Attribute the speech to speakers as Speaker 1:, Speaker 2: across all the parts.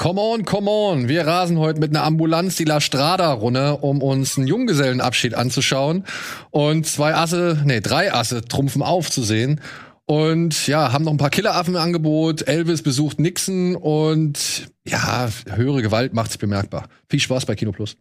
Speaker 1: Come on, come on. Wir rasen heute mit einer Ambulanz die La Strada runter, um uns einen Junggesellenabschied anzuschauen. Und zwei Asse, nee, drei Asse trumpfen auf zu sehen. Und ja, haben noch ein paar Killeraffen im Angebot. Elvis besucht Nixon und ja, höhere Gewalt macht sich bemerkbar. Viel Spaß bei Kino Plus.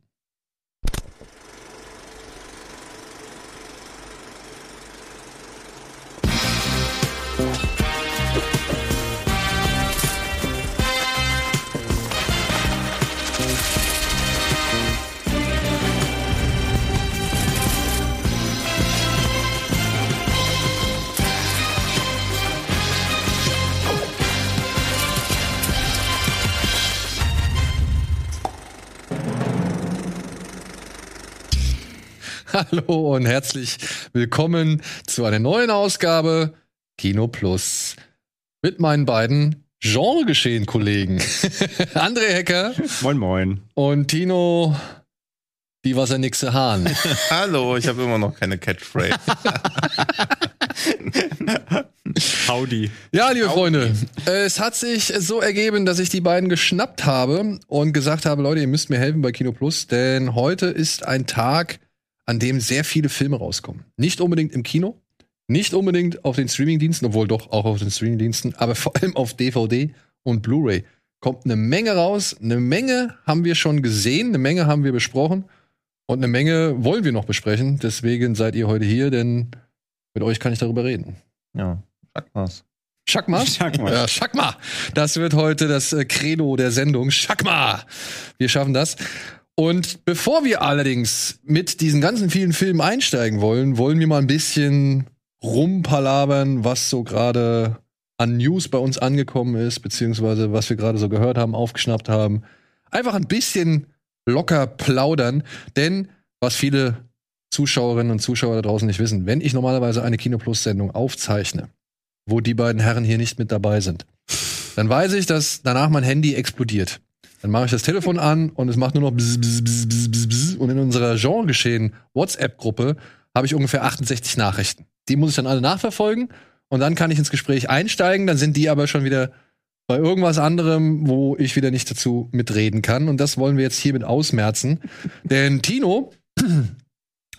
Speaker 1: Hallo und herzlich willkommen zu einer neuen Ausgabe Kino Plus mit meinen beiden Genregeschehen-Kollegen. André Hecker.
Speaker 2: Moin, moin.
Speaker 1: Und Tino, die Wassernixe Hahn.
Speaker 3: Hallo, ich habe immer noch keine Catchphrase.
Speaker 2: Howdy.
Speaker 1: Ja, liebe Howdy. Freunde, es hat sich so ergeben, dass ich die beiden geschnappt habe und gesagt habe, Leute, ihr müsst mir helfen bei Kino Plus, denn heute ist ein Tag, an dem sehr viele Filme rauskommen. Nicht unbedingt im Kino, nicht unbedingt auf den Streamingdiensten, obwohl doch auch auf den Streamingdiensten, aber vor allem auf DVD und Blu-ray kommt eine Menge raus. Eine Menge haben wir schon gesehen, eine Menge haben wir besprochen und eine Menge wollen wir noch besprechen. Deswegen seid ihr heute hier, denn mit euch kann ich darüber reden.
Speaker 3: Ja, Schackmas.
Speaker 1: Schackma? Schackma. Ja, Schackma. Das wird heute das äh, Credo der Sendung. Schackma. Wir schaffen das. Und bevor wir allerdings mit diesen ganzen vielen Filmen einsteigen wollen, wollen wir mal ein bisschen rumpalabern, was so gerade an News bei uns angekommen ist, beziehungsweise was wir gerade so gehört haben, aufgeschnappt haben. Einfach ein bisschen locker plaudern, denn was viele Zuschauerinnen und Zuschauer da draußen nicht wissen, wenn ich normalerweise eine Kinoplus-Sendung aufzeichne, wo die beiden Herren hier nicht mit dabei sind, dann weiß ich, dass danach mein Handy explodiert. Dann mache ich das Telefon an und es macht nur noch bzz, bzz, bzz, bzz, bzz. und in unserer Genregeschehen WhatsApp-Gruppe habe ich ungefähr 68 Nachrichten. Die muss ich dann alle nachverfolgen und dann kann ich ins Gespräch einsteigen. Dann sind die aber schon wieder bei irgendwas anderem, wo ich wieder nicht dazu mitreden kann. Und das wollen wir jetzt hiermit ausmerzen. Denn Tino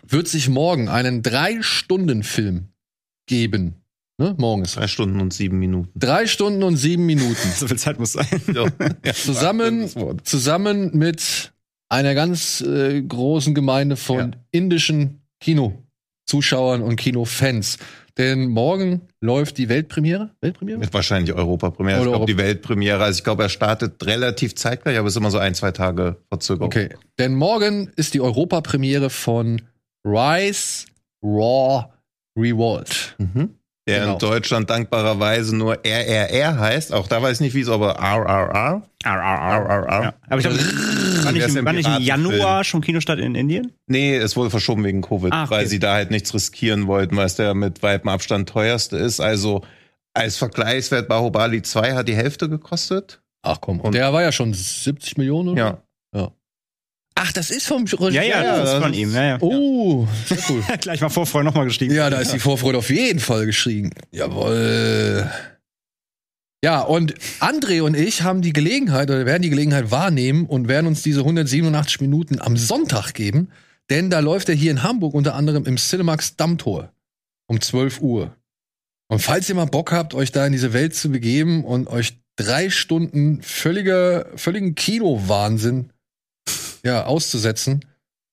Speaker 1: wird sich morgen einen Drei-Stunden-Film geben. Ne? Morgens.
Speaker 3: Drei Stunden und sieben Minuten.
Speaker 1: Drei Stunden und sieben Minuten.
Speaker 2: so viel Zeit muss sein.
Speaker 1: ja. zusammen, zusammen mit einer ganz äh, großen Gemeinde von ja. indischen Kinozuschauern und Kinofans. Denn morgen läuft die Weltpremiere.
Speaker 3: Weltpremiere? Wahrscheinlich Europapremiere. Oder ich glaube, die Weltpremiere. Also ich glaube, er startet relativ zeitgleich, aber es ist immer so ein, zwei Tage Verzögerung.
Speaker 1: Okay. Denn morgen ist die Europapremiere von Rise Raw Revolt. Mhm
Speaker 3: der genau. in Deutschland dankbarerweise nur RRR heißt. Auch da weiß ich nicht, wie es, aber RRR.
Speaker 2: RRR. Ja. Aber ich glaube, war nicht, im, war nicht im Januar schon Kinostart in Indien?
Speaker 3: Nee, es wurde verschoben wegen Covid, okay. weil sie da halt nichts riskieren wollten, weil es der mit weitem Abstand teuerste ist. Also als Vergleichswert Bahubali 2 hat die Hälfte gekostet.
Speaker 1: Ach komm, und der war ja schon 70 Millionen, oder?
Speaker 3: Ja.
Speaker 1: Ja. Ach, das ist vom Regisseur.
Speaker 2: Ja, ja, das ist von ihm. Ja, ja.
Speaker 1: Oh,
Speaker 2: sehr cool. Gleich mal Vorfreude nochmal gestiegen.
Speaker 1: Ja, da ist die Vorfreude auf jeden Fall gestiegen. Jawohl. Ja, und André und ich haben die Gelegenheit oder werden die Gelegenheit wahrnehmen und werden uns diese 187 Minuten am Sonntag geben, denn da läuft er hier in Hamburg unter anderem im Cinemax Dammtor um 12 Uhr. Und falls ihr mal Bock habt, euch da in diese Welt zu begeben und euch drei Stunden völliger, völligen Kinowahnsinn ja, auszusetzen,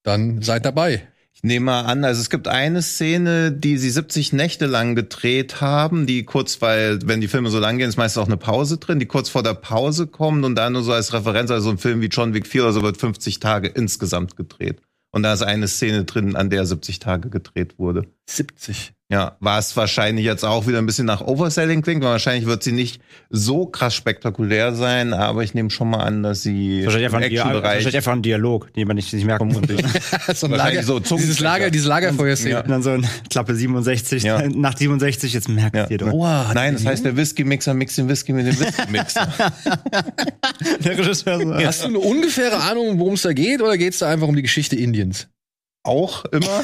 Speaker 1: dann seid dabei.
Speaker 3: Ich nehme mal an, also es gibt eine Szene, die sie 70 Nächte lang gedreht haben, die kurz, weil, wenn die Filme so lang gehen, ist meistens auch eine Pause drin, die kurz vor der Pause kommt und dann nur so als Referenz, also ein Film wie John Wick 4 oder so wird 50 Tage insgesamt gedreht. Und da ist eine Szene drin, an der 70 Tage gedreht wurde.
Speaker 1: 70.
Speaker 3: Ja, was wahrscheinlich jetzt auch wieder ein bisschen nach Overselling klingt, weil wahrscheinlich wird sie nicht so krass spektakulär sein, aber ich nehme schon mal an, dass sie
Speaker 2: wahrscheinlich einfach, ein wahrscheinlich einfach ein Dialog, den man nicht, nicht merken muss.
Speaker 1: so ein Lager, so dieses Lager, diese Lagerfeuerszene.
Speaker 2: Ja. Und dann so ein Klappe 67, ja. nach 67, jetzt merkt ja. ihr doch.
Speaker 3: Oh, Nein, das heißt, der Whisky-Mixer mixt den Whisky mit dem Whisky-Mixer.
Speaker 1: der Regisseur so. Hast du eine ungefähre Ahnung, worum es da geht, oder geht es da einfach um die Geschichte Indiens?
Speaker 3: Auch immer.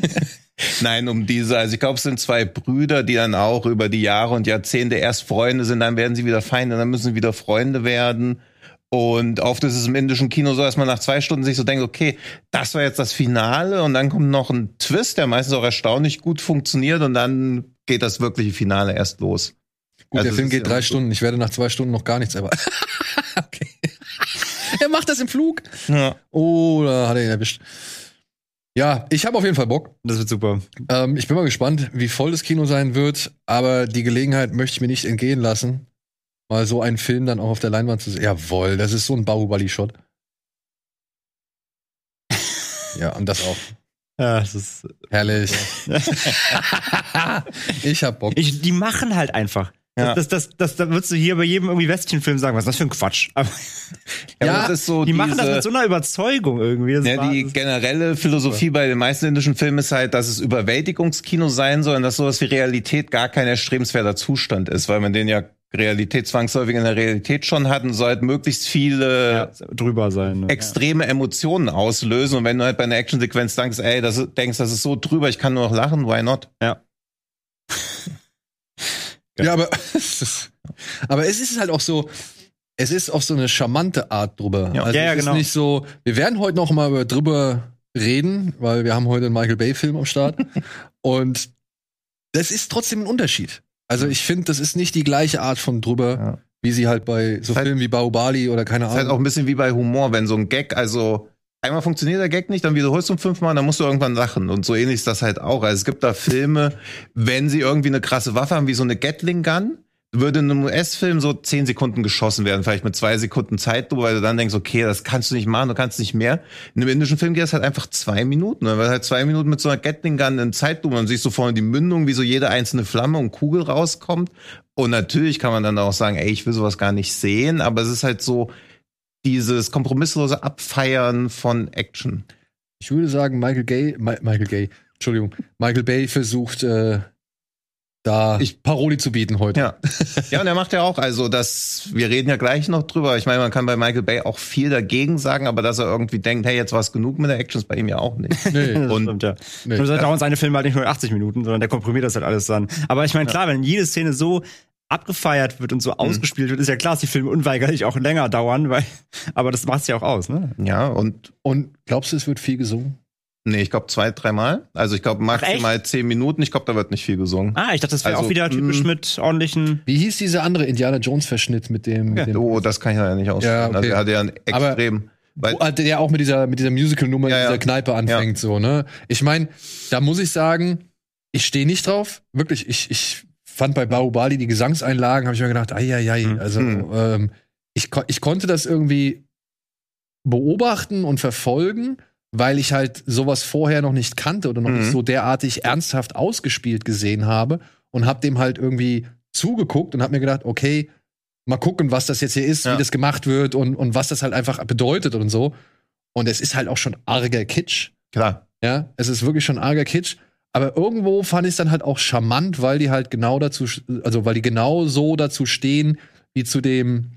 Speaker 3: Nein, um diese, also ich glaube, es sind zwei Brüder, die dann auch über die Jahre und Jahrzehnte erst Freunde sind, dann werden sie wieder Feinde, dann müssen sie wieder Freunde werden. Und oft ist es im indischen Kino so, dass man nach zwei Stunden sich so denkt, okay, das war jetzt das Finale und dann kommt noch ein Twist, der meistens auch erstaunlich gut funktioniert und dann geht das wirkliche Finale erst los.
Speaker 1: Gut, also der Film geht drei Stunden. Ich werde nach zwei Stunden noch gar nichts erwarten. okay. er macht das im Flug. Ja. Oh, da hat er ihn erwischt. Ja, ich habe auf jeden Fall Bock.
Speaker 2: Das wird super.
Speaker 1: Ähm, ich bin mal gespannt, wie voll das Kino sein wird, aber die Gelegenheit möchte ich mir nicht entgehen lassen, mal so einen Film dann auch auf der Leinwand zu sehen. Jawohl, das ist so ein Bahubali-Shot. ja, und das auch.
Speaker 2: Ja, das ist
Speaker 1: herrlich. ich hab Bock.
Speaker 2: Ich, die machen halt einfach. Ja. Das, das, das, das, da würdest du hier bei jedem irgendwie Westchenfilm sagen, was ist das für ein Quatsch. Aber
Speaker 3: ja, ja das ist so
Speaker 2: die diese, machen das mit so einer Überzeugung irgendwie.
Speaker 3: Ja, die generelle Philosophie bei den meisten indischen Filmen ist halt, dass es Überwältigungskino sein soll und dass sowas wie Realität gar kein erstrebenswerter Zustand ist, weil man den ja Realität zwangsläufig in der Realität schon hat und soll halt möglichst viele
Speaker 2: ja, drüber sein,
Speaker 3: ne? extreme ja. Emotionen auslösen. Und wenn du halt bei einer Actionsequenz denkst, ey, das, denkst, das ist so drüber, ich kann nur noch lachen, why not?
Speaker 2: Ja.
Speaker 1: Ja, aber, es ist, aber es ist halt auch so, es ist auf so eine charmante Art drüber.
Speaker 2: Ja,
Speaker 1: also
Speaker 2: ja, ja
Speaker 1: es
Speaker 2: genau.
Speaker 1: ist nicht so, wir werden heute noch mal drüber reden, weil wir haben heute einen Michael Bay Film am Start und das ist trotzdem ein Unterschied. Also ich finde, das ist nicht die gleiche Art von drüber, ja. wie sie halt bei so Filmen wie Baobali oder keine Ahnung.
Speaker 3: Ist halt auch ein bisschen wie bei Humor, wenn so ein Gag, also einmal funktioniert der Gag nicht, dann wiederholst du ihn fünfmal, dann musst du irgendwann lachen. Und so ähnlich ist das halt auch. Also es gibt da Filme, wenn sie irgendwie eine krasse Waffe haben, wie so eine Gatling Gun, würde in einem US-Film so zehn Sekunden geschossen werden, vielleicht mit zwei Sekunden Zeit, weil du dann denkst, okay, das kannst du nicht machen, du kannst nicht mehr. In einem indischen Film geht es halt einfach zwei Minuten. Dann wird halt zwei Minuten mit so einer Gatling Gun in Zeitlupe und siehst du vorne die Mündung, wie so jede einzelne Flamme und Kugel rauskommt. Und natürlich kann man dann auch sagen, ey, ich will sowas gar nicht sehen, aber es ist halt so, dieses kompromisslose Abfeiern von Action.
Speaker 1: Ich würde sagen, Michael Gay, Ma Michael Gay, Entschuldigung, Michael Bay versucht, äh, da ich, Paroli zu bieten heute.
Speaker 3: Ja. ja, und er macht ja auch, also das, wir reden ja gleich noch drüber. Ich meine, man kann bei Michael Bay auch viel dagegen sagen, aber dass er irgendwie denkt, hey, jetzt war es genug mit der Action, ist bei ihm ja auch nicht.
Speaker 2: Nee, und, stimmt, ja. Nee. Und dauern seine Filme halt nicht nur 80 Minuten, sondern der komprimiert das halt alles dann. Aber ich meine, klar, wenn jede Szene so abgefeiert wird und so mhm. ausgespielt wird, ist ja klar, dass die Filme unweigerlich auch länger dauern, weil, aber das macht's ja auch aus, ne?
Speaker 3: Ja, und.
Speaker 1: Und glaubst du, es wird viel gesungen?
Speaker 3: Nee, ich glaube zwei, dreimal. Also ich glaube maximal zehn Minuten. Ich glaube, da wird nicht viel gesungen.
Speaker 2: Ah, ich dachte, das wäre also, auch wieder typisch mm. mit ordentlichen.
Speaker 1: Wie hieß dieser andere Indiana Jones Verschnitt mit dem? Mit
Speaker 3: ja.
Speaker 1: dem
Speaker 3: oh, das kann ich ja nicht ausführen. Ja, okay. Also er hat ja ein extrem.
Speaker 1: Aber, der auch mit dieser mit dieser Musical-Nummer ja, in dieser Kneipe anfängt, so ne. Ich meine, da muss ich sagen, ich stehe nicht drauf. Wirklich, ich ich fand bei Bahubali die Gesangseinlagen, habe ich mir gedacht, ai. Mhm. Also mhm. ähm, ich, ich konnte das irgendwie beobachten und verfolgen, weil ich halt sowas vorher noch nicht kannte oder noch mhm. nicht so derartig ernsthaft ausgespielt gesehen habe und habe dem halt irgendwie zugeguckt und habe mir gedacht, okay, mal gucken, was das jetzt hier ist, ja. wie das gemacht wird und, und was das halt einfach bedeutet und so. Und es ist halt auch schon arger Kitsch.
Speaker 3: Klar.
Speaker 1: Ja, es ist wirklich schon arger Kitsch. Aber irgendwo fand ich es dann halt auch charmant, weil die halt genau dazu, also weil die genau so dazu stehen, wie zu dem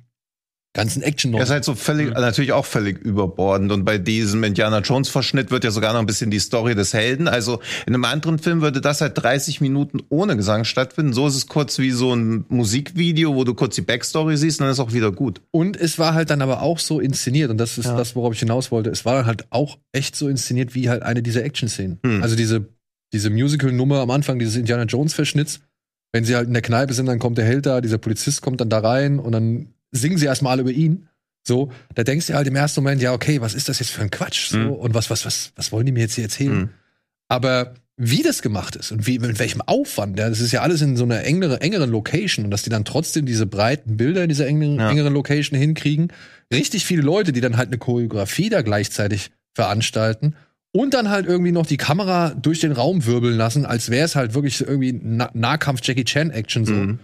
Speaker 1: ganzen action
Speaker 3: Er ist halt so völlig, mhm. natürlich auch völlig überbordend. Und bei diesem Indiana Jones Verschnitt wird ja sogar noch ein bisschen die Story des Helden. Also in einem anderen Film würde das halt 30 Minuten ohne Gesang stattfinden. So ist es kurz wie so ein Musikvideo, wo du kurz die Backstory siehst und dann ist auch wieder gut.
Speaker 1: Und es war halt dann aber auch so inszeniert. Und das ist ja. das, worauf ich hinaus wollte. Es war dann halt auch echt so inszeniert wie halt eine dieser Action-Szenen. Hm. Also diese diese Musical-Nummer am Anfang, dieses Indiana Jones-Verschnitts, wenn sie halt in der Kneipe sind, dann kommt der Held da, dieser Polizist kommt dann da rein und dann singen sie erstmal alle über ihn. So, da denkst du halt im ersten Moment, ja, okay, was ist das jetzt für ein Quatsch? So, mhm. und was, was, was, was wollen die mir jetzt hier erzählen? Mhm. Aber wie das gemacht ist und wie, mit welchem Aufwand, ja, das ist ja alles in so einer engere, engeren Location und dass die dann trotzdem diese breiten Bilder in dieser engeren, ja. engeren Location hinkriegen. Richtig viele Leute, die dann halt eine Choreografie da gleichzeitig veranstalten und dann halt irgendwie noch die Kamera durch den Raum wirbeln lassen, als wäre es halt wirklich irgendwie nah Nahkampf Jackie Chan Action so. Mhm.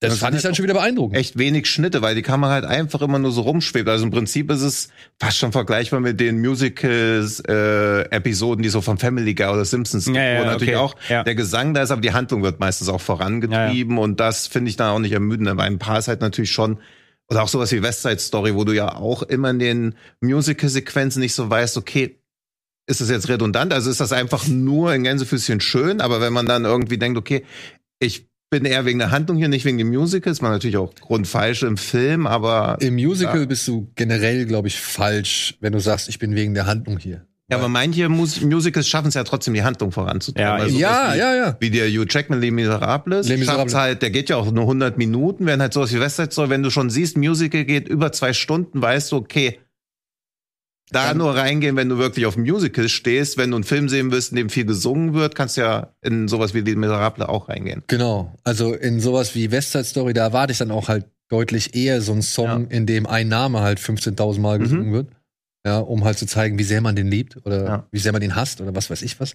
Speaker 1: Das, das fand ich dann schon wieder beeindruckend.
Speaker 3: Echt wenig Schnitte, weil die Kamera halt einfach immer nur so rumschwebt. Also im Prinzip ist es fast schon vergleichbar mit den Musicals-Episoden, äh, die so von Family Guy oder Simpsons
Speaker 2: ja, ja,
Speaker 3: wo natürlich
Speaker 2: okay.
Speaker 3: auch ja. der Gesang da ist, aber die Handlung wird meistens auch vorangetrieben ja, und das finde ich dann auch nicht ermüdend. Aber ein paar ist halt natürlich schon oder auch sowas wie West Side Story, wo du ja auch immer in den Musical-Sequenzen nicht so weißt, okay, ist das jetzt redundant? Also ist das einfach nur in Gänsefüßchen schön, aber wenn man dann irgendwie denkt, okay, ich bin eher wegen der Handlung hier, nicht wegen dem Musical. Ist man natürlich auch grundfalsch im Film, aber.
Speaker 1: Im Musical ja. bist du generell, glaube ich, falsch, wenn du sagst, ich bin wegen der Handlung hier.
Speaker 3: Ja, aber manche Mus Musicals schaffen es ja trotzdem, die Handlung voranzutreiben.
Speaker 1: Ja, also ja,
Speaker 3: wie,
Speaker 1: ja, ja.
Speaker 3: Wie der Hugh Jackman, Les Miserables. Les Miserables. halt, der geht ja auch nur 100 Minuten, während halt sowas wie West Side Story, wenn du schon siehst, Musical geht über zwei Stunden, weißt du, okay, da nur reingehen, wenn du wirklich auf Musical stehst. Wenn du einen Film sehen willst, in dem viel gesungen wird, kannst du ja in sowas wie Les Miserables auch reingehen.
Speaker 1: Genau. Also in sowas wie West Side Story, da erwarte ich dann auch halt deutlich eher so einen Song, ja. in dem ein Name halt 15.000 Mal gesungen mhm. wird. Ja, um halt zu zeigen, wie sehr man den liebt oder ja. wie sehr man den hasst oder was weiß ich was.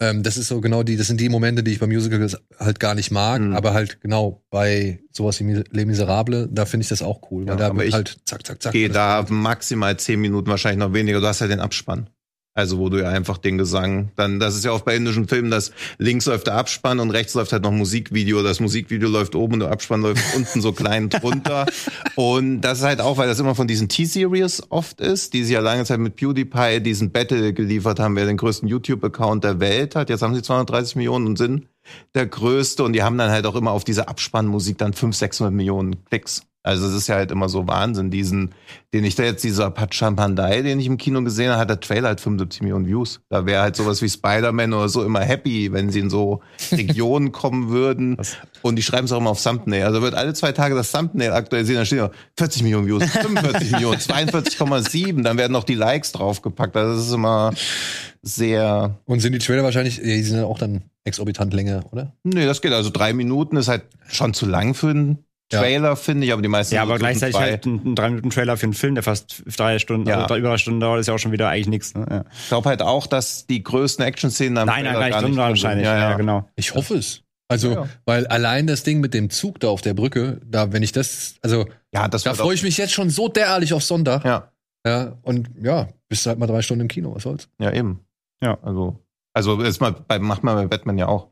Speaker 1: Ähm, das ist so genau die, das sind die Momente, die ich bei Musicals halt gar nicht mag, mhm. aber halt genau bei sowas wie Les Miserables, da finde ich das auch cool, weil ja, da wird halt zack, zack, zack.
Speaker 3: Geht da maximal zehn Minuten, wahrscheinlich noch weniger. Du hast ja den Abspann. Also wo du ja einfach den Gesang, dann, das ist ja oft bei indischen Filmen, dass links läuft der Abspann und rechts läuft halt noch Musikvideo. Das Musikvideo läuft oben und der Abspann läuft unten so klein drunter. Und das ist halt auch, weil das immer von diesen T-Series oft ist, die sie ja lange Zeit mit PewDiePie diesen Battle geliefert haben, wer den größten YouTube-Account der Welt hat. Jetzt haben sie 230 Millionen und sind der größte und die haben dann halt auch immer auf diese Abspannmusik dann 500, 600 Millionen Klicks. Also es ist ja halt immer so Wahnsinn, diesen, den ich da jetzt, dieser Pachamandai, den ich im Kino gesehen habe, hat der Trailer halt 75 Millionen Views. Da wäre halt sowas wie Spider-Man oder so immer happy, wenn sie in so Regionen kommen würden. Und die schreiben es auch immer auf Thumbnail. Also wird alle zwei Tage das Thumbnail aktualisieren, dann stehen da 40 Millionen Views, 45 Millionen, 42,7, dann werden noch die Likes draufgepackt. Also das ist immer sehr.
Speaker 1: Und sind die Trailer wahrscheinlich, die sind ja auch dann exorbitant länger, oder?
Speaker 3: Nee, das geht. Also drei Minuten ist halt schon zu lang für einen Trailer, ja. finde ich, aber die meisten.
Speaker 2: Ja, aber gleichzeitig zwei. halt ein, ein drei Minuten Trailer für einen Film, der fast drei Stunden, ja. also drei, über drei Stunden dauert, ist ja auch schon wieder eigentlich nichts. Ne? Ja.
Speaker 3: Ich glaube halt auch, dass die größten Action-Szenen
Speaker 2: am Nein, nein, nein, Stunden wahrscheinlich. Ja, ja, genau.
Speaker 1: Ich hoffe es. Also, weil allein das Ding mit dem Zug da auf der Brücke, da, wenn ich das, also, ja, das da freue ich mich jetzt schon so derartig auf Sonntag.
Speaker 3: Ja.
Speaker 1: Ja, und ja, bist halt mal drei Stunden im Kino, was soll's.
Speaker 3: Ja, eben. Ja. Also, also, ist mal, bei, macht man bei Batman ja auch.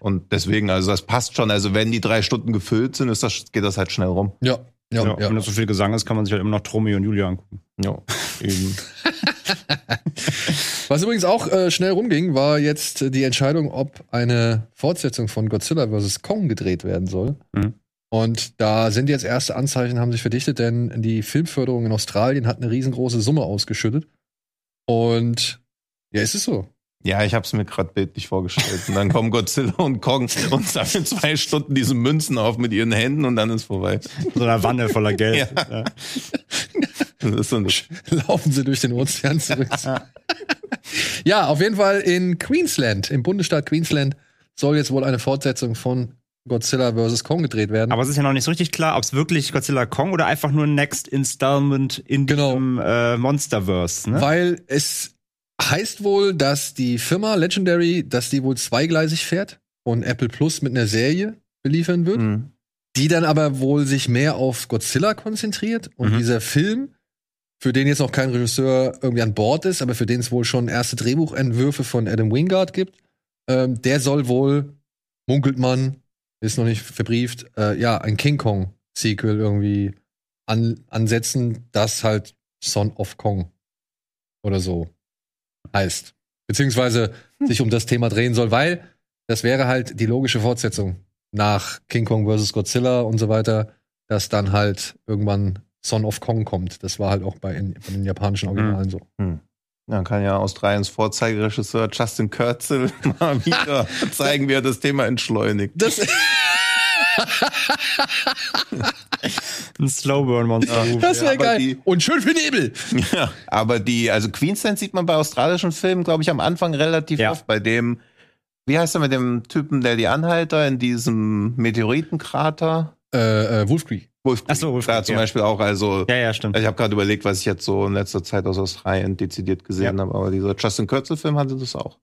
Speaker 3: Und deswegen, also das passt schon. Also wenn die drei Stunden gefüllt sind, ist das, geht das halt schnell rum.
Speaker 1: Ja. Ja,
Speaker 2: ja, ja. Wenn das so viel Gesang ist, kann man sich halt immer noch Tromeo und Julia angucken.
Speaker 3: Ja, eben.
Speaker 1: Was übrigens auch äh, schnell rumging, war jetzt die Entscheidung, ob eine Fortsetzung von Godzilla vs. Kong gedreht werden soll. Mhm. Und da sind jetzt erste Anzeichen, haben sich verdichtet, denn die Filmförderung in Australien hat eine riesengroße Summe ausgeschüttet. Und ja, ist es so.
Speaker 3: Ja, ich habe es mir gerade bildlich vorgestellt. Und dann kommen Godzilla und Kong und sammeln zwei Stunden diese Münzen auf mit ihren Händen und dann ist vorbei.
Speaker 2: So eine Wanne voller Geld. Ja. ja.
Speaker 1: Das ist so Laufen sie durch den Ozean zurück. ja, auf jeden Fall in Queensland, im Bundesstaat Queensland, soll jetzt wohl eine Fortsetzung von Godzilla vs. Kong gedreht werden.
Speaker 2: Aber es ist ja noch nicht so richtig klar, ob es wirklich Godzilla Kong oder einfach nur Next Installment in genau. diesem äh, Monsterverse. Ne?
Speaker 1: Weil es heißt wohl, dass die Firma Legendary, dass die wohl zweigleisig fährt und Apple Plus mit einer Serie beliefern wird, mhm. die dann aber wohl sich mehr auf Godzilla konzentriert und mhm. dieser Film, für den jetzt noch kein Regisseur irgendwie an Bord ist, aber für den es wohl schon erste Drehbuchentwürfe von Adam Wingard gibt, ähm, der soll wohl, munkelt man, ist noch nicht verbrieft, äh, ja, ein King Kong Sequel irgendwie an, ansetzen, das halt Son of Kong oder so heißt. Beziehungsweise sich um das Thema drehen soll, weil das wäre halt die logische Fortsetzung nach King Kong vs. Godzilla und so weiter, dass dann halt irgendwann Son of Kong kommt. Das war halt auch bei, in, bei den japanischen Originalen hm. so. Hm.
Speaker 3: Dann kann ja Australiens Vorzeigeregisseur Justin Kurzel mal wieder zeigen, wie er das Thema entschleunigt. Das
Speaker 2: Ein Slowburn-Monster.
Speaker 1: Ja, das wäre ja, geil. Die,
Speaker 2: Und schön viel Nebel.
Speaker 3: Ja, aber die, also Queensland sieht man bei australischen Filmen, glaube ich, am Anfang relativ ja. oft. Bei dem, wie heißt er mit dem Typen, der die Anhalter in diesem Meteoritenkrater?
Speaker 1: Äh, äh, Wolf Creek.
Speaker 3: Wolf Creek. Achso, Wolf Creek. Da zum. Beispiel auch, also.
Speaker 2: Ja, ja, stimmt.
Speaker 3: Ich habe gerade überlegt, was ich jetzt so in letzter Zeit aus Australien dezidiert gesehen habe, aber dieser Justin Kürzel-Film hatte das auch.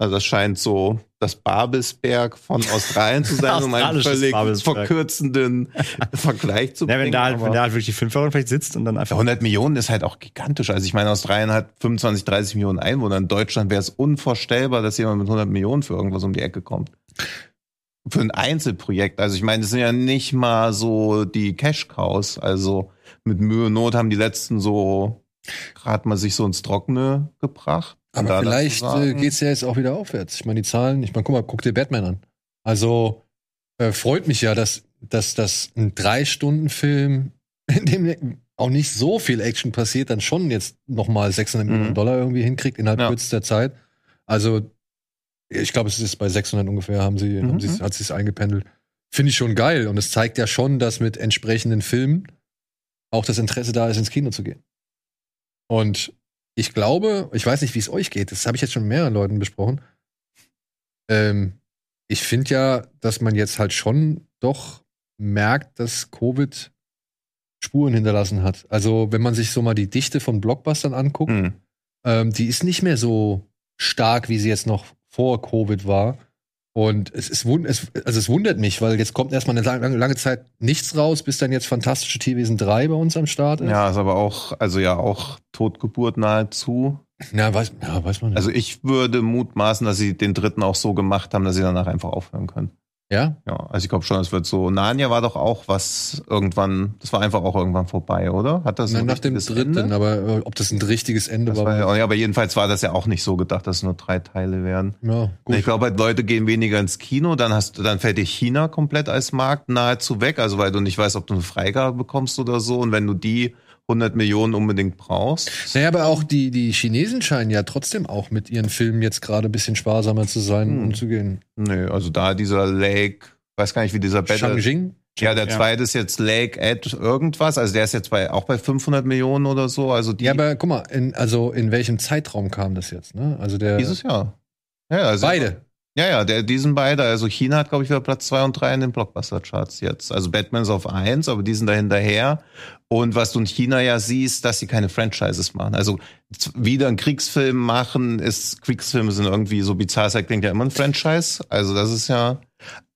Speaker 3: Also das scheint so das Babelsberg von Australien zu sein, um einen völlig verkürzenden Vergleich zu bringen.
Speaker 2: Ja, wenn da, halt, wenn da halt wirklich die Fünferin vielleicht sitzt und dann einfach.
Speaker 3: 100 Millionen ist halt auch gigantisch. Also ich meine, Australien hat 25, 30 Millionen Einwohner. In Deutschland wäre es unvorstellbar, dass jemand mit 100 Millionen für irgendwas um die Ecke kommt. Für ein Einzelprojekt. Also ich meine, das sind ja nicht mal so die Cash-Cows. Also mit Mühe und Not haben die letzten so gerade mal sich so ins Trockene gebracht.
Speaker 1: Aber vielleicht äh, geht es ja jetzt auch wieder aufwärts. Ich meine, die Zahlen, ich meine, guck mal, guck dir Batman an. Also, äh, freut mich ja, dass, dass das ein Drei-Stunden-Film, in dem auch nicht so viel Action passiert, dann schon jetzt noch mal 600 mhm. Millionen Dollar irgendwie hinkriegt innerhalb ja. kürzester Zeit. Also ich glaube, es ist bei 600 ungefähr, haben sie, mhm. haben sie, hat sie es eingependelt. Finde ich schon geil. Und es zeigt ja schon, dass mit entsprechenden Filmen auch das Interesse da ist, ins Kino zu gehen. Und ich glaube, ich weiß nicht, wie es euch geht, das habe ich jetzt schon mit mehreren Leuten besprochen. Ähm, ich finde ja, dass man jetzt halt schon doch merkt, dass Covid Spuren hinterlassen hat. Also, wenn man sich so mal die Dichte von Blockbustern anguckt, mhm. ähm, die ist nicht mehr so stark, wie sie jetzt noch vor Covid war. Und es, ist, es, also es wundert mich, weil jetzt kommt erstmal eine lange, lange Zeit nichts raus, bis dann jetzt Fantastische Tierwesen 3 bei uns am Start ist.
Speaker 3: Ja, ist aber auch, also ja auch Totgeburt nahezu.
Speaker 1: Ja, weiß, ja, weiß man nicht.
Speaker 3: Also ich würde mutmaßen, dass sie den dritten auch so gemacht haben, dass sie danach einfach aufhören können.
Speaker 1: Ja?
Speaker 3: Ja, also ich glaube schon, es wird so. Narnia war doch auch was irgendwann, das war einfach auch irgendwann vorbei, oder? Hat das
Speaker 1: Nein, nach dem dritten, Ende? aber äh, ob das ein richtiges Ende
Speaker 3: war. war ja, aber jedenfalls war das ja auch nicht so gedacht, dass es nur drei Teile wären. Ja, gut. Ich glaube, halt, Leute gehen weniger ins Kino, dann hast du, dann fällt dir China komplett als Markt nahezu weg, also weil du nicht weißt, ob du eine Freigabe bekommst oder so. Und wenn du die 100 Millionen unbedingt brauchst.
Speaker 1: Naja, aber auch die, die Chinesen scheinen ja trotzdem auch mit ihren Filmen jetzt gerade ein bisschen sparsamer zu sein hm. umzugehen.
Speaker 3: Nö, also da dieser Lake, weiß gar nicht, wie dieser
Speaker 1: Battle. Shangjing?
Speaker 3: Ja, der zweite ist jetzt Lake Ed irgendwas, also der ist jetzt bei, auch bei 500 Millionen oder so, also die.
Speaker 1: Ja, aber guck mal, in, also in welchem Zeitraum kam das jetzt, ne? Also der.
Speaker 3: Dieses Jahr. Ja,
Speaker 1: also Beide.
Speaker 3: Ja, ja, der, diesen beide, also China hat, glaube ich, wieder Platz zwei und drei in den Blockbuster-Charts jetzt. Also Batman ist auf eins, aber die sind da hinterher. Und was du in China ja siehst, dass sie keine Franchises machen. Also wieder einen Kriegsfilm machen, ist, Kriegsfilme sind irgendwie so bizarr, das klingt ja immer ein Franchise. Also das ist ja,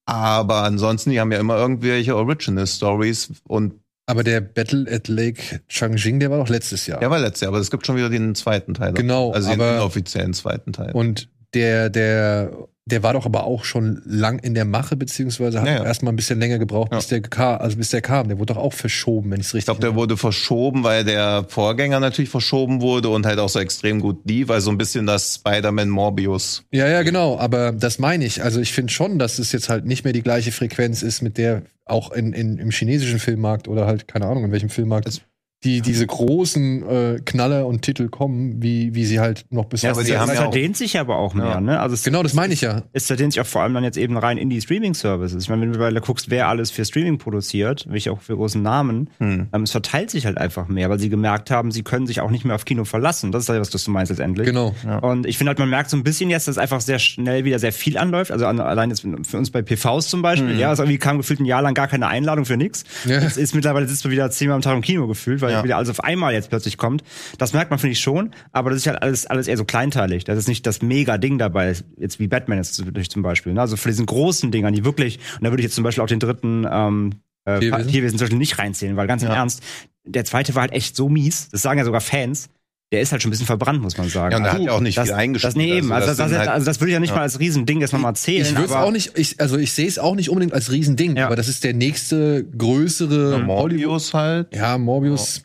Speaker 3: aber ansonsten, die haben ja immer irgendwelche Original Stories und
Speaker 1: aber der Battle at Lake Changjing, der war doch letztes Jahr.
Speaker 3: Der war letztes Jahr, aber es gibt schon wieder den zweiten Teil.
Speaker 1: Genau.
Speaker 3: Also den inoffiziellen zweiten Teil.
Speaker 1: Und der, der der war doch aber auch schon lang in der Mache, beziehungsweise hat ja, ja. erstmal ein bisschen länger gebraucht, ja. bis der kam, also bis der kam. Der wurde doch auch verschoben, wenn ich es richtig
Speaker 3: Ich glaube, der wurde verschoben, weil der Vorgänger natürlich verschoben wurde und halt auch so extrem gut lief, also ein bisschen das Spider-Man Morbius.
Speaker 1: Ja, ja, genau, aber das meine ich. Also ich finde schon, dass es jetzt halt nicht mehr die gleiche Frequenz ist, mit der auch in, in, im chinesischen Filmmarkt oder halt, keine Ahnung, in welchem Filmmarkt. Es die diese großen äh, Knaller und Titel kommen, wie, wie sie halt noch bis
Speaker 2: ja, aber sie haben ja dehnt sich aber auch mehr, ja. ne? Also
Speaker 1: es, genau, das meine ich ja.
Speaker 2: Es verdient sich auch vor allem dann jetzt eben rein in die Streaming-Services. Ich meine, wenn du mittlerweile guckst, wer alles für Streaming produziert, welche auch für großen Namen, hm. ähm, es verteilt sich halt einfach mehr, weil sie gemerkt haben, sie können sich auch nicht mehr auf Kino verlassen. Das ist halt, was du meinst letztendlich.
Speaker 1: Genau.
Speaker 2: Ja. Und ich finde halt, man merkt so ein bisschen jetzt, dass einfach sehr schnell wieder sehr viel anläuft. Also an, allein jetzt für uns bei PVs zum Beispiel, hm. ja, also irgendwie kam gefühlt ein Jahr lang gar keine Einladung für nichts. Ja. Jetzt ist mittlerweile sitzt man wieder zehnmal am Tag im Kino gefühlt, weil ja. wieder alles auf einmal jetzt plötzlich kommt. Das merkt man, finde ich schon, aber das ist halt alles, alles eher so kleinteilig. Das ist nicht das Mega-Ding dabei, jetzt wie Batman jetzt zum Beispiel. Ne? Also für diesen großen Dingern, die wirklich, und da würde ich jetzt zum Beispiel auch den dritten ähm, äh, Tierwesen. Zum Beispiel nicht reinzählen, weil ganz im Ernst, der zweite war halt echt so mies, das sagen ja sogar Fans, der ist halt schon ein bisschen verbrannt, muss man sagen.
Speaker 3: Ja, und der hat ja auch nicht
Speaker 2: das,
Speaker 3: viel eingeschrieben.
Speaker 2: Das, nee, eben. Also, das, das, halt, also das würde ich ja nicht ja. mal als Riesending erstmal mal zählen.
Speaker 1: Ich würde es auch nicht, ich, also ich sehe es auch nicht unbedingt als Riesending, ja. aber das ist der nächste größere
Speaker 3: ja, Morbius halt.
Speaker 1: Ja, Morbius.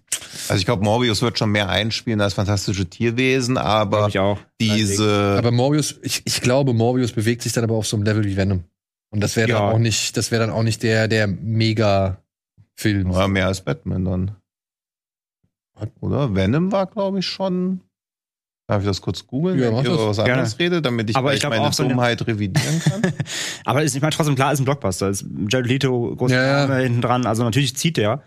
Speaker 3: Also ich glaube, Morbius wird schon mehr einspielen als fantastische Tierwesen, aber
Speaker 2: ich auch.
Speaker 3: diese.
Speaker 1: Aber Morbius, ich, ich glaube, Morbius bewegt sich dann aber auf so einem Level wie Venom. Und das wäre dann auch nicht, das wäre dann auch nicht der, der Mega-Film.
Speaker 3: Ja, mehr als Batman dann. Oder? Venom war, glaube ich, schon Darf ich das kurz googeln,
Speaker 1: ja,
Speaker 3: wenn ich über was anderes rede, damit ich,
Speaker 2: aber ich
Speaker 3: meine so Dummheit revidieren kann?
Speaker 2: aber ist, ich meine, trotzdem klar, ist ein Blockbuster. Ist Jared Leto, große ja, Name hinten dran, also natürlich zieht der.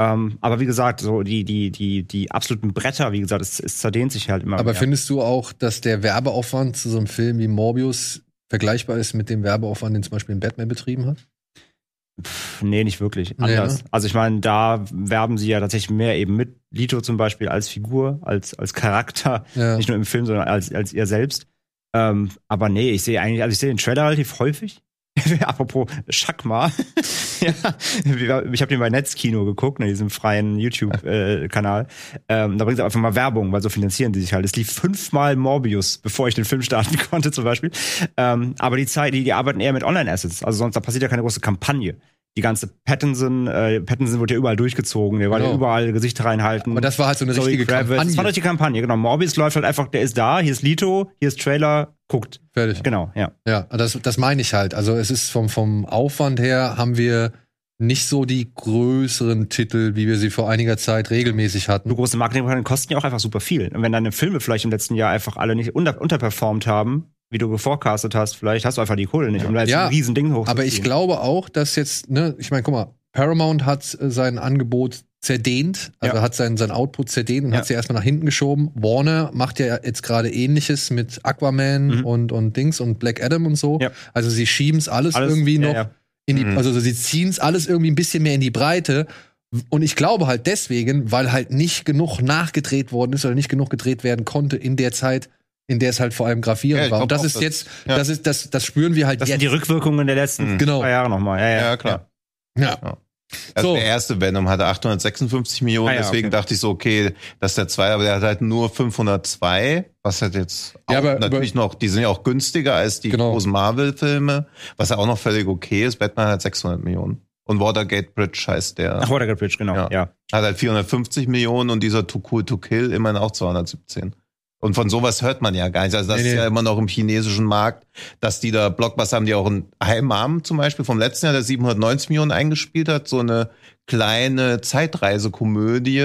Speaker 2: Ähm, aber wie gesagt, so die, die, die, die absoluten Bretter, wie gesagt, es, es zerdehnt sich halt immer.
Speaker 1: Aber mehr. findest du auch, dass der Werbeaufwand zu so einem Film wie Morbius vergleichbar ist mit dem Werbeaufwand, den zum Beispiel Batman betrieben hat?
Speaker 2: Pff, nee, nicht wirklich. Anders. Ja. Also ich meine, da werben sie ja tatsächlich mehr eben mit Lito zum Beispiel als Figur, als, als Charakter, ja. nicht nur im Film, sondern als, als ihr selbst. Ähm, aber nee, ich sehe eigentlich, also ich sehe den Trailer relativ häufig. Apropos Schakma. ja, ich habe den bei Netzkino geguckt, in ne, diesem freien YouTube-Kanal. Äh, ähm, da bringt sie einfach mal Werbung, weil so finanzieren die sich halt. Es lief fünfmal Morbius, bevor ich den Film starten konnte, zum Beispiel. Ähm, aber die Zeit, die, die arbeiten eher mit Online-Assets. Also sonst da passiert ja keine große Kampagne die ganze Pattinson, äh, Pattinson wurde ja überall durchgezogen, der war genau. ja überall Gesichter reinhalten.
Speaker 1: Aber das war halt so eine Zoe richtige Kravitz. Kampagne. Das
Speaker 2: war eine richtige Kampagne, genau. Morbius läuft halt einfach, der ist da, hier ist Lito, hier ist Trailer, guckt.
Speaker 1: Fertig.
Speaker 2: Genau, ja.
Speaker 1: Ja, das, das meine ich halt. Also es ist vom, vom Aufwand her haben wir nicht so die größeren Titel, wie wir sie vor einiger Zeit regelmäßig hatten.
Speaker 2: So große Marketingkampagnen kosten ja auch einfach super viel. Und wenn deine Filme vielleicht im letzten Jahr einfach alle nicht unter, unterperformt haben, wie du geforecastet hast, vielleicht hast du einfach die Kohle nicht, um da jetzt
Speaker 1: Ja,
Speaker 2: ein riesen Ding hochzuziehen.
Speaker 1: Aber ich glaube auch, dass jetzt, ne, ich meine, guck mal, Paramount hat äh, sein Angebot zerdehnt, also
Speaker 2: Ja.
Speaker 1: hat sein, sein Output zerdehnt und
Speaker 2: Ja.
Speaker 1: hat sie erstmal nach hinten geschoben. Warner macht ja jetzt gerade ähnliches mit Aquaman
Speaker 2: Mhm.
Speaker 1: und, und Dings und Black Adam und so.
Speaker 2: Ja.
Speaker 1: Also sie schieben es alles,
Speaker 2: Alles-
Speaker 1: irgendwie
Speaker 2: ja,
Speaker 1: noch
Speaker 2: ja.
Speaker 1: in die,
Speaker 3: Mhm.
Speaker 1: also sie ziehen es alles irgendwie ein bisschen mehr in die Breite. Und ich glaube halt deswegen, weil halt nicht genug nachgedreht worden ist oder nicht genug gedreht werden konnte in der Zeit, in der es halt vor allem
Speaker 3: Ja,
Speaker 1: gravierend
Speaker 3: ich
Speaker 1: war. Und das ist
Speaker 3: das-
Speaker 1: jetzt,
Speaker 3: ja.
Speaker 1: das ist, das, das spüren wir halt
Speaker 2: Das sind
Speaker 1: jetzt.
Speaker 2: die Rückwirkungen der letzten
Speaker 3: Mhm.
Speaker 1: Genau.
Speaker 2: zwei Jahre nochmal. Ja, ja,
Speaker 3: Ja, klar.
Speaker 1: ja.
Speaker 3: Also
Speaker 1: So.
Speaker 3: der erste Venom hatte 856 Millionen,
Speaker 2: Ah ja,
Speaker 3: deswegen
Speaker 2: okay.
Speaker 3: dachte ich so, okay, das ist der zweite, aber der hat halt nur 502, was halt jetzt auch
Speaker 1: Ja, aber-
Speaker 3: natürlich noch, die sind ja auch günstiger als die
Speaker 1: Genau.
Speaker 3: großen Marvel-Filme, was ja auch noch völlig okay ist. Batman hat 600 Millionen. Und Watergate Bridge heißt der.
Speaker 2: Ach, Watergate Bridge, genau.
Speaker 3: Ja.
Speaker 2: Ja.
Speaker 3: Hat halt 450 Millionen und dieser Too Cool to Kill immerhin auch 217. Und von sowas hört man ja gar nicht. Also das
Speaker 1: Nee,
Speaker 3: ist
Speaker 1: nee.
Speaker 3: ja immer noch im chinesischen Markt, dass die da Blockbuster haben, die auch ein Heimam zum Beispiel vom letzten Jahr, der 790 Millionen eingespielt hat, so eine kleine Zeitreisekomödie,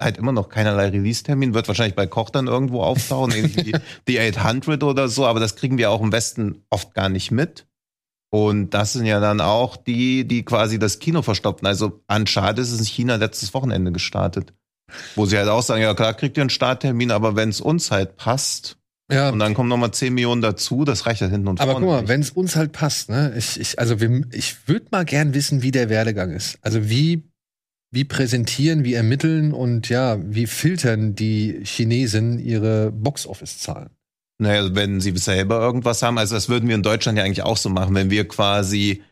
Speaker 3: halt immer noch keinerlei Release-Termin, wird wahrscheinlich bei Koch dann irgendwo auftauchen, ähnlich wie die 800 oder so, aber das kriegen wir auch im Westen oft gar nicht mit. Und das sind ja dann auch die, die quasi das Kino verstopfen. Also Uncharted ist in China letztes Wochenende gestartet. Wo sie halt auch sagen, ja klar kriegt ihr einen Starttermin, aber wenn es uns halt passt,
Speaker 1: Ja.
Speaker 3: und dann kommen nochmal 10 Millionen dazu, das reicht halt hinten und
Speaker 1: Aber
Speaker 3: vorne.
Speaker 1: guck mal, wenn es uns halt passt, ne? Ich, ich, also wir, ich würde mal gern wissen, wie der Werdegang ist. Also wie, wie präsentieren, wie ermitteln und ja, wie filtern die Chinesen ihre Box-Office-Zahlen?
Speaker 3: Naja, wenn sie selber irgendwas haben, also das würden wir in Deutschland ja eigentlich auch so machen, wenn wir quasi,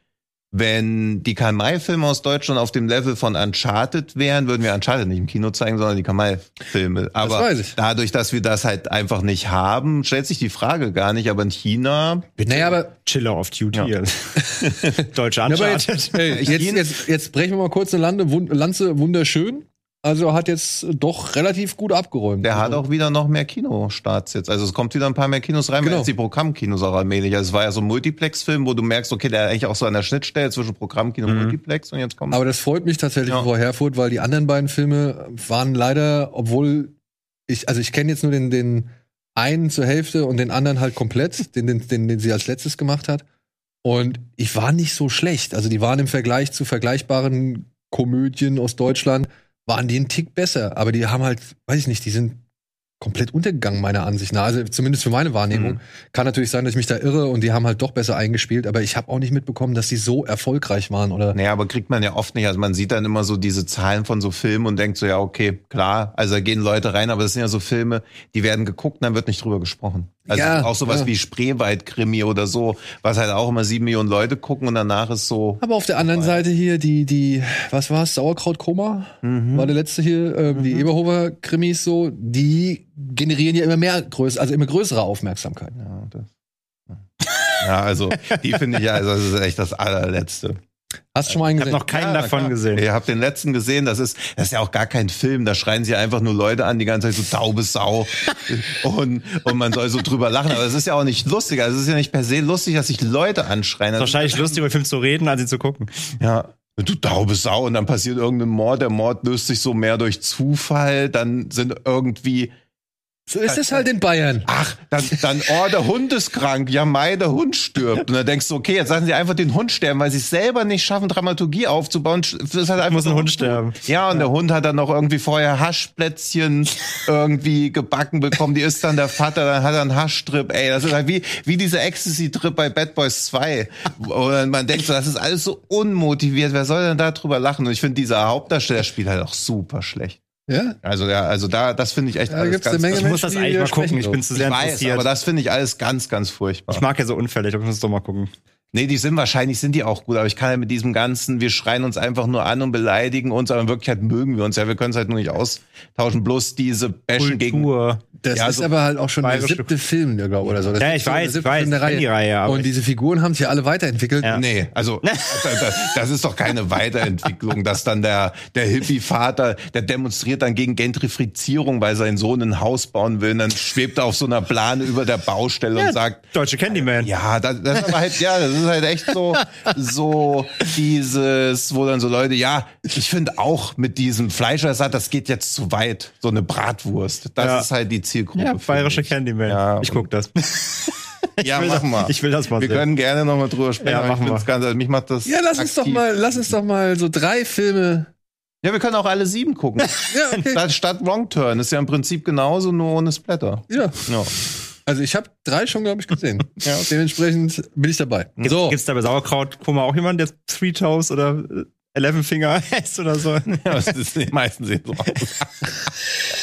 Speaker 3: wenn die Kamai-Filme aus Deutschland auf dem Level von Uncharted wären, würden wir Uncharted nicht im Kino zeigen, sondern die Kamai-Filme. Aber
Speaker 1: weiß ich.
Speaker 3: dadurch, dass wir das halt einfach nicht haben, stellt sich die Frage gar nicht, aber in China,
Speaker 1: Naja, aber,
Speaker 2: Chiller of Duty.
Speaker 3: Ja.
Speaker 2: Deutsche
Speaker 1: ja, aber
Speaker 2: Uncharted.
Speaker 1: jetzt, ey, jetzt, jetzt, jetzt brechen wir mal kurz eine Lande, Wun- Lanze, wunderschön. Also hat jetzt doch relativ gut abgeräumt.
Speaker 3: der hat auch wieder noch mehr Kinostarts jetzt. Also es kommt wieder ein paar mehr Kinos rein,
Speaker 1: Genau.
Speaker 3: jetzt die Programmkinos auch allmählich. Also es war ja so ein Multiplex-Film, wo du merkst, okay, der ist eigentlich auch so an der Schnittstelle zwischen Programmkino und
Speaker 2: Mhm.
Speaker 3: Multiplex und jetzt kommt
Speaker 1: Aber das freut mich tatsächlich
Speaker 3: Ja.
Speaker 1: vor Herfurt, weil die anderen beiden Filme waren leider, obwohl ich, also ich kenne jetzt nur den, den einen zur Hälfte und den anderen halt komplett, den, den, den, den sie als letztes gemacht hat. Und ich war nicht so schlecht. Also die waren im Vergleich zu vergleichbaren Komödien aus Deutschland, waren die einen Tick besser. Aber die haben halt, weiß ich nicht, die sind komplett untergegangen, meiner Ansicht nach. Also zumindest für meine Wahrnehmung.
Speaker 3: Mhm.
Speaker 1: Kann natürlich sein, dass ich mich da irre und die haben halt doch besser eingespielt, aber ich habe auch nicht mitbekommen, dass die so erfolgreich waren oder.
Speaker 3: Naja, aber kriegt man ja oft nicht. Also man sieht dann immer so diese Zahlen von so Filmen und denkt so, ja, okay, klar, also da gehen Leute rein, aber das sind ja so Filme, die werden geguckt und dann wird nicht drüber gesprochen. Also
Speaker 1: Ja,
Speaker 3: auch sowas
Speaker 1: ja.
Speaker 3: wie Spreewald-Krimi oder so, was halt auch immer sieben Millionen Leute gucken und danach ist so.
Speaker 1: Aber auf der anderen Seite hier, die, die, was war's, Sauerkrautkoma?
Speaker 3: Mhm.
Speaker 1: War der letzte hier, ähm, die Eberhofer-Krimis so, die generieren ja immer mehr größer, also immer größere Aufmerksamkeit.
Speaker 3: Ja, das, ja also die finde ich ja, also das ist echt das allerletzte.
Speaker 1: Hast du schon mal einen
Speaker 2: Ich habe
Speaker 1: gesehen?
Speaker 2: noch keinen
Speaker 3: Ja,
Speaker 2: davon
Speaker 3: klar.
Speaker 2: gesehen.
Speaker 3: Ihr habt den letzten gesehen, das ist, das ist ja auch gar kein Film, da schreien sie einfach nur Leute an, die ganze Zeit so taube Sau. und, und man soll so drüber lachen, aber es ist ja auch nicht lustig, also es ist ja nicht per se lustig, dass sich Leute anschreien.
Speaker 2: Ist wahrscheinlich lustig, über Film zu reden, als ihn zu gucken.
Speaker 3: Ja. Du taube Sau und dann passiert irgendein Mord, der Mord löst sich so mehr durch Zufall, dann sind irgendwie
Speaker 1: So ist es halt in Bayern.
Speaker 3: Ach, dann, dann, oh, der Hund ist krank. Ja, Mai, der Hund stirbt. Und dann denkst du, okay, jetzt lassen sie einfach den Hund sterben, weil sie es selber nicht schaffen, Dramaturgie aufzubauen. Das ist halt einfach
Speaker 2: Muss ein Hund sterben.
Speaker 3: Ja, und der Hund hat dann noch irgendwie vorher Haschplätzchen irgendwie gebacken bekommen. Die ist dann der Vater, dann hat er einen Haschtrip. Ey, das ist halt wie, wie dieser Ecstasy-Trip bei Bad Boys 2. Und man denkt so, das ist alles so unmotiviert. Wer soll denn da drüber lachen? Und ich finde, dieser Hauptdarsteller spielt halt auch super schlecht.
Speaker 1: Ja?
Speaker 3: Also, ja, also da, das finde ich echt
Speaker 1: Da
Speaker 3: alles
Speaker 1: gibt's eine
Speaker 3: ganz,
Speaker 1: Menge
Speaker 2: Ich muss das eigentlich mal gucken. Ich bin zu
Speaker 3: ich
Speaker 2: sehr
Speaker 3: weiß,
Speaker 2: interessiert.
Speaker 3: aber das finde ich alles ganz, ganz furchtbar.
Speaker 2: ich mag ja so Unfälle, ich ich muss doch mal gucken.
Speaker 3: Nee, die sind wahrscheinlich, sind die auch gut, aber ich kann ja mit diesem ganzen, wir schreien uns einfach nur an und beleidigen uns, aber in Wirklichkeit mögen wir uns ja, wir können es halt nur nicht austauschen, bloß diese Bashen gegen.
Speaker 1: Das
Speaker 3: Ja,
Speaker 1: ist
Speaker 3: so
Speaker 1: aber halt auch schon der siebte Film, glaube oder so. Das
Speaker 2: Ja,
Speaker 1: ist
Speaker 2: ich weiß, ich weiß,
Speaker 1: der
Speaker 2: kenn die Reihe, aber
Speaker 1: und diese Figuren haben sich ja alle weiterentwickelt.
Speaker 2: Ja.
Speaker 3: Nee, also das, ist doch keine Weiterentwicklung, dass dann der, der Hippie-Vater, der demonstriert dann gegen Gentrifizierung, weil sein Sohn ein Haus bauen will, und dann schwebt er auf so einer Plane über der Baustelle und sagt,
Speaker 2: Deutsche Candyman.
Speaker 3: Ja, das, das ist halt, ja, das ist halt echt so, so dieses, wo dann so Leute, ja, ich finde auch mit diesem Fleischersatz, das geht jetzt zu weit, so eine Bratwurst. Das
Speaker 2: Ja.
Speaker 3: ist halt die Zielgruppe.
Speaker 2: Ja, bayerische
Speaker 3: ich.
Speaker 2: Candyman.
Speaker 3: Ja,
Speaker 2: ich guck das.
Speaker 3: Ja,
Speaker 2: will
Speaker 3: machen
Speaker 2: das-
Speaker 3: wir.
Speaker 2: ich will das mal
Speaker 3: Wir
Speaker 2: sehen.
Speaker 3: können gerne nochmal drüber sprechen.
Speaker 2: Ja,
Speaker 3: ich
Speaker 2: machen wir.
Speaker 3: Ganz, also mich macht das.
Speaker 1: Ja, lass uns doch
Speaker 3: aktiv.
Speaker 1: mal, lass uns doch mal so drei Filme.
Speaker 3: Ja, wir können auch alle sieben gucken.
Speaker 1: Ja, okay.
Speaker 3: Statt, statt Wrong Turn ist ja im Prinzip genauso, nur ohne Splatter.
Speaker 1: ja.
Speaker 3: Ja.
Speaker 1: Also ich habe drei schon, glaube ich, gesehen. ja, Dementsprechend bin ich dabei.
Speaker 2: Gibt,
Speaker 1: so,
Speaker 2: Gibt's da bei Sauerkraut, guck mal, auch jemand, der Three Toes oder Eleven Finger heißt oder so?
Speaker 3: Ja, das ist die meisten sehen so aus.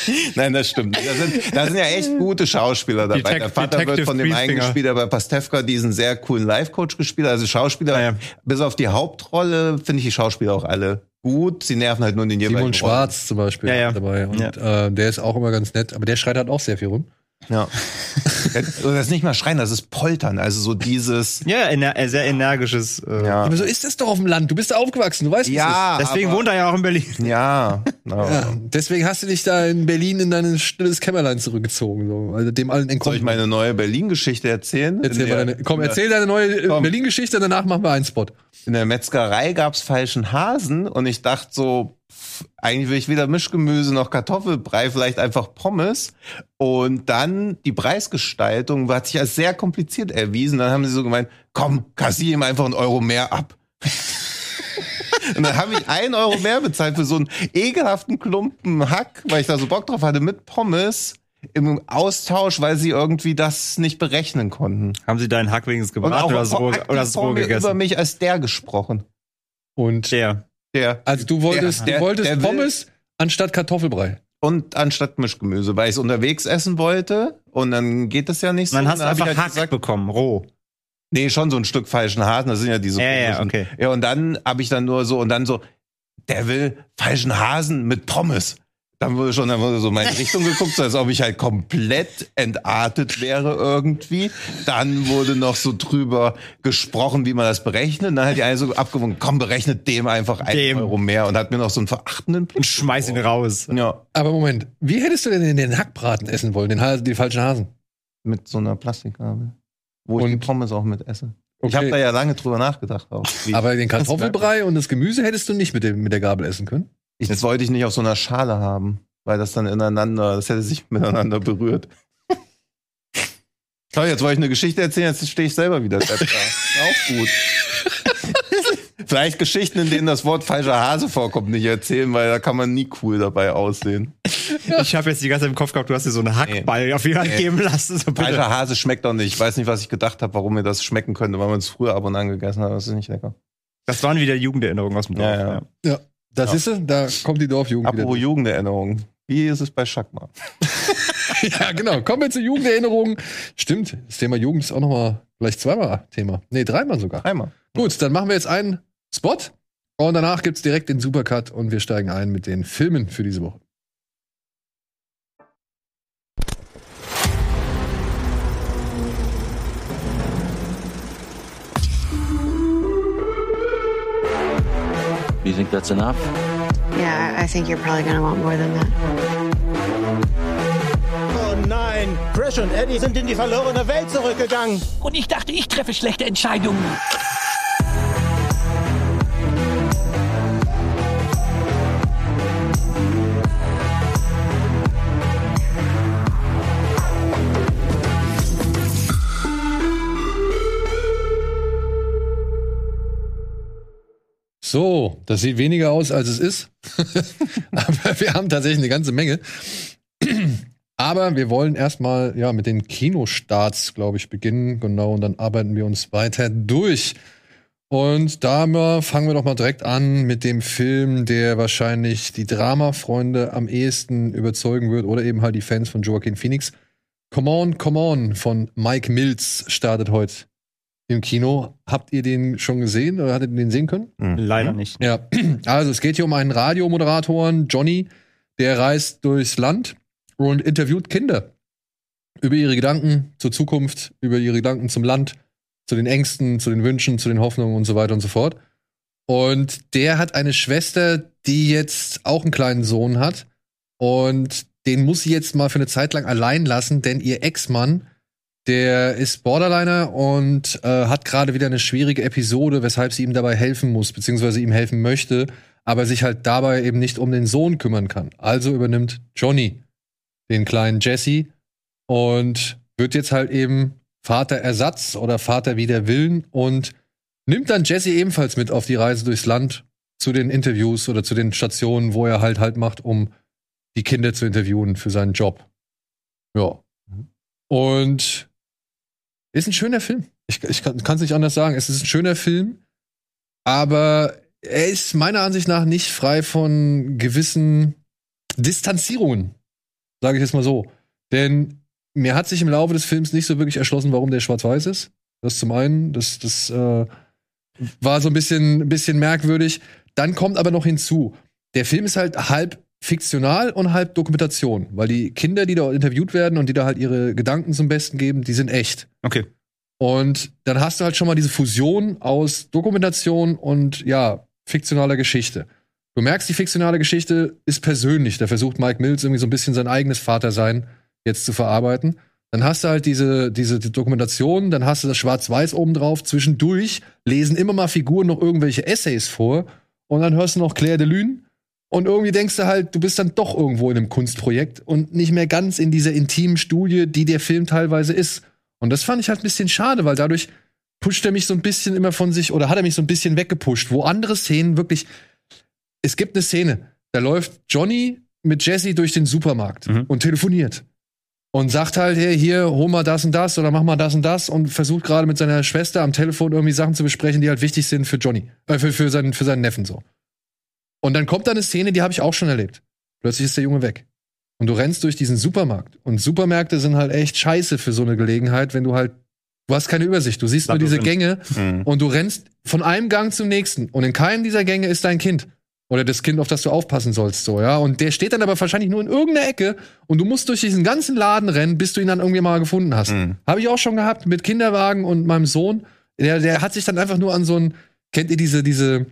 Speaker 3: Nein, das stimmt. Da sind, da sind ja echt gute Schauspieler dabei.
Speaker 2: Detec-
Speaker 3: der Vater wird
Speaker 2: Detective
Speaker 3: von dem einen gespielt, der bei Pastewka diesen sehr coolen Live-Coach gespielt. hat. Also Schauspieler,
Speaker 2: Ah, ja.
Speaker 3: bis auf die Hauptrolle, finde ich die Schauspieler auch alle gut. Sie nerven halt nur in den jeweiligen
Speaker 1: Simon
Speaker 3: Rollen.
Speaker 1: Schwarz zum Beispiel
Speaker 2: Ja, ja.
Speaker 1: dabei. Und äh, der ist auch immer ganz nett, aber der schreit halt auch sehr viel rum.
Speaker 3: Ja. das ist nicht mal schreien, das ist poltern. Also so dieses.
Speaker 2: Ja, ener äh, sehr energisches. Äh,
Speaker 3: Ja.
Speaker 1: Aber so ist das doch auf dem Land. Du bist da aufgewachsen, du weißt, wie es
Speaker 3: Ja,
Speaker 2: Deswegen
Speaker 3: aber,
Speaker 2: wohnt er ja auch in Berlin.
Speaker 3: Ja.
Speaker 1: ist. Ja, deswegen hast du dich da in Berlin in dein stilles Kämmerlein zurückgezogen, so, also dem allen
Speaker 3: Soll ich meine neue Berlin-Geschichte erzählen?
Speaker 1: Erzähl deine, komm, erzähl deine neue äh. Berlin-Geschichte, danach machen wir einen Spot.
Speaker 3: in der Metzgerei gab's falschen Hasen und ich dachte so, eigentlich will ich weder Mischgemüse noch Kartoffelbrei, vielleicht einfach Pommes. Und dann die Preisgestaltung hat sich als sehr kompliziert erwiesen. Dann haben sie so gemeint, komm, kassier ihm einfach einen Euro mehr ab. Und dann habe ich einen Euro mehr bezahlt für so einen ekelhaften Klumpen Hack, weil ich da so Bock drauf hatte, mit Pommes im Austausch, weil sie irgendwie das nicht berechnen konnten.
Speaker 2: Haben sie deinen Hack wenigstens gebracht oder so, oder so
Speaker 3: mir über
Speaker 2: gegessen?
Speaker 3: mich als der gesprochen.
Speaker 1: Und
Speaker 2: Der.
Speaker 3: Der.
Speaker 1: also du wolltest,
Speaker 3: Der-
Speaker 1: du wolltest
Speaker 3: der
Speaker 1: Pommes anstatt Kartoffelbrei.
Speaker 3: Und anstatt Mischgemüse, weil ich es unterwegs essen wollte. Und dann geht das ja nicht so.
Speaker 2: Dann hast du einfach
Speaker 3: halt
Speaker 2: Hack
Speaker 3: gesagt,
Speaker 2: bekommen, roh.
Speaker 3: Nee, schon so ein Stück falschen Hasen. Das sind ja diese
Speaker 2: Ja, ja, okay.
Speaker 3: Ja, und dann habe ich dann nur so, und dann so, der will falschen Hasen mit Pommes. Dann wurde schon, dann wurde so meine Richtung geguckt, so als ob ich halt komplett entartet wäre irgendwie. Dann wurde noch so drüber gesprochen, wie man das berechnet. Und dann hat die eine so abgewogen, komm, berechnet dem einfach einen
Speaker 2: Dem.
Speaker 3: Euro mehr und hat mir noch so einen verachtenden Blick.
Speaker 2: Und schmeiß ihn raus.
Speaker 3: Ja,
Speaker 1: Aber Moment, wie hättest du denn den Hackbraten essen wollen, den, den falschen Hasen?
Speaker 3: mit so einer Plastikgabel. Wo ich
Speaker 1: Und-
Speaker 3: die Pommes auch mit esse. Ich
Speaker 1: Okay.
Speaker 3: habe da ja lange drüber nachgedacht auch.
Speaker 1: Aber den Kartoffelbrei und das Gemüse hättest du nicht mit, dem, mit der Gabel essen können?
Speaker 3: Ich, das wollte ich nicht auf so einer Schale haben, weil das dann ineinander, das hätte sich miteinander berührt. Toll, jetzt wollte ich eine Geschichte erzählen, jetzt stehe ich selber wieder da. Auch gut. Vielleicht Geschichten, in denen das Wort falscher Hase vorkommt, nicht erzählen, weil da kann man nie cool dabei aussehen.
Speaker 2: Ich habe jetzt die ganze Zeit im Kopf gehabt, du hast dir so einen Hackball auf die Hand
Speaker 3: Nee.
Speaker 2: geben lassen. So.
Speaker 3: Falscher Hase schmeckt doch nicht. Ich weiß nicht, was ich gedacht habe, warum mir das schmecken könnte, weil man es früher ab und an gegessen hat. Das ist nicht lecker.
Speaker 2: Das waren wieder Jugenderinnerungen aus dem Dorf.
Speaker 3: Ja, ja.
Speaker 1: Ja. Das
Speaker 3: Ja.
Speaker 1: ist es, da kommt die Dorfjugend
Speaker 3: Apropos
Speaker 1: wieder.
Speaker 3: Jugenderinnerungen. Wie ist es bei Schakma?
Speaker 1: Ja, genau. Kommen wir zur Jugenderinnerung. Stimmt, das Thema Jugend ist auch nochmal vielleicht zweimal Thema. Nee, dreimal sogar.
Speaker 3: Einmal.
Speaker 1: Gut, dann machen wir jetzt einen Spot und danach gibt's direkt den Supercut und wir steigen ein mit den Filmen für diese Woche.
Speaker 4: You think that's enough?
Speaker 5: Yeah, I think you're probably gonna want more than that.
Speaker 6: Oh nein, Crash und Eddie sind in die verlorene Welt zurückgegangen.
Speaker 7: Und ich dachte, ich treffe schlechte Entscheidungen.
Speaker 1: So, das sieht weniger aus, als es ist. Aber wir haben tatsächlich eine ganze Menge. Aber wir wollen erstmal ja mit den Kinostarts, glaube ich, beginnen. Genau, und dann arbeiten wir uns weiter durch. Und da fangen wir doch mal direkt an mit dem Film, der wahrscheinlich die Drama-Freunde am ehesten überzeugen wird oder eben halt die Fans von Joaquin Phoenix. Come on, come on von Mike Mills startet heute im Kino. Habt ihr den schon gesehen oder hattet ihr den sehen können?
Speaker 2: Leider nicht.
Speaker 1: Ja, also es geht hier um einen Radiomoderatoren, Johnny, der reist durchs Land und interviewt Kinder über ihre Gedanken zur Zukunft, über ihre Gedanken zum Land, zu den Ängsten, zu den Wünschen, zu den Hoffnungen und so weiter und so fort. Und der hat eine Schwester, die jetzt auch einen kleinen Sohn hat. Und den muss sie jetzt mal für eine Zeit lang allein lassen, denn ihr Ex-Mann, der ist Borderliner und äh, hat gerade wieder eine schwierige Episode, weshalb sie ihm dabei helfen muss, beziehungsweise ihm helfen möchte, aber sich halt dabei eben nicht um den Sohn kümmern kann. Also übernimmt Johnny den kleinen Jesse und wird jetzt halt eben Vaterersatz oder Vater wider Willen und nimmt dann Jesse ebenfalls mit auf die Reise durchs Land zu den Interviews oder zu den Stationen, wo er halt halt macht, um die Kinder zu interviewen für seinen Job. Ja. Und ist ein schöner Film. Ich, ich kann es nicht anders sagen. Es ist ein schöner Film, aber er ist meiner Ansicht nach nicht frei von gewissen Distanzierungen, sage ich jetzt mal so. Denn mir hat sich im Laufe des Films nicht so wirklich erschlossen, warum der schwarz-weiß ist. Das zum einen, das, das äh, war so ein bisschen, ein bisschen merkwürdig. Dann kommt aber noch hinzu, der Film ist halt halb fiktional und halb Dokumentation, weil die Kinder, die da interviewt werden und die da halt ihre Gedanken zum Besten geben, die sind echt.
Speaker 2: Okay.
Speaker 1: Und dann hast du halt schon mal diese Fusion aus Dokumentation und ja, fiktionaler Geschichte. Du merkst, die fiktionale Geschichte ist persönlich. Da versucht Mike Mills irgendwie so ein bisschen sein eigenes Vatersein jetzt zu verarbeiten. Dann hast du halt diese, diese Dokumentation, dann hast du das Schwarz-Weiß obendrauf. Zwischendurch lesen immer mal Figuren noch irgendwelche Essays vor. Und dann hörst du noch Claire de Lune. Und irgendwie denkst du halt, du bist dann doch irgendwo in einem Kunstprojekt und nicht mehr ganz in dieser intimen Studie, die der Film teilweise ist. Und das fand ich halt ein bisschen schade, weil dadurch pusht er mich so ein bisschen immer von sich oder hat er mich so ein bisschen weggepusht, wo andere Szenen wirklich. Es gibt eine Szene, da läuft Johnny mit Jesse durch den Supermarkt
Speaker 2: Mhm.
Speaker 1: und telefoniert und sagt halt, hey, hier, hol mal das und das oder mach mal das und das und versucht gerade mit seiner Schwester am Telefon irgendwie Sachen zu besprechen, die halt wichtig sind für Johnny, äh, für, für, seinen, für seinen Neffen so. Und dann kommt da eine Szene, die habe ich auch schon erlebt. Plötzlich ist der Junge weg. Und du rennst durch diesen Supermarkt. Und Supermärkte sind halt echt scheiße für so eine Gelegenheit, wenn du halt, du hast keine Übersicht. Du siehst nur diese Gänge
Speaker 3: Mhm.
Speaker 1: und du rennst von einem Gang zum nächsten. Und in keinem dieser Gänge ist dein Kind. Oder das Kind, auf das du aufpassen sollst, so, ja. Und der steht dann aber wahrscheinlich nur in irgendeiner Ecke und du musst durch diesen ganzen Laden rennen, bis du ihn dann irgendwie mal gefunden hast.
Speaker 3: Mhm.
Speaker 1: Habe ich auch schon gehabt mit Kinderwagen und meinem Sohn. Der, der hat sich dann einfach nur an so ein, kennt ihr diese, diese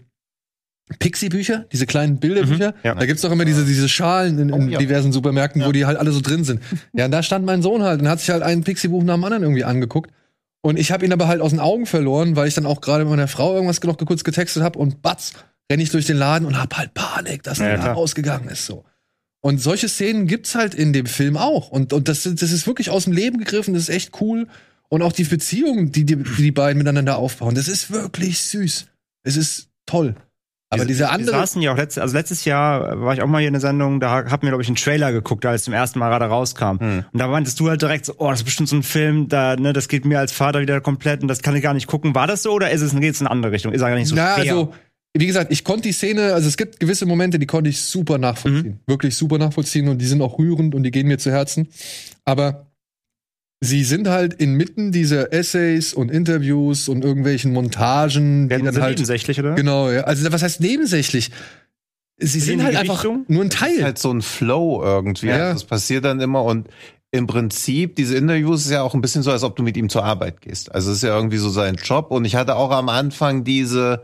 Speaker 1: Pixie-Bücher, diese kleinen Bilderbücher?
Speaker 2: ja.
Speaker 1: Da gibt's doch immer diese, diese Schalen in, in
Speaker 3: Oh, ja.
Speaker 1: diversen Supermärkten, wo die halt alle so drin sind. Ja, und da stand mein Sohn halt und hat sich halt ein Pixie-Buch nach dem anderen irgendwie angeguckt. Und ich habe ihn aber halt aus den Augen verloren, weil ich dann auch gerade mit meiner Frau irgendwas noch kurz getextet habe und batz, renne ich durch den Laden und hab halt Panik, dass
Speaker 2: Ja,
Speaker 1: der da
Speaker 2: klar.
Speaker 1: rausgegangen ist. So. Und solche Szenen gibt's halt in dem Film auch. Und, und das, das ist wirklich aus dem Leben gegriffen, das ist echt cool. Und auch die Beziehungen, die, die, die beiden miteinander aufbauen, das ist wirklich süß. Es ist toll. Aber diese
Speaker 2: Wir
Speaker 1: andere.
Speaker 2: saßen ja auch letztes, also letztes Jahr war ich auch mal hier in der Sendung, da hab mir, glaube ich, einen Trailer geguckt, als zum ersten Mal gerade rauskam.
Speaker 1: Hm.
Speaker 2: Und da meintest du halt direkt so, oh, das ist bestimmt so ein Film, da, ne, das geht mir als Vater wieder komplett und das kann ich gar nicht gucken. War das so oder ist es, geht's in eine andere Richtung? Ist er gar nicht so
Speaker 1: Na,
Speaker 2: fair?
Speaker 1: also, wie gesagt, ich konnte die Szene, also es gibt gewisse Momente, die konnte ich super nachvollziehen. Wirklich super nachvollziehen und die sind auch rührend und die gehen mir zu Herzen. Aber sie sind halt inmitten dieser Essays und Interviews und irgendwelchen Montagen, die
Speaker 2: Werden
Speaker 1: dann
Speaker 2: sie
Speaker 1: halt.
Speaker 2: nebensächlich, oder?
Speaker 1: Genau, ja. Also was heißt nebensächlich? Sie sind
Speaker 2: die
Speaker 1: halt einfach
Speaker 2: Gewichtung?
Speaker 1: nur ein
Speaker 3: ist
Speaker 1: Teil.
Speaker 3: halt so ein Flow irgendwie.
Speaker 1: Ja.
Speaker 3: Das passiert dann immer und im Prinzip, diese Interviews ist ja auch ein bisschen so, als ob du mit ihm zur Arbeit gehst. Also es ist ja irgendwie so sein Job. Und ich hatte auch am Anfang diese,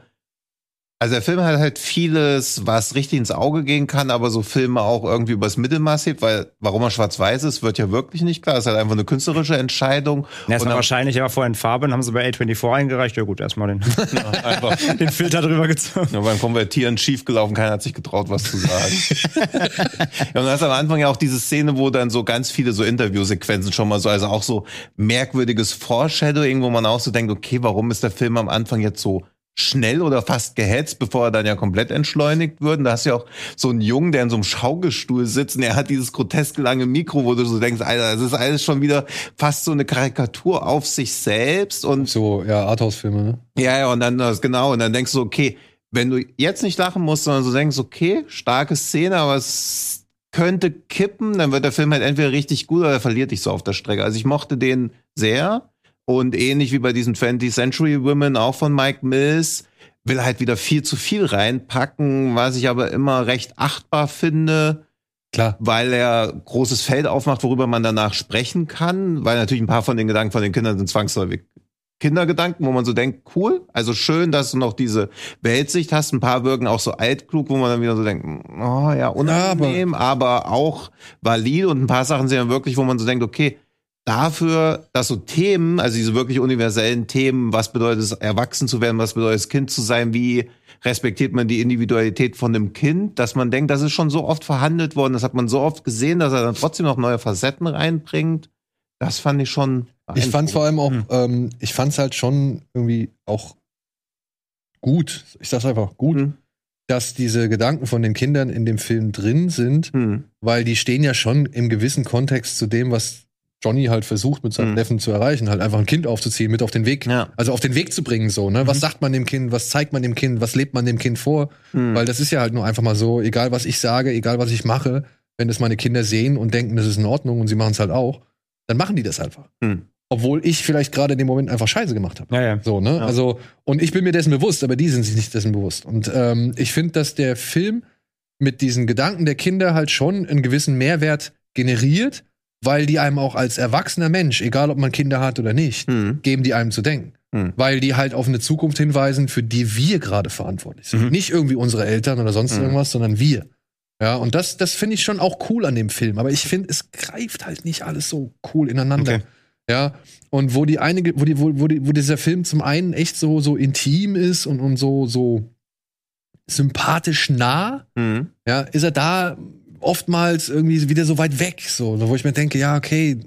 Speaker 3: also der Film hat halt vieles, was richtig ins Auge gehen kann, aber so Filme auch irgendwie übers Mittelmaß hebt, weil warum er schwarz-weiß ist, wird ja wirklich nicht klar. Es ist halt einfach eine künstlerische Entscheidung.
Speaker 2: Ja, es war wahrscheinlich ja vorher in Farbe, dann haben sie bei A24 eingereicht. Ja gut, erstmal den, den Filter drüber gezogen.
Speaker 3: Ja, beim Konvertieren schiefgelaufen, keiner hat sich getraut, was zu sagen. ja, und dann hast am Anfang ja auch diese Szene, wo dann so ganz viele so Interviewsequenzen schon mal so, also auch so merkwürdiges Foreshadowing, wo man auch so denkt, okay, warum ist der Film am Anfang jetzt so schnell oder fast gehetzt, bevor er dann ja komplett entschleunigt wird. Und da hast du ja auch so einen Jungen, der in so einem Schaukelstuhl sitzt und er hat dieses grotesk lange Mikro, wo du so denkst, Alter, das ist alles schon wieder fast so eine Karikatur auf sich selbst und
Speaker 1: So, ja, Arthouse-Filme, ne?
Speaker 3: ja, ja, und dann das genau, und dann denkst du, okay, wenn du jetzt nicht lachen musst, sondern so denkst, okay, starke Szene, aber es könnte kippen, dann wird der Film halt entweder richtig gut oder er verliert dich so auf der Strecke. Also ich mochte den sehr Und ähnlich wie bei diesen 20th Century Women auch von Mike Mills, will halt wieder viel zu viel reinpacken, was ich aber immer recht achtbar finde.
Speaker 1: Klar.
Speaker 3: Weil er großes Feld aufmacht, worüber man danach sprechen kann, weil natürlich ein paar von den Gedanken von den Kindern sind zwangsläufig Kindergedanken, wo man so denkt, cool, also schön, dass du noch diese Weltsicht hast. Ein paar wirken auch so altklug, wo man dann wieder so denkt, oh ja, unangenehm, aber, aber auch valid und ein paar Sachen sind ja wirklich, wo man so denkt, okay, dafür, dass so Themen, also diese wirklich universellen Themen, was bedeutet es, erwachsen zu werden, was bedeutet es, Kind zu sein, wie respektiert man die Individualität von dem Kind, dass man denkt, das ist schon so oft verhandelt worden, das hat man so oft gesehen, dass er dann trotzdem noch neue Facetten reinbringt. Das fand ich schon.
Speaker 1: Ich fand vor allem auch, hm. ähm, ich fand es halt schon irgendwie auch gut. Ich sag's einfach gut. Hm dass diese Gedanken von den Kindern in dem Film drin sind, hm. weil die stehen ja schon im gewissen Kontext zu dem, was Johnny halt versucht mit seinem mhm. Neffen zu erreichen, halt einfach ein Kind aufzuziehen, mit auf den Weg, ja. also auf den Weg zu bringen, so, ne? Mhm. Was sagt man dem Kind, was zeigt man dem Kind, was lebt man dem Kind vor? Mhm. Weil das ist ja halt nur einfach mal so, egal was ich sage, egal was ich mache, wenn das meine Kinder sehen und denken, das ist in Ordnung und sie machen es halt auch, dann machen die das einfach. Mhm. Obwohl ich vielleicht gerade in dem Moment einfach Scheiße gemacht habe.
Speaker 2: Ja, ja.
Speaker 1: So, ne? Ja. Also, und ich bin mir dessen bewusst, aber die sind sich nicht dessen bewusst. Und ähm, ich finde, dass der Film mit diesen Gedanken der Kinder halt schon einen gewissen Mehrwert generiert, weil die einem auch als erwachsener Mensch, egal ob man Kinder hat oder nicht, mhm. geben die einem zu denken. Mhm. Weil die halt auf eine Zukunft hinweisen, für die wir gerade verantwortlich sind. Mhm. Nicht irgendwie unsere Eltern oder sonst hm. irgendwas, sondern wir. Ja, und das, das finde ich schon auch cool an dem Film. Aber ich finde, es greift halt nicht alles so cool ineinander. Okay. Ja, und wo die einige, wo die, wo, wo, die, wo dieser Film zum einen echt so, so intim ist und, und so, so sympathisch nah, mhm. ja, ist er da oftmals irgendwie wieder so weit weg, so, wo ich mir denke, ja, okay.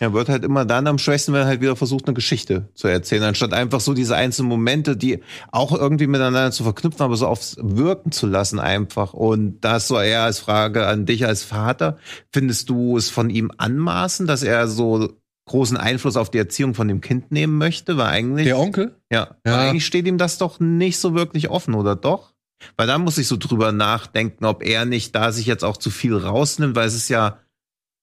Speaker 3: Ja, wird halt immer dann am schwächsten, wenn er halt wieder versucht, eine Geschichte zu erzählen, anstatt einfach so diese einzelnen Momente, die auch irgendwie miteinander zu verknüpfen, aber so aufs Wirken zu lassen einfach. Und das so eher als Frage an dich als Vater. Findest du es von ihm anmaßen, dass er so großen Einfluss auf die Erziehung von dem Kind nehmen möchte? Weil eigentlich.
Speaker 1: Der Onkel?
Speaker 3: Ja. ja. Eigentlich steht ihm das doch nicht so wirklich offen, oder doch? Weil da muss ich so drüber nachdenken, ob er nicht da sich jetzt auch zu viel rausnimmt, weil es ist ja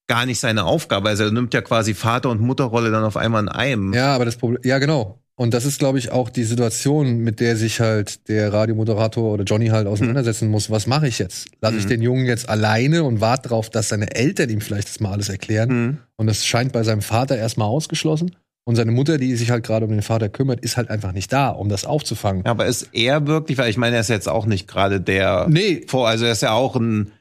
Speaker 3: gar nicht seine Aufgabe. Also er nimmt ja quasi Vater- und Mutterrolle dann auf einmal in einem.
Speaker 1: Ja, aber das Problem, ja genau. Und das ist, glaube ich, auch die Situation, mit der sich halt der Radiomoderator oder Johnny halt auseinandersetzen mhm. muss. Was mache ich jetzt? Lasse ich mhm. den Jungen jetzt alleine und warte darauf, dass seine Eltern ihm vielleicht das mal alles erklären? Mhm. Und das scheint bei seinem Vater erstmal ausgeschlossen. Und seine Mutter, die sich halt gerade um den Vater kümmert, ist halt einfach nicht da, um das aufzufangen.
Speaker 3: Ja, aber ist er wirklich, weil ich meine, er ist jetzt auch nicht gerade der
Speaker 1: nee.
Speaker 3: vor, also er ist ja auch ein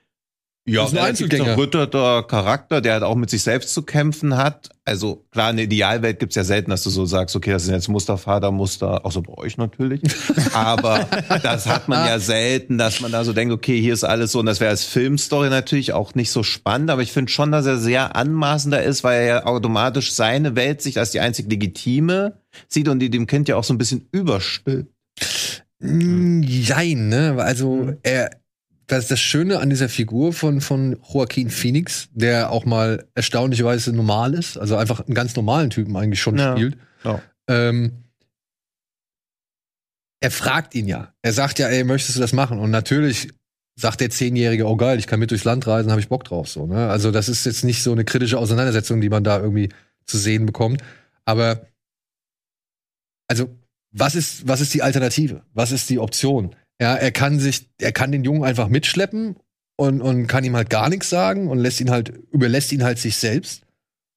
Speaker 3: ja,
Speaker 1: ist ein Einzelgänger.
Speaker 3: zerrütterter Charakter, der halt auch mit sich selbst zu kämpfen hat. Also klar, in der Idealwelt gibt's ja selten, dass du so sagst, okay, das sind jetzt Mustervater, Muster, außer bei euch natürlich. Aber das hat man ja selten, dass man da so denkt, okay, hier ist alles so. Und das wäre als Filmstory natürlich auch nicht so spannend. Aber ich finde schon, dass er sehr anmaßender ist, weil er ja automatisch seine Welt sich als die einzig legitime sieht und die dem Kind ja auch so ein bisschen überstülpt.
Speaker 1: Jein, ne? Also mhm. er, das, das Schöne an dieser Figur von, von Joaquin Phoenix, der auch mal erstaunlicherweise normal ist, also einfach einen ganz normalen Typen eigentlich schon ja. spielt. Ja. Ähm, er fragt ihn ja. Er sagt ja, ey, möchtest du das machen? Und natürlich sagt der Zehnjährige, oh geil, ich kann mit durchs Land reisen, habe ich Bock drauf. So, ne? Also das ist jetzt nicht so eine kritische Auseinandersetzung, die man da irgendwie zu sehen bekommt. Aber also, was ist, was ist die Alternative? Was ist die Option? Ja, er kann sich, er kann den Jungen einfach mitschleppen und, und kann ihm halt gar nichts sagen und lässt ihn halt, überlässt ihn halt sich selbst.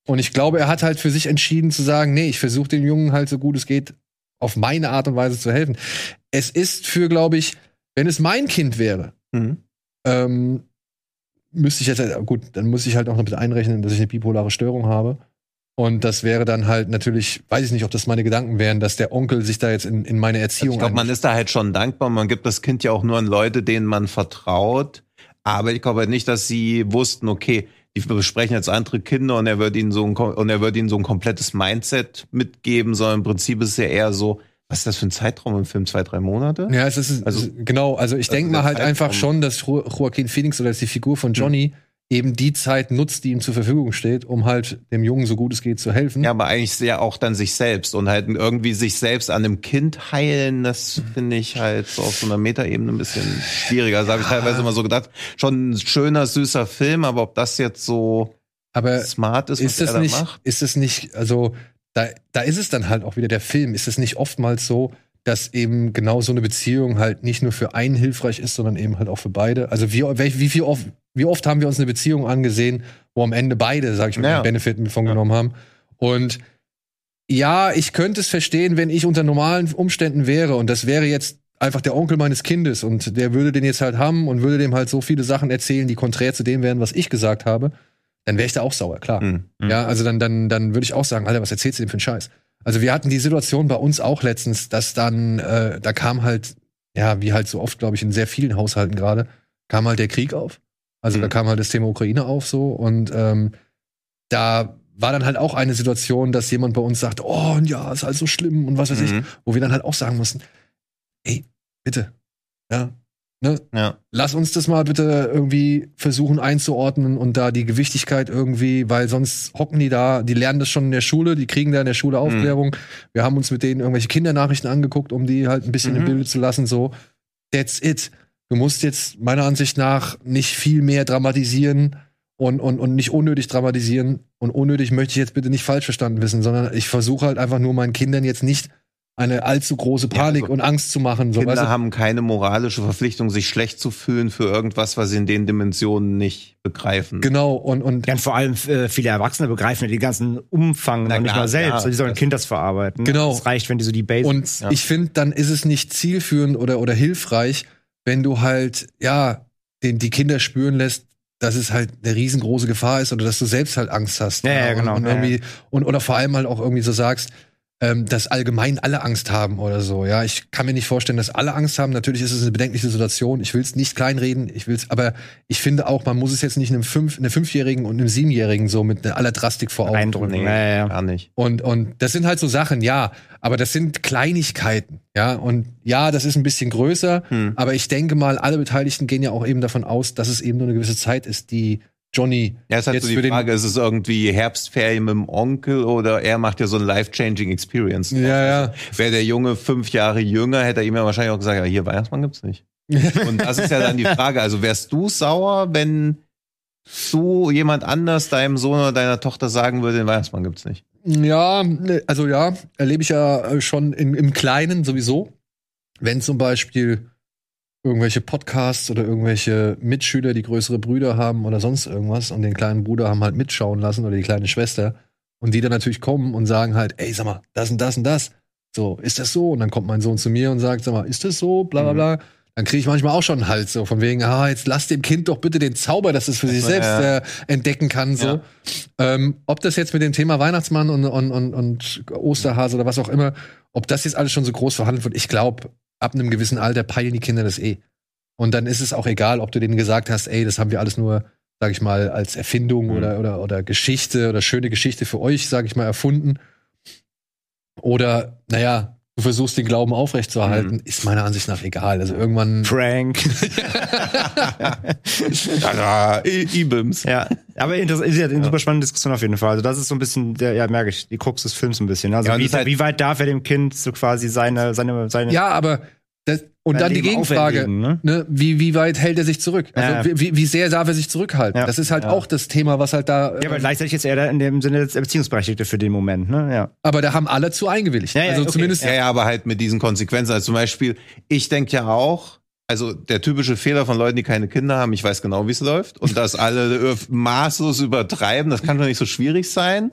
Speaker 1: Und ich glaube, er hat halt für sich entschieden zu sagen, nee, ich versuche den Jungen halt so gut es geht auf meine Art und Weise zu helfen. Es ist für, glaube ich, wenn es mein Kind wäre, mhm. ähm, müsste ich jetzt, gut, dann muss ich halt auch noch mit einrechnen, dass ich eine bipolare Störung habe. Und das wäre dann halt natürlich, weiß ich nicht, ob das meine Gedanken wären, dass der Onkel sich da jetzt in, in meine Erziehung.
Speaker 3: Ich glaube, man ist da halt schon dankbar. Man gibt das Kind ja auch nur an Leute, denen man vertraut. Aber ich glaube halt nicht, dass sie wussten, okay, die besprechen jetzt andere Kinder und er wird ihnen so ein, und er wird ihnen so ein komplettes Mindset mitgeben, sondern im Prinzip ist es ja eher so, was ist das für ein Zeitraum im Film? Zwei, drei Monate?
Speaker 1: Ja, es ist, also, genau. Also ich also denke mal halt Zeitraum. einfach schon, dass Joaquin Phoenix oder die Figur von Johnny hm eben die Zeit nutzt, die ihm zur Verfügung steht, um halt dem Jungen so gut es geht zu helfen.
Speaker 3: Ja, aber eigentlich sehr auch dann sich selbst und halt irgendwie sich selbst an einem Kind heilen, das finde ich halt so auf so einer Metaebene ein bisschen schwieriger. Das habe ich teilweise immer so gedacht. Schon ein schöner, süßer Film, aber ob das jetzt so
Speaker 1: aber
Speaker 3: smart ist,
Speaker 1: ist was das er nicht, macht? Ist es nicht, also da, da ist es dann halt auch wieder der Film. Ist es nicht oftmals so, dass eben genau so eine Beziehung halt nicht nur für einen hilfreich ist, sondern eben halt auch für beide? Also wie, wie, wie, oft, wie oft haben wir uns eine Beziehung angesehen, wo am Ende beide, sag ich mal,
Speaker 3: Ja.
Speaker 1: Benefit mit von genommen haben? Und ja, ich könnte es verstehen, wenn ich unter normalen Umständen wäre und das wäre jetzt einfach der Onkel meines Kindes und der würde den jetzt halt haben und würde dem halt so viele Sachen erzählen, die konträr zu dem wären, was ich gesagt habe, dann wäre ich da auch sauer, klar.
Speaker 3: Mhm.
Speaker 1: Ja, also dann, dann, dann würde ich auch sagen, Alter, was erzählst du denn für einen Scheiß? Also wir hatten die Situation bei uns auch letztens, dass dann, äh, da kam halt, ja, wie halt so oft, glaube ich, in sehr vielen Haushalten gerade, kam halt der Krieg auf. Also
Speaker 3: Mhm.
Speaker 1: da kam halt das Thema Ukraine auf so und ähm, da war dann halt auch eine Situation, dass jemand bei uns sagt, oh ja, ist halt so schlimm und was weiß ich,
Speaker 3: Mhm.
Speaker 1: wo wir dann halt auch sagen mussten, ey, bitte, ja, ne,
Speaker 3: Ja.
Speaker 1: lass uns das mal bitte irgendwie versuchen einzuordnen und da die Gewichtigkeit irgendwie, weil sonst hocken die da, die lernen das schon in der Schule, die kriegen da in der Schule Aufklärung. Wir haben uns mit denen irgendwelche Kindernachrichten angeguckt, um die halt ein bisschen im
Speaker 3: Mhm.
Speaker 1: Bilde zu lassen, so. That's it. Du musst jetzt meiner Ansicht nach nicht viel mehr dramatisieren und, und, und nicht unnötig dramatisieren. Und unnötig möchte ich jetzt bitte nicht falsch verstanden wissen, sondern ich versuche halt einfach nur meinen Kindern jetzt nicht eine allzu große
Speaker 3: Ja,
Speaker 1: Panik
Speaker 3: also
Speaker 1: und Angst zu machen. So,
Speaker 3: Kinder
Speaker 1: weißt du?
Speaker 3: haben keine moralische Verpflichtung, sich schlecht zu fühlen für irgendwas, was sie in den Dimensionen nicht begreifen.
Speaker 1: Genau, und, und
Speaker 2: Ja, und vor allem äh, viele Erwachsene begreifen ja den ganzen Umfang
Speaker 3: Na
Speaker 2: noch nicht
Speaker 3: klar,
Speaker 2: mal selbst.
Speaker 3: ja.
Speaker 2: die sollen ein Kind das verarbeiten.
Speaker 1: Genau.
Speaker 2: Es reicht, wenn die so die Basics.
Speaker 1: Und
Speaker 3: Ja.
Speaker 1: ich finde, dann ist es nicht zielführend oder, oder hilfreich, wenn du halt, ja, den, die Kinder spüren lässt, dass es halt eine riesengroße Gefahr ist oder dass du selbst halt Angst hast.
Speaker 2: Ja, ja,
Speaker 1: Und-
Speaker 2: genau.
Speaker 1: Und,
Speaker 2: Ja,
Speaker 1: irgendwie, und oder vor allem halt auch irgendwie so sagst, ähm, dass allgemein alle Angst haben oder so. Ja, ich kann mir nicht vorstellen, dass alle Angst haben. Natürlich ist es eine bedenkliche Situation. Ich will es nicht kleinreden. Ich will's, aber ich finde auch, man muss es jetzt nicht einem fünf, einer fünfjährigen und einem siebenjährigen so mit aller Drastik vor Augen
Speaker 2: Eindrücken.
Speaker 3: Nee,
Speaker 2: ja, ja.
Speaker 3: gar nicht.
Speaker 1: und, und das sind halt so Sachen, ja. Aber das sind Kleinigkeiten, ja. Und ja, das ist ein bisschen größer.
Speaker 3: Hm.
Speaker 1: Aber ich denke mal, alle Beteiligten gehen ja auch eben davon aus, dass es eben nur eine gewisse Zeit ist, die Johnny
Speaker 3: Ja, ist halt
Speaker 1: jetzt
Speaker 3: so die. Frage, ist es irgendwie Herbstferien mit dem Onkel oder er macht ja so ein life-changing Experience.
Speaker 1: Ja, ja.
Speaker 3: Wäre der Junge fünf Jahre jünger, hätte er ihm ja wahrscheinlich auch gesagt, ja, hier Weihnachtsmann gibt's nicht. Und das ist ja dann die Frage. Also wärst du sauer, wenn du jemand anders deinem Sohn oder deiner Tochter sagen würde, den Weihnachtsmann gibt's nicht?
Speaker 1: Ja, also ja, erlebe ich ja schon im, im Kleinen sowieso. Wenn zum Beispiel irgendwelche Podcasts oder irgendwelche Mitschüler, die größere Brüder haben oder sonst irgendwas und den kleinen Bruder haben halt mitschauen lassen oder die kleine Schwester und die dann natürlich kommen und sagen halt, ey, sag mal, das und das und das. So, ist das so? Und dann kommt mein Sohn zu mir und sagt, sag mal, ist das so? Bla bla bla. Dann kriege ich manchmal auch schon einen Hals so von wegen, ah, jetzt lass dem Kind doch bitte den Zauber, dass es für sich selbst äh, entdecken kann. So.
Speaker 3: Ja.
Speaker 1: Ähm, ob das jetzt mit dem Thema Weihnachtsmann und, und, und, und Osterhase oder was auch immer, ob das jetzt alles schon so groß verhandelt wird, ich glaube, ab einem gewissen Alter peilen die Kinder das eh. Und dann ist es auch egal, ob du denen gesagt hast, ey, das haben wir alles nur, sag ich mal, als Erfindung
Speaker 3: Mhm.
Speaker 1: oder, oder, oder Geschichte oder schöne Geschichte für euch, sag ich mal, erfunden. Oder, naja, du versuchst den Glauben aufrechtzuerhalten, ist meiner Ansicht nach egal. Also irgendwann.
Speaker 2: Prank.
Speaker 3: Tada, I- Ibims.
Speaker 2: ja, aber inter- ist ja eine super spannende Diskussion auf jeden Fall. Also das ist so ein bisschen, der, ja, merke ich, die Krux des Films ein bisschen. Also
Speaker 3: Ja,
Speaker 2: wie,
Speaker 3: das halt-
Speaker 2: wie weit darf er dem Kind so quasi seine, seine, seine
Speaker 1: Ja, aber das, und dann die Gegenfrage,
Speaker 2: ne?
Speaker 1: ne, wie, wie weit hält er sich zurück? Also
Speaker 2: Ja.
Speaker 1: wie, wie sehr darf er sich zurückhalten?
Speaker 2: Ja.
Speaker 1: Das ist halt auch das Thema, was halt da.
Speaker 2: Ja, aber
Speaker 1: ähm,
Speaker 2: gleichzeitig ist er da in dem Sinne der Beziehungsberechtigte für den Moment, ne? Ja.
Speaker 1: aber da haben alle zu eingewilligt.
Speaker 2: Ja, ja,
Speaker 1: also
Speaker 2: okay.
Speaker 1: zumindest.
Speaker 3: Ja, ja, aber halt mit diesen Konsequenzen. Also zum Beispiel, ich denke ja auch, also der typische Fehler von Leuten, die keine Kinder haben, ich weiß genau, wie es läuft. Und dass alle maßlos übertreiben, das kann doch nicht so schwierig sein.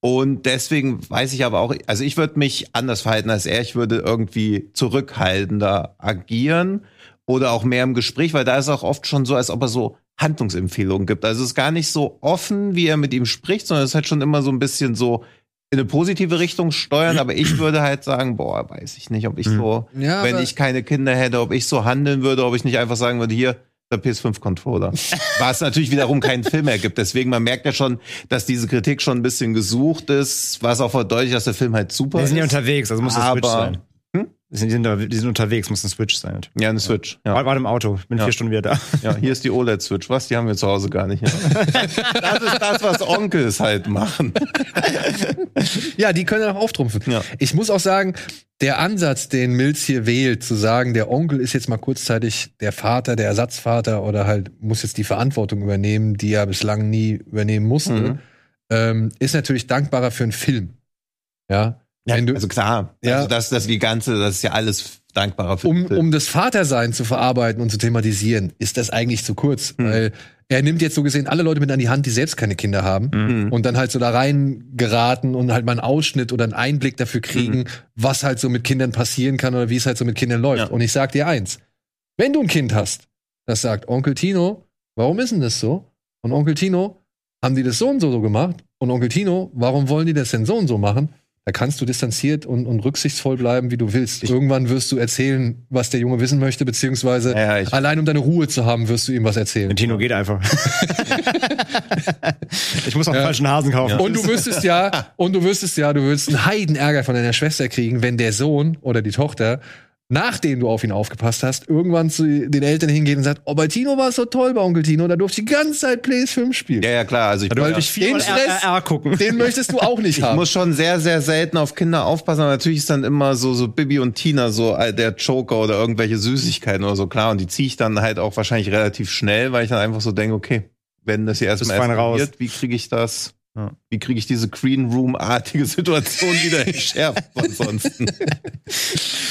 Speaker 3: Und deswegen weiß ich aber auch, also ich würde mich anders verhalten als er. Ich würde irgendwie zurückhaltender agieren oder auch mehr im Gespräch, weil da ist auch oft schon so, als ob er so Handlungsempfehlungen gibt. Also es ist gar nicht so offen, wie er mit ihm spricht, sondern es ist halt schon immer so ein bisschen so in eine positive Richtung steuern, aber ich würde halt sagen, boah, weiß ich nicht, ob ich so,
Speaker 1: Ja,
Speaker 3: wenn ich keine Kinder hätte, ob ich so handeln würde, ob ich nicht einfach sagen würde, hier, der PS5-Controller. Was natürlich wiederum keinen Film ergibt. Deswegen, man merkt ja schon, dass diese Kritik schon ein bisschen gesucht ist, was auch verdeutlicht, dass der Film halt super
Speaker 2: Die sind ja
Speaker 3: ist.
Speaker 2: unterwegs, also muss das Switch sein. Die sind, sind, da- die sind unterwegs, muss ein Switch sein.
Speaker 3: Ja, eine Switch.
Speaker 2: Ja.
Speaker 3: Ja.
Speaker 2: Warte im Auto, bin
Speaker 3: Ja.
Speaker 2: vier Stunden wieder da.
Speaker 3: ja, hier ist die OLED-Switch. Was? Die haben wir zu Hause gar nicht. Ja. Das ist das, was Onkels halt machen.
Speaker 1: Ja, die können auch auftrumpfen.
Speaker 3: Ja.
Speaker 1: Ich muss auch sagen, der Ansatz, den Mills hier wählt, zu sagen, der Onkel ist jetzt mal kurzzeitig der Vater, der Ersatzvater oder halt muss jetzt die Verantwortung übernehmen, die er bislang nie übernehmen musste,
Speaker 3: Mhm.
Speaker 1: ähm, ist natürlich dankbarer für einen Film. Ja.
Speaker 3: Ja,
Speaker 1: Wenn du-
Speaker 3: also klar,
Speaker 1: Ja.
Speaker 3: also das, das die ganze, das ist ja alles dankbarer für
Speaker 1: um, um das Vatersein zu verarbeiten und zu thematisieren, ist das eigentlich zu kurz.
Speaker 3: Hm.
Speaker 1: Weil er nimmt jetzt so gesehen alle Leute mit an die Hand, die selbst keine Kinder haben
Speaker 3: Mhm.
Speaker 1: und dann halt so da rein geraten und halt mal einen Ausschnitt oder einen Einblick dafür kriegen,
Speaker 3: Mhm.
Speaker 1: was halt so mit Kindern passieren kann oder wie es halt so mit Kindern läuft.
Speaker 3: Ja.
Speaker 1: Und ich sag dir eins, wenn du ein Kind hast, das sagt, Onkel Tino, warum ist denn das so? Und Onkel Tino, haben die das so und so so gemacht? Und Onkel Tino, warum wollen die das denn so und so machen? Da kannst du distanziert und, und rücksichtsvoll bleiben, wie du willst. Irgendwann wirst du erzählen, was der Junge wissen möchte, beziehungsweise
Speaker 3: Ja, ja, ich-
Speaker 1: allein um deine Ruhe zu haben, wirst du ihm was erzählen.
Speaker 2: Tino geht einfach. ich muss auch
Speaker 1: Ja.
Speaker 2: falschen Hasen kaufen.
Speaker 1: Und du wüsstest ja, und du wüsstest ja, du würdest einen Heidenärger von deiner Schwester kriegen, wenn der Sohn oder die Tochter, nachdem du auf ihn aufgepasst hast, irgendwann zu den Eltern hingeht und sagt, oh, bei Tino war es so toll bei Onkel Tino, da durfte ich die ganze Zeit PS5 spielen.
Speaker 3: ja, ja, klar. Also ich,
Speaker 2: Da
Speaker 3: ja,
Speaker 2: ich viermal
Speaker 1: Den Stress-
Speaker 2: RRR gucken.
Speaker 1: Den möchtest du auch nicht
Speaker 3: ich
Speaker 1: haben.
Speaker 3: muss schon sehr, sehr selten auf Kinder aufpassen, aber natürlich ist dann immer so, so Bibi und Tina so äh, der Joker oder irgendwelche Süßigkeiten oder so, klar. Und die ziehe ich dann halt auch wahrscheinlich relativ schnell, weil ich dann einfach so denke, okay, wenn das hier erstmal
Speaker 2: raus.
Speaker 3: wie kriege ich das? Wie kriege ich diese Green Room-artige Situation wieder entschärft ansonsten?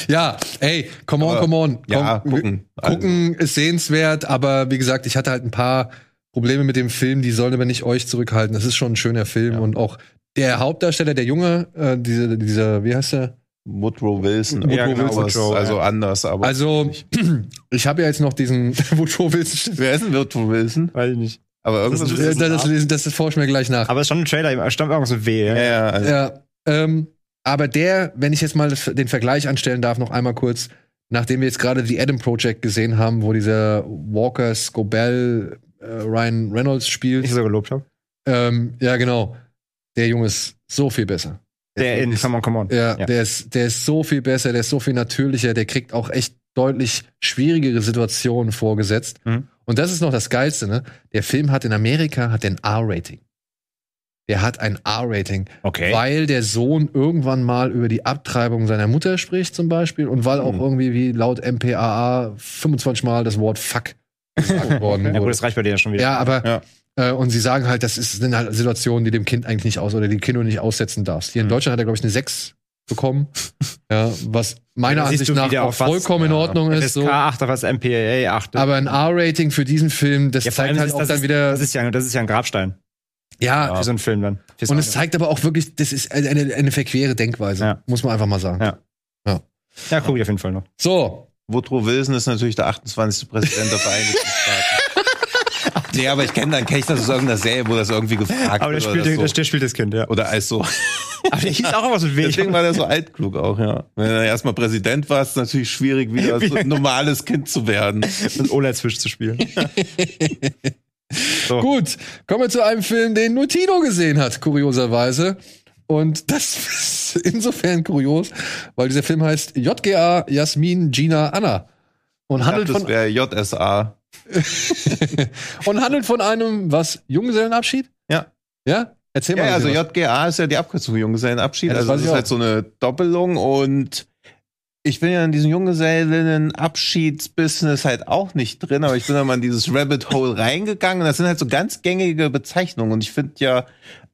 Speaker 1: Ja, ey, come on,
Speaker 3: Aber,
Speaker 1: come on.
Speaker 3: ja,
Speaker 1: Komm,
Speaker 3: gucken. Also.
Speaker 1: Gucken ist sehenswert, aber wie gesagt, ich hatte halt ein paar Probleme mit dem Film, die sollen aber nicht euch zurückhalten. Das ist schon ein schöner Film und auch der Hauptdarsteller, der Junge, äh, dieser, dieser, wie heißt der?
Speaker 3: Woodrow Wilson.
Speaker 2: Ja,
Speaker 3: Woodrow
Speaker 2: genau,
Speaker 3: Wilson also
Speaker 2: ja.
Speaker 3: anders, aber.
Speaker 1: Also, ich habe ja jetzt noch diesen Woodrow Wilson.
Speaker 3: wer ist denn Woodrow Wilson?
Speaker 2: Weiß ich nicht.
Speaker 3: Aber irgendwas
Speaker 2: Das
Speaker 3: ist
Speaker 1: Das, das, das, das, forsche ich mir gleich nach.
Speaker 2: Aber es ist schon ein Trailer, da stammt irgendwas mit W.
Speaker 3: ja,
Speaker 2: Ja.
Speaker 3: also,
Speaker 1: Ja, ähm, aber der, wenn ich jetzt mal den Vergleich anstellen darf, noch einmal kurz, nachdem wir jetzt gerade die Adam Project gesehen haben, wo dieser Walker Scobell äh, Ryan Reynolds spielt.
Speaker 2: Ich so gelobt habe.
Speaker 1: Ähm, ja, genau. Der Junge ist so viel besser.
Speaker 2: Der in Come on, come on.
Speaker 1: Ja,
Speaker 2: Ja.
Speaker 1: Der, ist, der ist so viel besser, der ist so viel natürlicher, der kriegt auch echt deutlich schwierigere Situationen vorgesetzt.
Speaker 2: Mhm.
Speaker 1: Und das ist noch das Geilste, ne? Der Film hat in Amerika hat den R-Rating. Der hat ein R-Rating,
Speaker 2: Okay.
Speaker 1: weil der Sohn irgendwann mal über die Abtreibung seiner Mutter spricht, zum Beispiel, und weil auch irgendwie wie laut MPAA 25 Mal das Wort Fuck gesagt worden
Speaker 2: Ja, gut,
Speaker 1: wurde.
Speaker 2: das reicht bei dir ja schon wieder.
Speaker 1: Ja, aber
Speaker 3: Ja.
Speaker 1: äh, und sie sagen halt, das ist, sind halt Situationen, die dem Kind eigentlich nicht aus oder die Kinder nicht aussetzen darfst. Hier in Deutschland hat er, glaube ich, eine 6 bekommen. ja, was meiner
Speaker 2: siehst
Speaker 1: Ansicht nach auch
Speaker 2: auf was-
Speaker 1: vollkommen in
Speaker 2: ja,
Speaker 1: Ordnung ist.
Speaker 2: FSK
Speaker 1: So.
Speaker 2: 8 auf was MPAA 8.
Speaker 1: Aber ein R-Rating für diesen Film, das
Speaker 2: ja,
Speaker 1: zeigt halt
Speaker 2: ist
Speaker 1: auch
Speaker 2: das,
Speaker 1: dann
Speaker 2: ist-
Speaker 1: wieder.
Speaker 2: Das ist, ja, das ist ja ein Grabstein
Speaker 1: ja,
Speaker 2: für so einen Film dann. Fürs
Speaker 1: und es zeigt aber auch wirklich, das ist eine, eine verquere Denkweise.
Speaker 2: Ja.
Speaker 1: Muss man einfach mal sagen.
Speaker 2: Ja. Ja, guck ich auf jeden Fall noch.
Speaker 1: So,
Speaker 3: Woodrow Wilson ist natürlich der 28. Präsident der Vereinigten Staaten. nee, aber ich kenne dann, kenne ich das aus irgendeiner Serie, wo das irgendwie gefragt
Speaker 2: Aber der
Speaker 3: wird.
Speaker 2: spielt,
Speaker 3: oder
Speaker 2: der,
Speaker 3: das
Speaker 2: der spielt das Kind, ja.
Speaker 3: so. Oder als so.
Speaker 2: Aber der hieß auch was mit W.
Speaker 3: Deswegen war der so altklug auch, ja. Wenn er erstmal Präsident war, ist es natürlich schwierig, wieder so ein normales Kind zu werden.
Speaker 2: mit OLED-Fisch zu spielen. so.
Speaker 1: gut. Kommen wir zu einem Film, den nur Tino gesehen hat, kurioserweise. Und das ist insofern kurios, weil dieser Film heißt JGA Jasmin Gina Anna. Und
Speaker 3: Ich
Speaker 1: handelt
Speaker 3: dachte,
Speaker 1: von,
Speaker 3: das wäre JSA.
Speaker 1: und handelt von einem, was, Junggesellenabschied?
Speaker 3: Ja.
Speaker 1: Ja? Erzähl mal.
Speaker 3: Ja, also. JGA ist ja die Abkürzung für Junggesellenabschied.
Speaker 1: Ja, das
Speaker 3: also das ist
Speaker 1: auch.
Speaker 3: halt so eine Doppelung und ich bin ja in diesem Junggesellenabschiedsbusiness halt auch nicht drin, aber ich bin da mal in dieses Rabbit Hole reingegangen und das sind halt so ganz gängige Bezeichnungen und ich finde ja,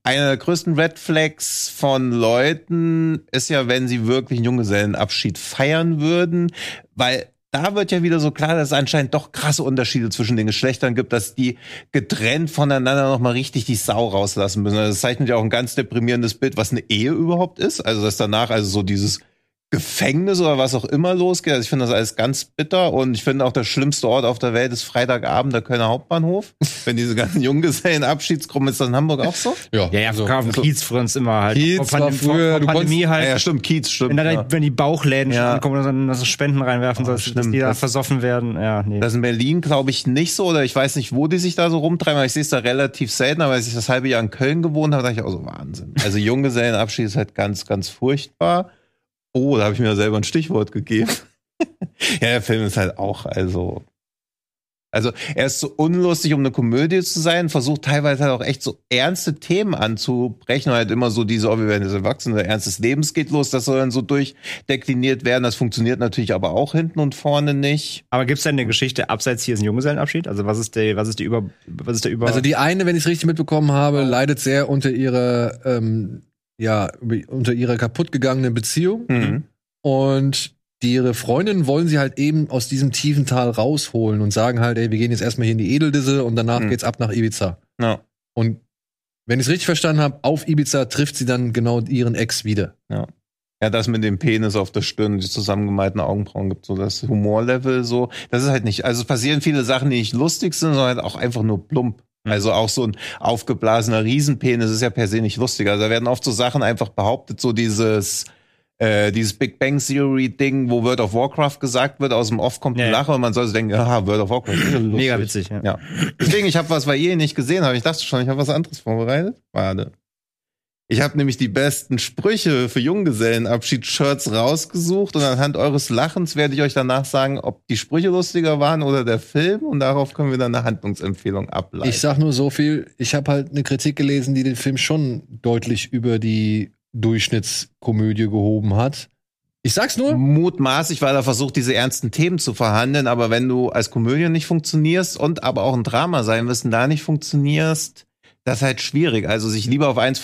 Speaker 3: einer der größten Red Flags von Leuten ist ja, wenn sie wirklich einen Junggesellenabschied feiern würden, weil da wird ja wieder so klar, dass es anscheinend doch krasse Unterschiede zwischen den Geschlechtern gibt, dass die getrennt voneinander nochmal richtig die Sau rauslassen müssen. Also das zeichnet ja auch ein ganz deprimierendes Bild, was eine Ehe überhaupt ist. Also dass danach also so dieses Gefängnis oder was auch immer losgeht. Also ich finde das alles ganz bitter und ich finde auch der schlimmste Ort auf der Welt ist Freitagabend der Kölner Hauptbahnhof. Wenn diese ganzen Junggesellenabschiedsgruppen, ist das in Hamburg auch so?
Speaker 1: Ja,
Speaker 2: Ja, ja,
Speaker 1: so.
Speaker 2: auf dem Kiez für uns immer halt.
Speaker 1: Kiez
Speaker 2: Vor
Speaker 1: war früher,
Speaker 2: vor
Speaker 1: du
Speaker 2: Pandemie
Speaker 1: konntest-
Speaker 2: halt.
Speaker 3: Ja, ja, stimmt, Kiez, stimmt.
Speaker 2: Wenn, da,
Speaker 3: ja.
Speaker 2: wenn die Bauchläden
Speaker 3: Ja.
Speaker 2: schon ankommen und dann so Spenden reinwerfen,
Speaker 3: Oh,
Speaker 2: sollst, dass
Speaker 3: stimmt,
Speaker 2: die da
Speaker 3: das-
Speaker 2: versoffen werden. Ja, nee.
Speaker 3: Das ist in Berlin, glaube ich, nicht so. Oder ich weiß nicht, wo die sich da so rumtreiben, aber ich sehe es da relativ selten. Aber als ich das halbe Jahr in Köln gewohnt habe, dachte ich auch so, Wahnsinn. Also Junggesellenabschied ist halt ganz, ganz furchtbar. Oh, da habe ich mir selber ein Stichwort gegeben. ja, der Film ist halt auch, also. Also, er ist so unlustig, um eine Komödie zu sein, versucht teilweise halt auch echt so ernste Themen anzubrechen, halt immer so diese, oh, wir werden jetzt erwachsen, der Ernst des Lebens geht los, das soll dann so durchdekliniert werden. Das funktioniert natürlich aber auch hinten und vorne nicht.
Speaker 2: Aber gibt's denn eine Geschichte abseits hier ist ein Junggesellenabschied? Also was ist der, was ist die über, was ist der über?
Speaker 1: Also die eine, wenn ich es richtig mitbekommen habe, leidet sehr unter ihrer ähm, ja, unter ihrer kaputtgegangenen Beziehung.
Speaker 3: Mhm.
Speaker 1: Und die, ihre Freundin wollen sie halt eben aus diesem tiefen Tal rausholen und sagen halt, ey, wir gehen jetzt erstmal hier in die Edeldisse und danach
Speaker 3: Mhm.
Speaker 1: geht's ab nach Ibiza.
Speaker 3: Ja.
Speaker 1: Und wenn ich es richtig verstanden habe, auf Ibiza trifft sie dann genau ihren Ex wieder.
Speaker 3: Ja, das mit dem Penis auf der Stirn, und die zusammengemalten Augenbrauen gibt so das Humorlevel so. Das ist halt nicht, also es passieren viele Sachen, die nicht lustig sind, sondern halt auch einfach nur plump. Also auch so ein aufgeblasener Riesenpenis ist ja per se nicht lustig. Also da werden oft so Sachen einfach behauptet, so dieses äh, dieses Big Bang Theory Ding, wo World of Warcraft gesagt wird, aus dem Off kommt
Speaker 2: Ja,
Speaker 3: ein
Speaker 2: ja.
Speaker 3: Lacher und man soll sich denken, aha, World of Warcraft. ist ja lustig.
Speaker 2: Mega witzig, ja.
Speaker 3: Ja. Deswegen, ich habe was, weil ihr ihn nicht gesehen habt. Ich dachte schon, ich habe was anderes vorbereitet. Warte. Ich habe nämlich die besten Sprüche für Junggesellenabschied-Shirts rausgesucht und anhand eures Lachens werde ich euch danach sagen, ob die Sprüche lustiger waren oder der Film und darauf können wir dann eine Handlungsempfehlung ableiten.
Speaker 1: Ich sag nur so viel, ich habe halt eine Kritik gelesen, die den Film schon deutlich über die Durchschnittskomödie gehoben hat. Ich sag's nur,
Speaker 3: Mutmaßlich, weil er versucht, diese ernsten Themen zu verhandeln, aber wenn du als Komödie nicht funktionierst und aber auch ein Drama sein wirst und da nicht funktionierst, das ist halt schwierig. Also sich lieber auf eins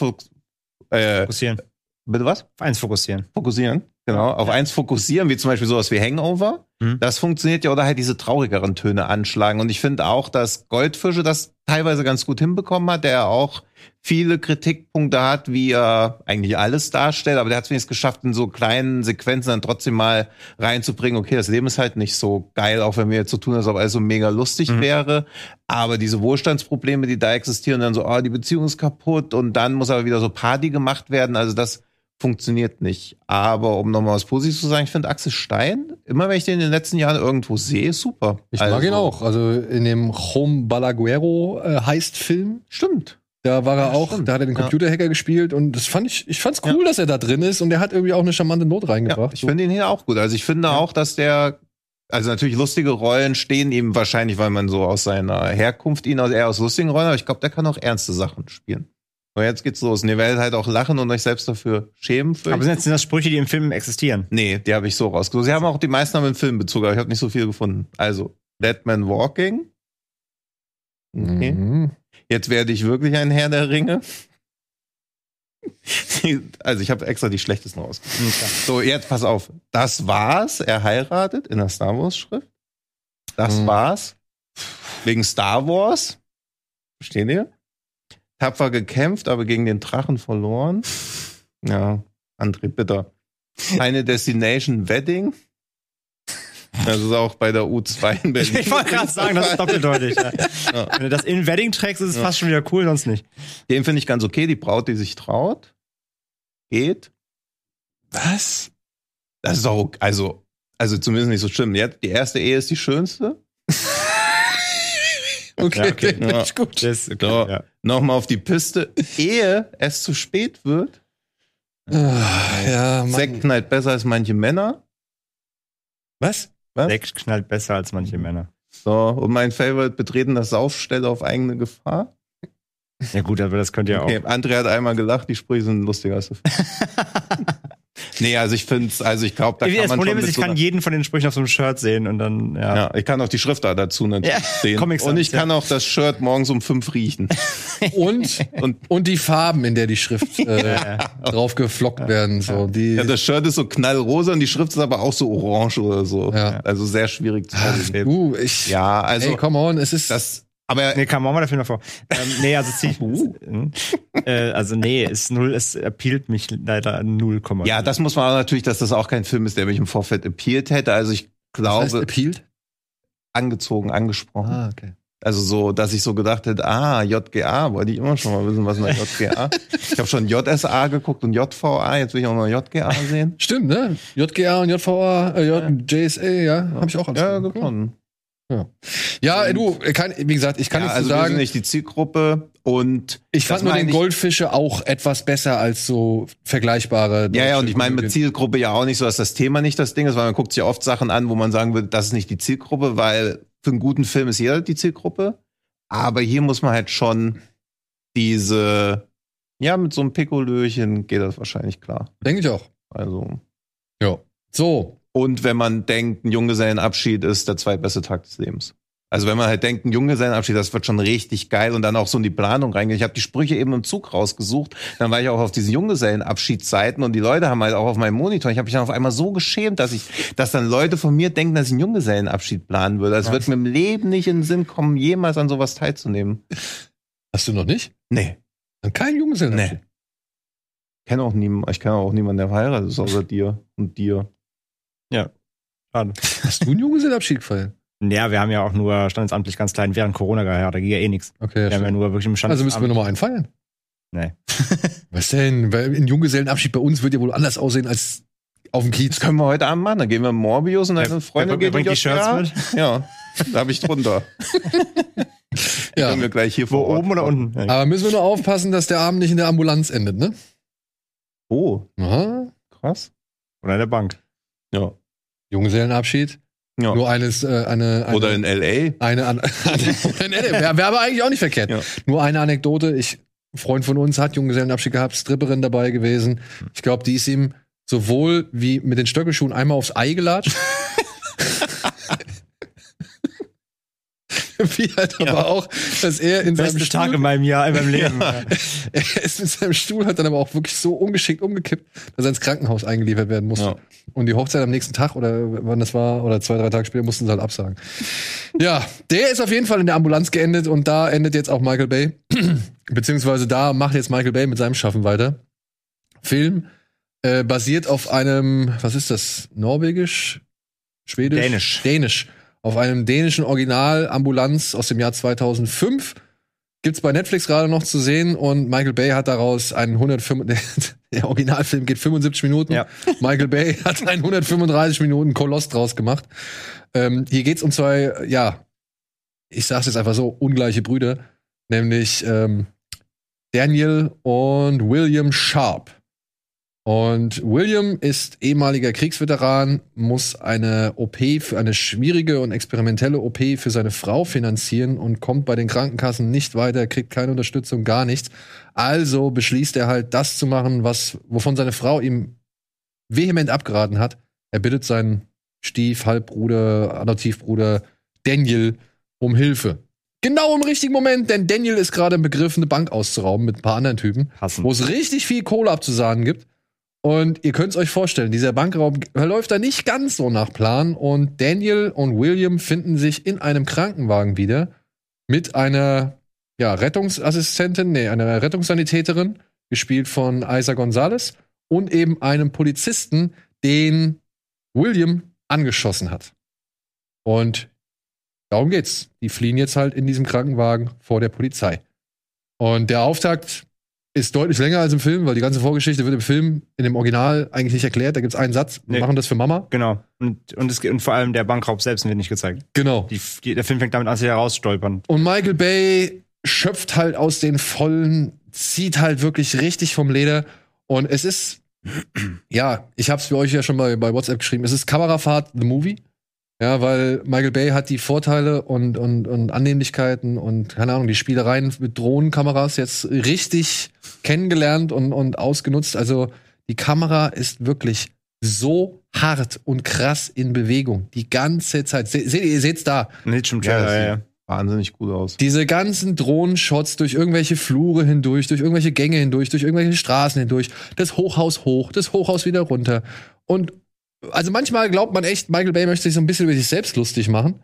Speaker 3: äh,
Speaker 2: Fokussieren.
Speaker 3: bitte was?
Speaker 2: Auf eins fokussieren.
Speaker 3: fokussieren. Genau, auf eins fokussieren, wie zum Beispiel sowas wie Hangover.
Speaker 2: Mhm.
Speaker 3: Das funktioniert ja, oder halt diese traurigeren Töne anschlagen. Und ich finde auch, dass Goldfische das teilweise ganz gut hinbekommen hat, der auch viele Kritikpunkte hat, wie er eigentlich alles darstellt, aber der hat es wenigstens geschafft, in so kleinen Sequenzen dann trotzdem mal reinzubringen, okay, das Leben ist halt nicht so geil, auch wenn wir jetzt so tun, als ob alles so mega lustig
Speaker 2: Mhm.
Speaker 3: wäre. Aber diese Wohlstandsprobleme, die da existieren, dann so, oh, die Beziehung ist kaputt und dann muss aber wieder so Party gemacht werden. Also das funktioniert nicht. Aber um nochmal was Positives zu sagen, ich finde Axel Stein, immer wenn ich den in den letzten Jahren irgendwo sehe, super.
Speaker 1: ich
Speaker 3: also,
Speaker 1: mag ihn auch. Also in dem Home Balaguero äh, Heist-Film,
Speaker 3: Stimmt.
Speaker 1: da war er
Speaker 3: Ja,
Speaker 1: auch,
Speaker 3: stimmt.
Speaker 1: da hat er den
Speaker 3: Ja.
Speaker 1: Computerhacker gespielt und das fand ich, ich fand's cool, dass er da drin ist und er hat irgendwie auch eine charmante Not
Speaker 3: Ja,
Speaker 1: reingebracht.
Speaker 3: ich finde ihn hier auch gut. Also ich finde auch, dass der, also natürlich lustige Rollen stehen ihm wahrscheinlich, weil man so aus seiner Herkunft ihn aus, eher aus lustigen Rollen, aber ich glaube, der kann auch ernste Sachen spielen. So, jetzt geht's los. Und ihr werdet halt auch lachen und euch selbst dafür schämen. Für
Speaker 2: Aber sind jetzt sind das Sprüche, die im Film existieren?
Speaker 3: Nee, die habe ich so rausgesucht. Sie haben auch die meisten haben einen Filmbezug, aber ich habe nicht so viel gefunden. Also, Dead Man Walking. Okay.
Speaker 1: Mhm.
Speaker 3: Jetzt werde ich wirklich ein Herr der Ringe. Also, ich habe extra die schlechtesten rausgesucht. So, jetzt pass auf. Das war's. Er heiratet in der Star Wars Schrift. Das
Speaker 1: Mhm.
Speaker 3: war's. Wegen Star Wars. Versteht ihr? Tapfer gekämpft, aber gegen den Drachen verloren. Ja, André Bitter. Eine Destination Wedding. Das ist auch bei der U2 in Berlin.
Speaker 2: Ich wollte gerade sagen, das ist doppeldeutig. Ja.
Speaker 3: Ja.
Speaker 2: Wenn du das in Wedding trägst, ist es fast schon wieder cool, sonst nicht.
Speaker 3: Den finde ich ganz okay. Die Braut, die sich traut. Geht.
Speaker 1: Was?
Speaker 3: Das ist auch, also, also zumindest nicht so schlimm. Jetzt, die erste Ehe ist die schönste.
Speaker 1: Okay,
Speaker 2: Ja, okay.
Speaker 1: okay,
Speaker 3: Ja.
Speaker 1: ist gut.
Speaker 2: Das, okay,
Speaker 3: So,
Speaker 2: ja.
Speaker 3: nochmal auf die Piste. Ehe es zu spät wird.
Speaker 1: Ah, ja.
Speaker 3: Sekt knallt besser als manche Männer.
Speaker 1: Was?
Speaker 3: Was?
Speaker 2: Sekt knallt besser als manche Männer.
Speaker 3: So, und mein Favorite, betreten das Saufstelle auf eigene Gefahr.
Speaker 2: Ja gut, aber das könnt ihr auch.
Speaker 3: Okay, André hat einmal gelacht, die Sprüche sind lustiger als Film. Nee, also ich finde also ich glaube, da kann
Speaker 2: das
Speaker 3: man
Speaker 2: Problem
Speaker 3: schon
Speaker 2: ist,
Speaker 3: mit
Speaker 2: ich
Speaker 3: so
Speaker 2: kann jeden von den Sprüchen auf so einem Shirt sehen und dann, ja.
Speaker 3: ja, ich kann auch die Schriftart dazu natürlich
Speaker 2: Ja,
Speaker 3: sehen.
Speaker 2: Comic
Speaker 3: und ich
Speaker 2: Sans,
Speaker 3: kann auch das Shirt morgens um fünf riechen.
Speaker 1: Und,
Speaker 3: Und
Speaker 1: und die Farben, in der die Schrift äh, drauf geflockt werden. So. Die,
Speaker 3: ja, das Shirt ist so knallrosa und die Schrift ist aber auch so orange oder so.
Speaker 1: Ja.
Speaker 3: Also sehr schwierig zu lesen.
Speaker 1: uh, ich,
Speaker 3: Ja, also
Speaker 1: ey, come on, es ist.
Speaker 3: das, aber
Speaker 2: Nee, kam auch mal der Film davor. ähm, nee, also zieh ich. äh, also nee, ist null, es appealt mich leider null Komma.
Speaker 3: ja, das muss man auch natürlich, dass das auch kein Film ist, der mich im Vorfeld appealt hätte. Also ich
Speaker 1: das heißt,
Speaker 3: glaube,
Speaker 1: appealed?
Speaker 3: angezogen, angesprochen.
Speaker 1: Ah, okay.
Speaker 3: Also so, dass ich so gedacht hätte, ah, JGA, wollte ich immer schon mal wissen, was ist eine JGA. ich habe schon JSA geguckt und JVA, jetzt will ich auch mal JGA sehen.
Speaker 1: Stimmt, ne? JGA und JVA, äh, J, JSA, ja, habe ich auch alles
Speaker 3: Ja,
Speaker 1: gesehen. Ja, äh, du, kann, wie gesagt, ich kann
Speaker 3: ja,
Speaker 1: nicht
Speaker 3: also
Speaker 1: so
Speaker 3: wir sind
Speaker 1: sagen,
Speaker 3: nicht die Zielgruppe und
Speaker 1: ich fand nur den Goldfische auch etwas besser als so vergleichbare.
Speaker 3: Ja, ja, und ich meine mit. Zielgruppe ja auch nicht so, dass das Thema nicht das Ding ist, weil man guckt sich oft Sachen an, wo man sagen würde, das ist nicht die Zielgruppe, weil für einen guten Film ist jeder die Zielgruppe. Aber hier muss man halt schon diese, ja, mit so einem Pikolöchen geht das wahrscheinlich klar.
Speaker 1: Denke ich auch.
Speaker 3: Also.
Speaker 1: Ja. So,
Speaker 3: Und wenn man denkt, ein Junggesellenabschied ist der zweitbeste Tag des Lebens. Also wenn man halt denkt, ein Junggesellenabschied, das wird schon richtig geil und dann auch so in die Planung reingehen. Ich habe die Sprüche eben im Zug rausgesucht. Dann war ich auch auf diesen Junggesellenabschiedsseiten und die Leute haben halt auch auf meinem Monitor. Ich habe mich dann auf einmal so geschämt, dass ich, dass dann Leute von mir denken, dass ich einen Junggesellenabschied planen würde. Das wird mir im Leben nicht in den Sinn kommen, jemals an sowas teilzunehmen.
Speaker 1: Hast du noch nicht?
Speaker 3: Nee.
Speaker 1: An keinem Junggesellenabschied?
Speaker 3: Nee. Ich kenne auch niemanden, ich kenne auch niemanden, der verheiratet ist, außer dir und dir.
Speaker 2: Schade.
Speaker 1: Hast du einen Junggesellenabschied gefeiert?
Speaker 2: Ja, wir haben ja auch nur standesamtlich ganz klein während Corona geheiratet. Da ging ja eh nichts.
Speaker 1: Okay,
Speaker 2: Wir
Speaker 1: ja,
Speaker 2: haben ja nur wirklich im Stand.
Speaker 1: Also müssen wir nochmal einen feiern.
Speaker 2: Nee.
Speaker 1: Was denn? Weil ein Junggesellenabschied bei uns wird ja wohl anders aussehen als auf dem Kiez.
Speaker 3: Das können wir heute Abend machen. Dann gehen wir in Morbius und
Speaker 2: wer
Speaker 3: geht in
Speaker 2: bringt die Shirts mit?
Speaker 3: Ja, da habe ich drunter.
Speaker 1: Ja.
Speaker 3: Können wir gleich hier vor Ort
Speaker 2: oben oder unten? Ja.
Speaker 1: Aber müssen wir nur aufpassen, dass der Abend nicht in der Ambulanz endet, ne?
Speaker 3: Oh,
Speaker 1: Aha.
Speaker 3: krass.
Speaker 2: Oder in der Bank.
Speaker 3: Ja.
Speaker 1: Junggesellenabschied.
Speaker 3: ja.
Speaker 1: Nur eines, äh, eine, eine,
Speaker 3: Oder in L.A.
Speaker 1: eine, an, wäre wär aber eigentlich auch nicht verkehrt.
Speaker 3: Ja.
Speaker 1: Nur eine Anekdote. Ich, ein Freund von uns hat Junggesellenabschied gehabt, Stripperin dabei gewesen. Ich glaube, die ist ihm sowohl wie mit den Stöckelschuhen einmal aufs Ei gelatscht. wie halt aber auch, dass er in seinem
Speaker 2: Beste Tag
Speaker 1: Stuhl,
Speaker 2: in meinem Jahr, in meinem Leben.
Speaker 1: er ist mit seinem Stuhl hat dann aber auch wirklich so ungeschickt umgekippt, dass er ins Krankenhaus eingeliefert werden musste.
Speaker 3: Ja.
Speaker 1: Und die Hochzeit am nächsten Tag oder wann das war, oder zwei, drei Tage später mussten sie halt absagen. Ja, der ist auf jeden Fall in der Ambulanz geendet und da endet jetzt auch Michael Bay. Beziehungsweise da macht jetzt Michael Bay mit seinem Schaffen weiter. Film äh, basiert auf einem, was ist das? Norwegisch? Schwedisch?
Speaker 2: Dänisch.
Speaker 1: Dänisch. Auf einem dänischen Original Ambulanz aus dem Jahr 2005. Gibt's bei Netflix gerade noch zu sehen und Michael Bay hat daraus einen 105, der, der Originalfilm geht 75 Minuten.
Speaker 2: Ja.
Speaker 1: Michael Bay hat einen 135 Minuten Koloss draus gemacht. Ähm, hier geht's um zwei, ja, ich sag's jetzt einfach so, ungleiche Brüder, nämlich ähm, Daniel und William Sharp. Und William ist ehemaliger Kriegsveteran, muss eine OP für eine schwierige und experimentelle OP für seine Frau finanzieren und kommt bei den Krankenkassen nicht weiter, kriegt keine Unterstützung, gar nichts. Also beschließt er halt, das zu machen, was, wovon seine Frau ihm vehement abgeraten hat. Er bittet seinen Stief, Halbbruder, Adoptivbruder Daniel um Hilfe. Genau im richtigen Moment, denn Daniel ist gerade im Begriff, eine Bank auszurauben mit ein paar anderen Typen, wo es richtig viel Kohle abzusahnen gibt. Und ihr könnt es euch vorstellen, dieser Bankraub läuft da nicht ganz so nach Plan. Und Daniel und William finden sich in einem Krankenwagen wieder mit einer ja, Rettungsassistentin, nee, einer Rettungssanitäterin, gespielt von Isa Gonzalez, und eben einem Polizisten, den William angeschossen hat. Und darum geht's. Die fliehen jetzt halt in diesem Krankenwagen vor der Polizei. Und der Auftakt ist deutlich länger als im Film, weil die ganze Vorgeschichte wird im Film in dem Original eigentlich nicht erklärt. Da gibt's einen Satz, wir
Speaker 2: Nee.
Speaker 1: machen das für Mama.
Speaker 2: Genau. Und, und, es, und vor allem der Bankraub selbst wird nicht gezeigt.
Speaker 1: Genau.
Speaker 2: Die, die, der Film fängt damit an, sich herausstolpern.
Speaker 1: Und Michael Bay schöpft halt aus den Vollen, zieht halt wirklich richtig vom Leder. Und es ist, ja, ich hab's für euch ja schon bei, bei WhatsApp geschrieben, es ist Kamerafahrt, the movie. Ja, weil Michael Bay hat die Vorteile und, und, und Annehmlichkeiten und, keine Ahnung, die Spielereien mit Drohnenkameras jetzt richtig kennengelernt und, und ausgenutzt. Also die Kamera ist wirklich so hart und krass in Bewegung. Die ganze Zeit. Se seht ihr, ihr seht's da.
Speaker 2: Nicht schon
Speaker 3: Ja,
Speaker 2: ja,
Speaker 3: sieht
Speaker 2: ja.
Speaker 3: wahnsinnig gut aus.
Speaker 1: Diese ganzen Drohnenshots durch irgendwelche Flure hindurch, durch irgendwelche Gänge hindurch, durch irgendwelche Straßen hindurch, das Hochhaus hoch, das Hochhaus wieder runter. Und also manchmal glaubt man echt, Michael Bay möchte sich so ein bisschen über sich selbst lustig machen,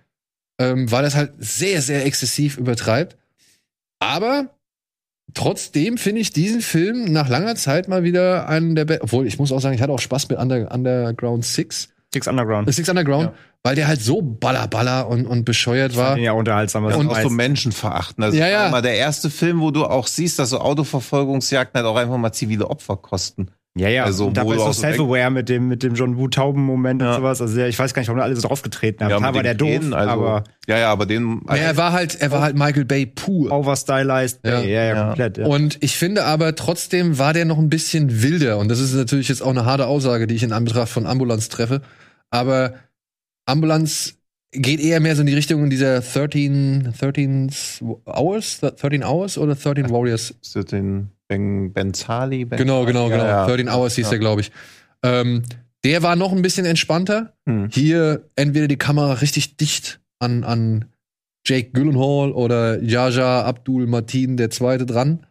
Speaker 1: ähm, weil das halt sehr, sehr exzessiv übertreibt. Aber trotzdem finde ich diesen Film nach langer Zeit mal wieder einen der besten. Obwohl, ich muss auch sagen, ich hatte auch Spaß mit Under Underground Six.
Speaker 2: Six Underground.
Speaker 1: Six Underground,
Speaker 3: Ja.
Speaker 1: weil der halt so baller, baller und, und bescheuert war.
Speaker 2: Ja, unterhaltsam.
Speaker 3: Und
Speaker 2: Und
Speaker 3: auch so menschenverachten. Also
Speaker 1: Ja, ja.
Speaker 3: mal der erste Film, wo du auch siehst, dass so Autoverfolgungsjagden halt auch einfach mal zivile Opfer kosten.
Speaker 2: Ja, ja.
Speaker 3: also,
Speaker 2: und dabei so
Speaker 3: auch
Speaker 2: self-aware mit dem, mit dem John Woo Tauben-Moment
Speaker 3: Ja.
Speaker 2: und sowas. Also, ja, ich weiß gar nicht, warum da alle so draufgetreten haben. Ja,
Speaker 3: mit
Speaker 2: war der doof,
Speaker 3: Tränen, also,
Speaker 2: aber
Speaker 3: Ja, ja, aber den.
Speaker 1: Ja, er war halt, er war halt Michael Bay pur.
Speaker 2: overstylized.
Speaker 1: Ja.
Speaker 2: Ja, ja, ja,
Speaker 3: Ja.
Speaker 2: komplett. Ja.
Speaker 1: Und ich finde aber trotzdem war der noch ein bisschen wilder. Und das ist natürlich jetzt auch eine harte Aussage, die ich in Anbetracht von Ambulanz treffe. Aber Ambulanz geht eher mehr so in die Richtung in dieser 13, 13 Hours, 13 Hours oder 13 Warriors?
Speaker 3: Ist das den Ben, Benzali? Ben
Speaker 1: Genau, genau, genau.
Speaker 3: ja.
Speaker 1: 13 Hours hieß
Speaker 3: Ja.
Speaker 1: der, glaube ich. Ähm, der war noch ein bisschen entspannter.
Speaker 3: Hm.
Speaker 1: Hier entweder die Kamera richtig dicht an, an Jake Gyllenhaal oder Jaja Abdul Martin der Zweite dran.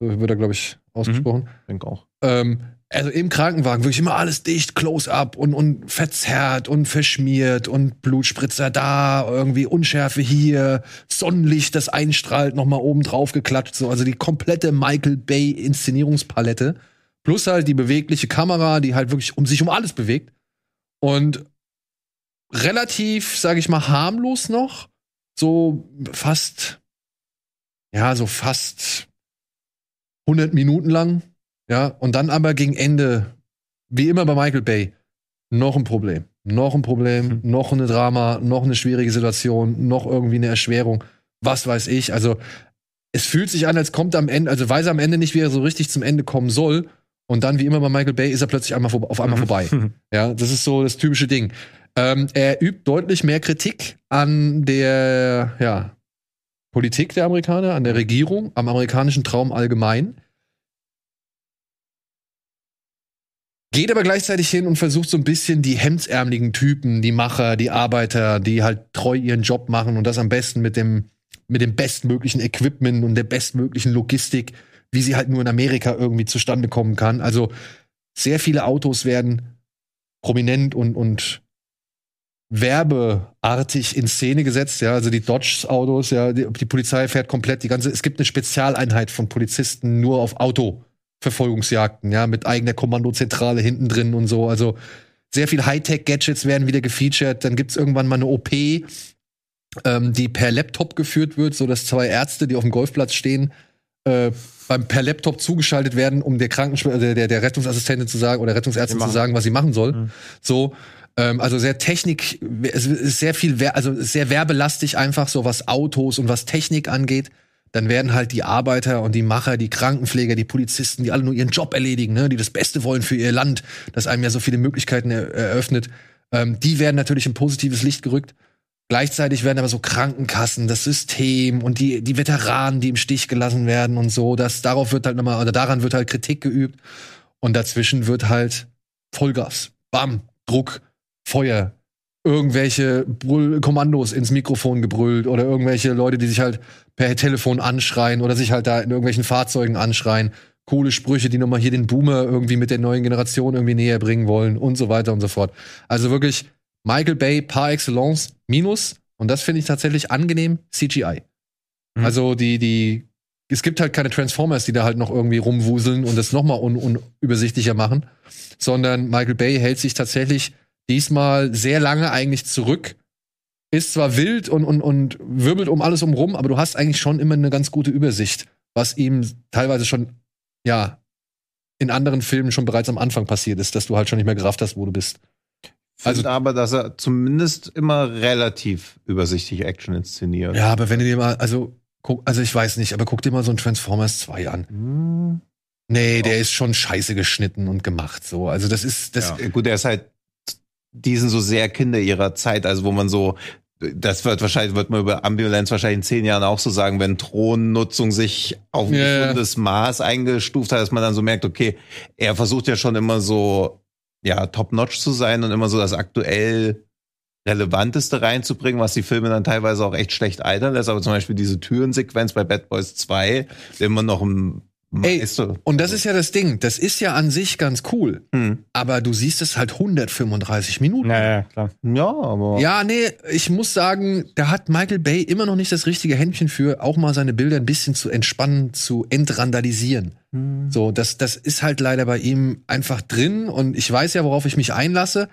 Speaker 1: So wird er, glaube ich, ausgesprochen.
Speaker 3: Ich denke auch.
Speaker 1: Ähm, also im Krankenwagen wirklich immer alles dicht, close-up und, und verzerrt und verschmiert und Blutspritzer da, irgendwie Unschärfe hier, Sonnenlicht, das einstrahlt, nochmal oben drauf geklatscht. So, also die komplette Michael Bay Inszenierungspalette. Plus halt die bewegliche Kamera, die halt wirklich um sich um alles bewegt. Und relativ, sage ich mal, harmlos noch. So fast, ja, so fast 100 Minuten lang. Ja, und dann aber gegen Ende, wie immer bei Michael Bay, noch ein Problem. Noch ein Problem,
Speaker 2: Hm.
Speaker 1: noch eine Drama, noch eine schwierige Situation, noch irgendwie eine Erschwerung. Was weiß ich. Also, es fühlt sich an, als kommt am Ende, also weiß er am Ende nicht, wie er so richtig zum Ende kommen soll. Und dann, wie immer bei Michael Bay, ist er plötzlich einmal auf einmal vorbei. Ja, das ist so das typische Ding. Ähm, er übt deutlich mehr Kritik an der ja, Politik der Amerikaner, an der Regierung, am amerikanischen Traum allgemein. Geht aber gleichzeitig hin und versucht so ein bisschen die hemdsärmeligen Typen, die Macher, die Arbeiter, die halt treu ihren Job machen und das am besten mit dem, mit dem bestmöglichen Equipment und der bestmöglichen Logistik, wie sie halt nur in Amerika irgendwie zustande kommen kann. Also sehr viele Autos werden prominent und, und werbeartig in Szene gesetzt, ja, also die Dodge-Autos, ja, die, die Polizei fährt komplett die ganze, es gibt eine Spezialeinheit von Polizisten nur auf Autoverfolgungsjagden, ja, mit eigener Kommandozentrale hinten drin und so, also sehr viel Hightech-Gadgets werden wieder gefeatured, dann gibt's irgendwann mal eine OP, ähm, die per Laptop geführt wird, so dass zwei Ärzte, die auf dem Golfplatz stehen, äh, beim per Laptop zugeschaltet werden, um der Krankenschwester, der, der, der Rettungsassistentin zu sagen oder Rettungsärztin zu sagen, was sie machen soll. So, ähm, also sehr Technik, es ist sehr viel, also sehr werbelastig einfach, so was Autos und was Technik angeht. Dann werden halt die Arbeiter und die Macher, die Krankenpfleger, die Polizisten, die alle nur ihren Job erledigen, ne, die das Beste wollen für ihr Land, das einem ja so viele Möglichkeiten er eröffnet, ähm, die werden natürlich in positives Licht gerückt. Gleichzeitig werden aber so Krankenkassen, das System und die, die Veteranen, die im Stich gelassen werden und so, das, darauf wird halt nochmal, oder daran wird halt Kritik geübt. Und dazwischen wird halt Vollgas, Bam, Druck, Feuer, irgendwelche Brüll Kommandos ins Mikrofon gebrüllt oder irgendwelche Leute, die sich halt per Telefon anschreien oder sich halt da in irgendwelchen Fahrzeugen anschreien. Coole Sprüche, die nochmal hier den Boomer irgendwie mit der neuen Generation irgendwie näher bringen wollen und so weiter und so fort. Also wirklich Michael Bay par excellence minus, und das finde ich tatsächlich angenehm, CGI.
Speaker 2: Mhm.
Speaker 1: Also die, die, es gibt halt keine Transformers, die da halt noch irgendwie rumwuseln und das nochmal un, unübersichtlicher machen, sondern Michael Bay hält sich tatsächlich diesmal sehr lange eigentlich zurück. Ist zwar wild und, und, und wirbelt um alles umrum, aber du hast eigentlich schon immer eine ganz gute Übersicht, was ihm teilweise schon, ja, in anderen Filmen schon bereits am Anfang passiert ist, dass du halt schon nicht mehr gerafft hast, wo du bist.
Speaker 3: Also aber, dass er zumindest immer relativ übersichtlich Action inszeniert.
Speaker 1: Ja, aber wenn du dir mal, also, guck, also ich weiß nicht, aber guck dir mal so ein Transformers 2 an.
Speaker 3: Hm.
Speaker 1: Nee, der ist schon scheiße geschnitten und gemacht, so. Also das ist, das,
Speaker 3: Äh, Gut, er ist halt, die sind so sehr Kinder ihrer Zeit, also wo man so, das wird wahrscheinlich, wird man über Ambivalenz wahrscheinlich in zehn Jahren auch so sagen, wenn Thronnutzung sich auf ein
Speaker 1: ja.
Speaker 3: gesundes Maß eingestuft hat, dass man dann so merkt, okay, er versucht ja schon immer so, ja, top-notch zu sein und immer so das aktuell Relevanteste reinzubringen, was die Filme dann teilweise auch echt schlecht altern lässt. Aber zum Beispiel diese Türensequenz bei Bad Boys 2, der immer noch ein
Speaker 1: Ey,
Speaker 3: Meister.
Speaker 1: und das ist ja das Ding. Das ist ja an sich ganz cool.
Speaker 3: Hm.
Speaker 1: Aber du siehst es halt 135 Minuten.
Speaker 2: Naja, klar.
Speaker 3: Ja, aber.
Speaker 1: Ja, nee, ich muss sagen, da hat Michael Bay immer noch nicht das richtige Händchen für, auch mal seine Bilder ein bisschen zu entspannen, zu entrandalisieren.
Speaker 3: Hm.
Speaker 1: So, das, das ist halt leider bei ihm einfach drin und ich weiß ja, worauf ich mich einlasse.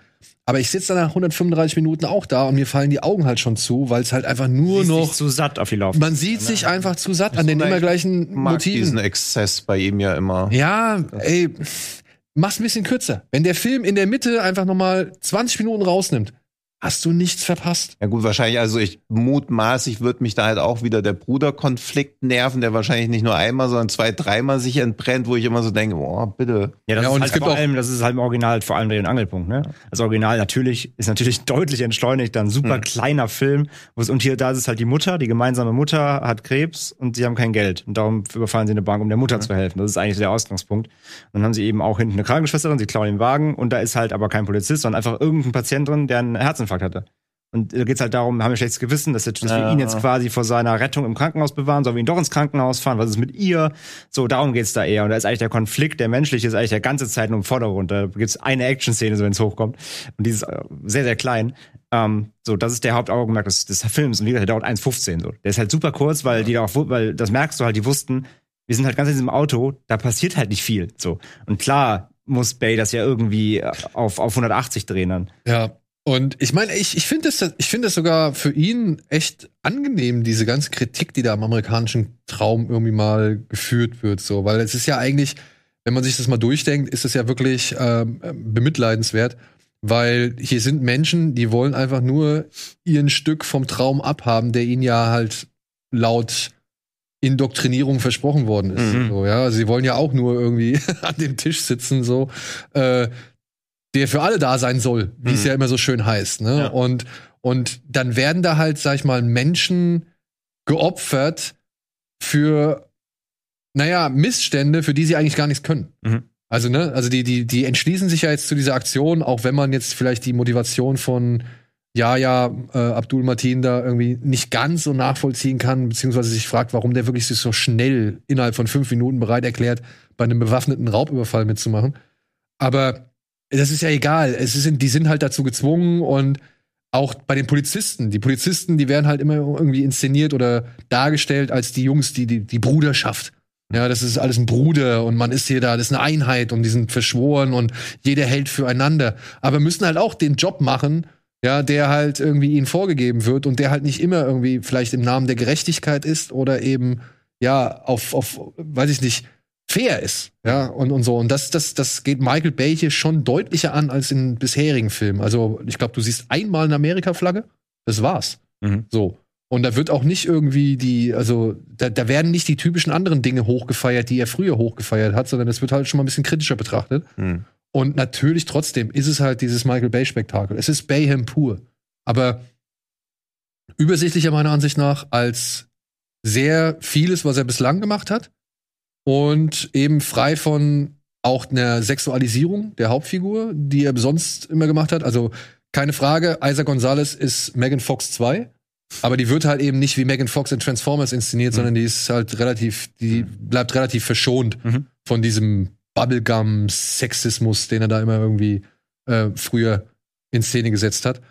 Speaker 1: Aber ich sitze dann nach 135 Minuten auch da und mir fallen die Augen halt schon zu, weil es halt einfach nur
Speaker 2: Siehst
Speaker 1: noch.
Speaker 2: zu satt auf die Laufbahn.
Speaker 1: Man sieht sich einfach zu satt an den immer gleichen
Speaker 3: mag diesen
Speaker 1: Motiven.
Speaker 3: Exzess bei ihm ja immer.
Speaker 1: Ja, ey, mach's ein bisschen kürzer. Wenn der Film in der Mitte einfach nochmal 20 Minuten rausnimmt, hast du nichts verpasst.
Speaker 3: Ja gut, wahrscheinlich, also ich mutmaßlich wird mich da halt auch wieder der Bruderkonflikt nerven, der wahrscheinlich nicht nur einmal, sondern zwei, dreimal sich entbrennt, wo ich immer so denke, boah, bitte.
Speaker 2: Ja, das
Speaker 1: Ja,
Speaker 2: ist
Speaker 1: und
Speaker 2: halt
Speaker 1: es gibt
Speaker 2: vor allem, das ist halt im Original vor allem der Angelpunkt, ne? Das Original natürlich ist natürlich deutlich entschleunigt, dann super
Speaker 3: Hm.
Speaker 2: kleiner Film, wo es und hier da ist es halt die Mutter, die gemeinsame Mutter hat Krebs und sie haben kein Geld und darum überfallen sie eine Bank, um der Mutter zu helfen. Das ist eigentlich der Ausgangspunkt. Und dann haben sie eben auch hinten eine Krankenschwester drin, sie klauen den Wagen und da ist halt aber kein Polizist, sondern einfach irgendein Patient drin, der einen Herzinfarkt hatte. Und da geht's halt darum, haben wir schlechtes Gewissen, dass, jetzt, dass wir
Speaker 3: Ja.
Speaker 2: ihn jetzt quasi vor seiner Rettung im Krankenhaus bewahren, sollen wir ihn doch ins Krankenhaus fahren, was ist mit ihr? So, darum geht's da eher. Und da ist eigentlich der Konflikt, der menschliche, ist eigentlich der ganze Zeit nur im Vordergrund. Da gibt's eine Action-Szene, so wenn es hochkommt. Und die ist äh, sehr, sehr klein. Ähm, so, das ist der Hauptaugenmerk des, des Films. Und wie gesagt, der dauert 1,15 so. Der ist halt super kurz, weil die da auch, weil das merkst du halt, die wussten, wir sind halt ganz in diesem Auto, da passiert halt nicht viel. So. Und klar muss Bay das ja irgendwie äh, auf, auf 180 drehen dann.
Speaker 1: Ja. Und ich meine, ich, ich finde es ich finde es sogar für ihn echt angenehm, diese ganze Kritik, die da am amerikanischen Traum irgendwie mal geführt wird, so, weil es ist ja eigentlich, wenn man sich das mal durchdenkt, ist es ja wirklich ähm, bemitleidenswert, weil hier sind Menschen, die wollen einfach nur ihren Stück vom Traum abhaben, der ihnen ja halt laut Indoktrinierung versprochen worden ist.
Speaker 2: Mhm.
Speaker 1: So, ja, also sie wollen ja auch nur irgendwie an dem Tisch sitzen, so, äh, der für alle da sein soll, wie es
Speaker 3: Mhm.
Speaker 1: ja immer so schön heißt. Ne?
Speaker 3: Ja.
Speaker 1: Und, und dann werden da halt, sag ich mal, Menschen geopfert für, naja, Missstände, für die sie eigentlich gar nichts können.
Speaker 2: Mhm.
Speaker 1: Also, ne, also die, die, die entschließen sich ja jetzt zu dieser Aktion, auch wenn man jetzt vielleicht die Motivation von Jaja äh, Abdul Martin da irgendwie nicht ganz so nachvollziehen kann, beziehungsweise sich fragt, warum der wirklich sich so schnell innerhalb von fünf Minuten bereit erklärt, bei einem bewaffneten Raubüberfall mitzumachen. Aber das ist ja egal. Es sind, die sind halt dazu gezwungen und auch bei den Polizisten. Die Polizisten, die werden halt immer irgendwie inszeniert oder dargestellt als die Jungs, die, die, die Bruderschaft. Ja, das ist alles ein Bruder und man ist hier da, das ist eine Einheit und die sind verschworen und jeder hält füreinander. Aber müssen halt auch den Job machen, ja, der halt irgendwie ihnen vorgegeben wird und der halt nicht immer irgendwie vielleicht im Namen der Gerechtigkeit ist oder eben, ja, auf, auf, weiß ich nicht, fair ist, ja, und, und so. Und das, das, das geht Michael Bay hier schon deutlicher an als in bisherigen Filmen. Also, ich glaube, du siehst einmal eine Amerika-Flagge, das war's.
Speaker 2: Mhm.
Speaker 1: So. Und da wird auch nicht irgendwie die, also da, da werden nicht die typischen anderen Dinge hochgefeiert, die er früher hochgefeiert hat, sondern es wird halt schon mal ein bisschen kritischer betrachtet.
Speaker 3: Hm.
Speaker 1: Und natürlich trotzdem ist es halt dieses Michael Bay-Spektakel. Es ist Bayhem pur. Aber übersichtlicher meiner Ansicht nach als sehr vieles, was er bislang gemacht hat. Und eben frei von auch einer Sexualisierung der Hauptfigur, die er sonst immer gemacht hat. Also keine Frage, Isa Gonzalez ist Megan Fox 2. Aber die wird halt eben nicht wie Megan Fox in Transformers inszeniert, sondern die ist halt relativ, die bleibt relativ verschont
Speaker 2: Mhm.
Speaker 1: von diesem Bubblegum-Sexismus, den er da immer irgendwie äh, früher in Szene gesetzt hat.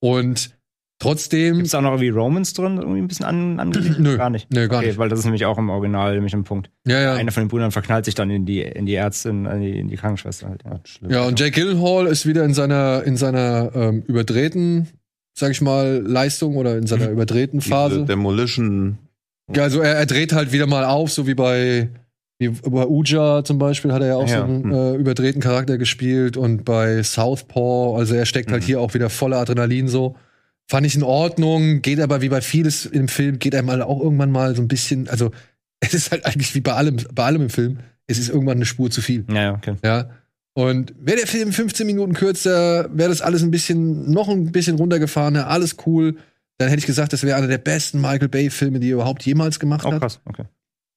Speaker 1: Und trotzdem.
Speaker 2: Gibt's da auch noch irgendwie Romans drin, irgendwie ein bisschen an, angelegt?
Speaker 1: Nö.
Speaker 2: Gar nicht.
Speaker 1: Nö, gar
Speaker 2: okay,
Speaker 1: nicht.
Speaker 2: Weil das ist nämlich auch im Original nämlich ein Punkt.
Speaker 1: Ja, ja.
Speaker 2: Einer von den Brüdern verknallt sich dann in die, in die Ärztin, in die, in die Krankenschwester halt. Ja.
Speaker 1: Ja, und Jake Gyllenhaal ist wieder in seiner, in seiner ähm, überdrehten, sag ich mal, Leistung oder in seiner überdrehten Phase.
Speaker 3: Diese Demolition.
Speaker 1: Ja, also er, er dreht halt wieder mal auf, so wie bei, wie bei Uja zum Beispiel hat er ja auch
Speaker 3: Ja,
Speaker 1: so einen
Speaker 3: hm.
Speaker 1: äh, überdrehten Charakter gespielt und bei Southpaw, also er steckt halt
Speaker 3: Mhm.
Speaker 1: hier auch wieder voller Adrenalin so. Fand ich in Ordnung, geht aber wie bei vieles im Film, geht einem halt auch irgendwann mal so ein bisschen, also es ist halt eigentlich wie bei allem, bei allem im Film, es ist irgendwann eine Spur zu viel.
Speaker 2: Ja, okay.
Speaker 1: Ja. Und wäre der Film 15 Minuten kürzer, wäre das alles ein bisschen, noch ein bisschen runtergefahrener, alles cool. Dann hätte ich gesagt, das wäre einer der besten Michael Bay-Filme, die er überhaupt jemals gemacht
Speaker 2: Auch
Speaker 1: hat.
Speaker 2: krass, okay.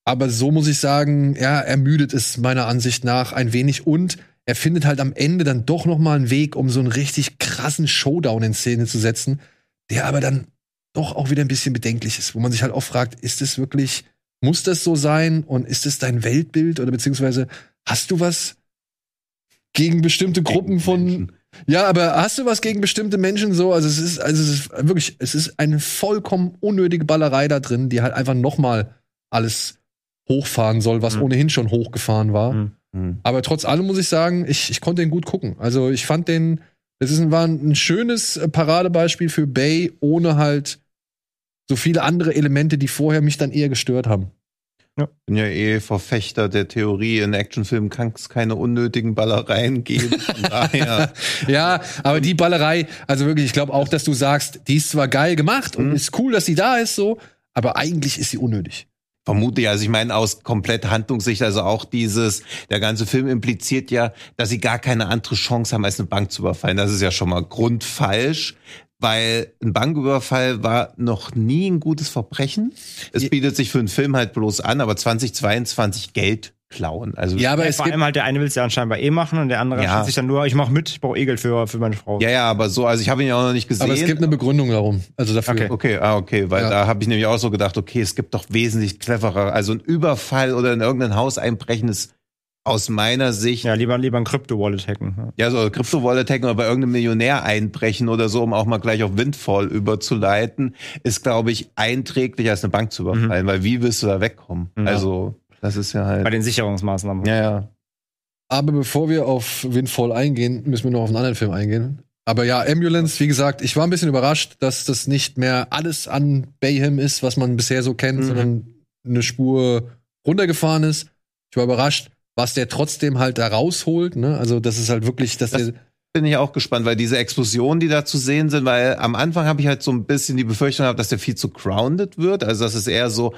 Speaker 1: Aber so muss ich sagen, ja, ermüdet es meiner Ansicht nach ein wenig und er findet halt am Ende dann doch noch mal einen Weg, um so einen richtig krassen Showdown in Szene zu setzen, der aber dann doch auch wieder ein bisschen bedenklich ist, wo man sich halt auch fragt, ist es wirklich, muss das so sein und ist es dein Weltbild oder beziehungsweise hast du was gegen bestimmte Gruppen von
Speaker 3: Menschen.
Speaker 1: ja, aber hast du was gegen bestimmte Menschen so? Also es ist, also es ist wirklich, es ist eine vollkommen unnötige Ballerei da drin, die halt einfach nochmal alles hochfahren soll, was
Speaker 2: Mhm.
Speaker 1: ohnehin schon hochgefahren war.
Speaker 2: Mhm.
Speaker 3: Hm.
Speaker 1: Aber trotz allem muss ich sagen, ich, ich konnte den gut gucken. Also ich fand den, das ist ein, war ein schönes äh, Paradebeispiel für Bay, ohne halt so viele andere Elemente, die vorher mich dann eher gestört haben.
Speaker 3: bin ja eh Verfechter der Theorie, in Actionfilmen kann es keine unnötigen Ballereien geben. Daher.
Speaker 1: Ja, aber die Ballerei, also wirklich, ich glaube auch, dass du sagst, die ist zwar geil gemacht und
Speaker 3: Mhm.
Speaker 1: ist cool, dass sie da ist, so, aber eigentlich ist sie unnötig.
Speaker 3: Vermute ich, also ich meine aus komplett Handlungssicht, also auch dieses, der ganze Film impliziert ja, dass sie gar keine andere Chance haben, als eine Bank zu überfallen. Das ist ja schon mal grundfalsch, weil ein Banküberfall war noch nie ein gutes Verbrechen. Es bietet sich für einen Film halt bloß an, aber 2022 Geld klauen. Also
Speaker 1: Ja, aber
Speaker 2: Ja,
Speaker 1: es
Speaker 2: vor
Speaker 1: gibt,
Speaker 2: allem halt der eine will es ja anscheinend bei eh machen und der andere
Speaker 3: Ja.
Speaker 2: sich dann nur, ich mach mit, ich brauche Egel für, für meine Frau.
Speaker 3: ja, ja, aber so, also ich habe ihn ja auch noch nicht gesehen.
Speaker 1: aber es gibt eine Begründung darum. Also dafür.
Speaker 2: Okay.
Speaker 3: Okay, ah, okay, weil
Speaker 1: Ja.
Speaker 3: da habe ich nämlich auch so gedacht, okay, es gibt doch wesentlich cleverer, also ein Überfall oder in irgendein Haus einbrechen ist aus meiner Sicht, ja,
Speaker 2: lieber, lieber ein Krypto-Wallet hacken. Ja.
Speaker 3: so Krypto-Wallet hacken oder bei irgendeinem Millionär einbrechen oder so, um auch mal gleich auf Windfall überzuleiten, ist, glaube ich, einträglicher als eine Bank zu überfallen, weil wie willst du da wegkommen?
Speaker 2: Ja.
Speaker 3: Also, das ist ja halt.
Speaker 2: Bei den Sicherungsmaßnahmen.
Speaker 3: ja, ja.
Speaker 1: Aber bevor wir auf Windfall eingehen, müssen wir noch auf einen anderen Film eingehen. Aber ja, Ambulance, wie gesagt, ich war ein bisschen überrascht, dass das nicht mehr alles an Bayhem ist, was man bisher so kennt,
Speaker 3: Mhm.
Speaker 1: sondern eine Spur runtergefahren ist. Ich war überrascht, was der trotzdem halt da rausholt. Ne? Also das ist halt wirklich, dass
Speaker 3: Das-
Speaker 1: der
Speaker 3: bin ich auch gespannt, weil diese Explosionen, die da zu sehen sind, weil am Anfang habe ich halt so ein bisschen die Befürchtung gehabt, dass der viel zu grounded wird. Also das ist eher so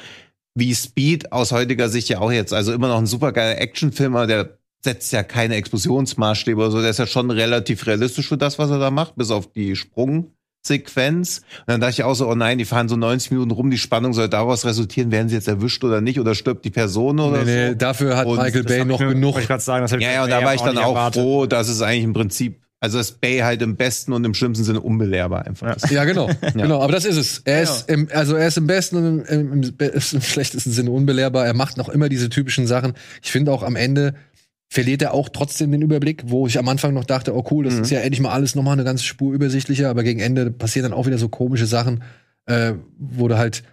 Speaker 3: wie Speed aus heutiger Sicht ja auch jetzt. Also immer noch ein supergeiler Actionfilm, aber der setzt ja keine Explosionsmaßstäbe oder so. Der ist ja schon relativ realistisch für das, was er da macht, bis auf die Sprungsequenz. Und dann dachte ich auch so, oh nein, die fahren so 90 Minuten rum, die Spannung soll daraus resultieren, werden sie jetzt erwischt oder nicht oder stirbt die Person oder
Speaker 1: nee, nee,
Speaker 3: so.
Speaker 1: dafür hat
Speaker 3: Und
Speaker 1: Michael Bay noch genug.
Speaker 2: Ich gerade sagen, das
Speaker 3: Ja, ja, und da war ich dann auch
Speaker 2: erwartet.
Speaker 3: froh, dass es eigentlich im Prinzip, also dass Bay halt im besten und im schlimmsten Sinne unbelehrbar einfach ist.
Speaker 1: Ja, genau. genau. Aber das ist es. Er
Speaker 3: Ja,
Speaker 1: ist im, also er ist im besten und im, im, im, im schlechtesten Sinne unbelehrbar. Er macht noch immer diese typischen Sachen. Ich finde auch am Ende verliert er auch trotzdem den Überblick, wo ich am Anfang noch dachte, oh cool, das
Speaker 3: Mhm.
Speaker 1: ist ja endlich mal alles nochmal eine ganze Spur übersichtlicher, aber gegen Ende passieren dann auch wieder so komische Sachen, äh, wo du halt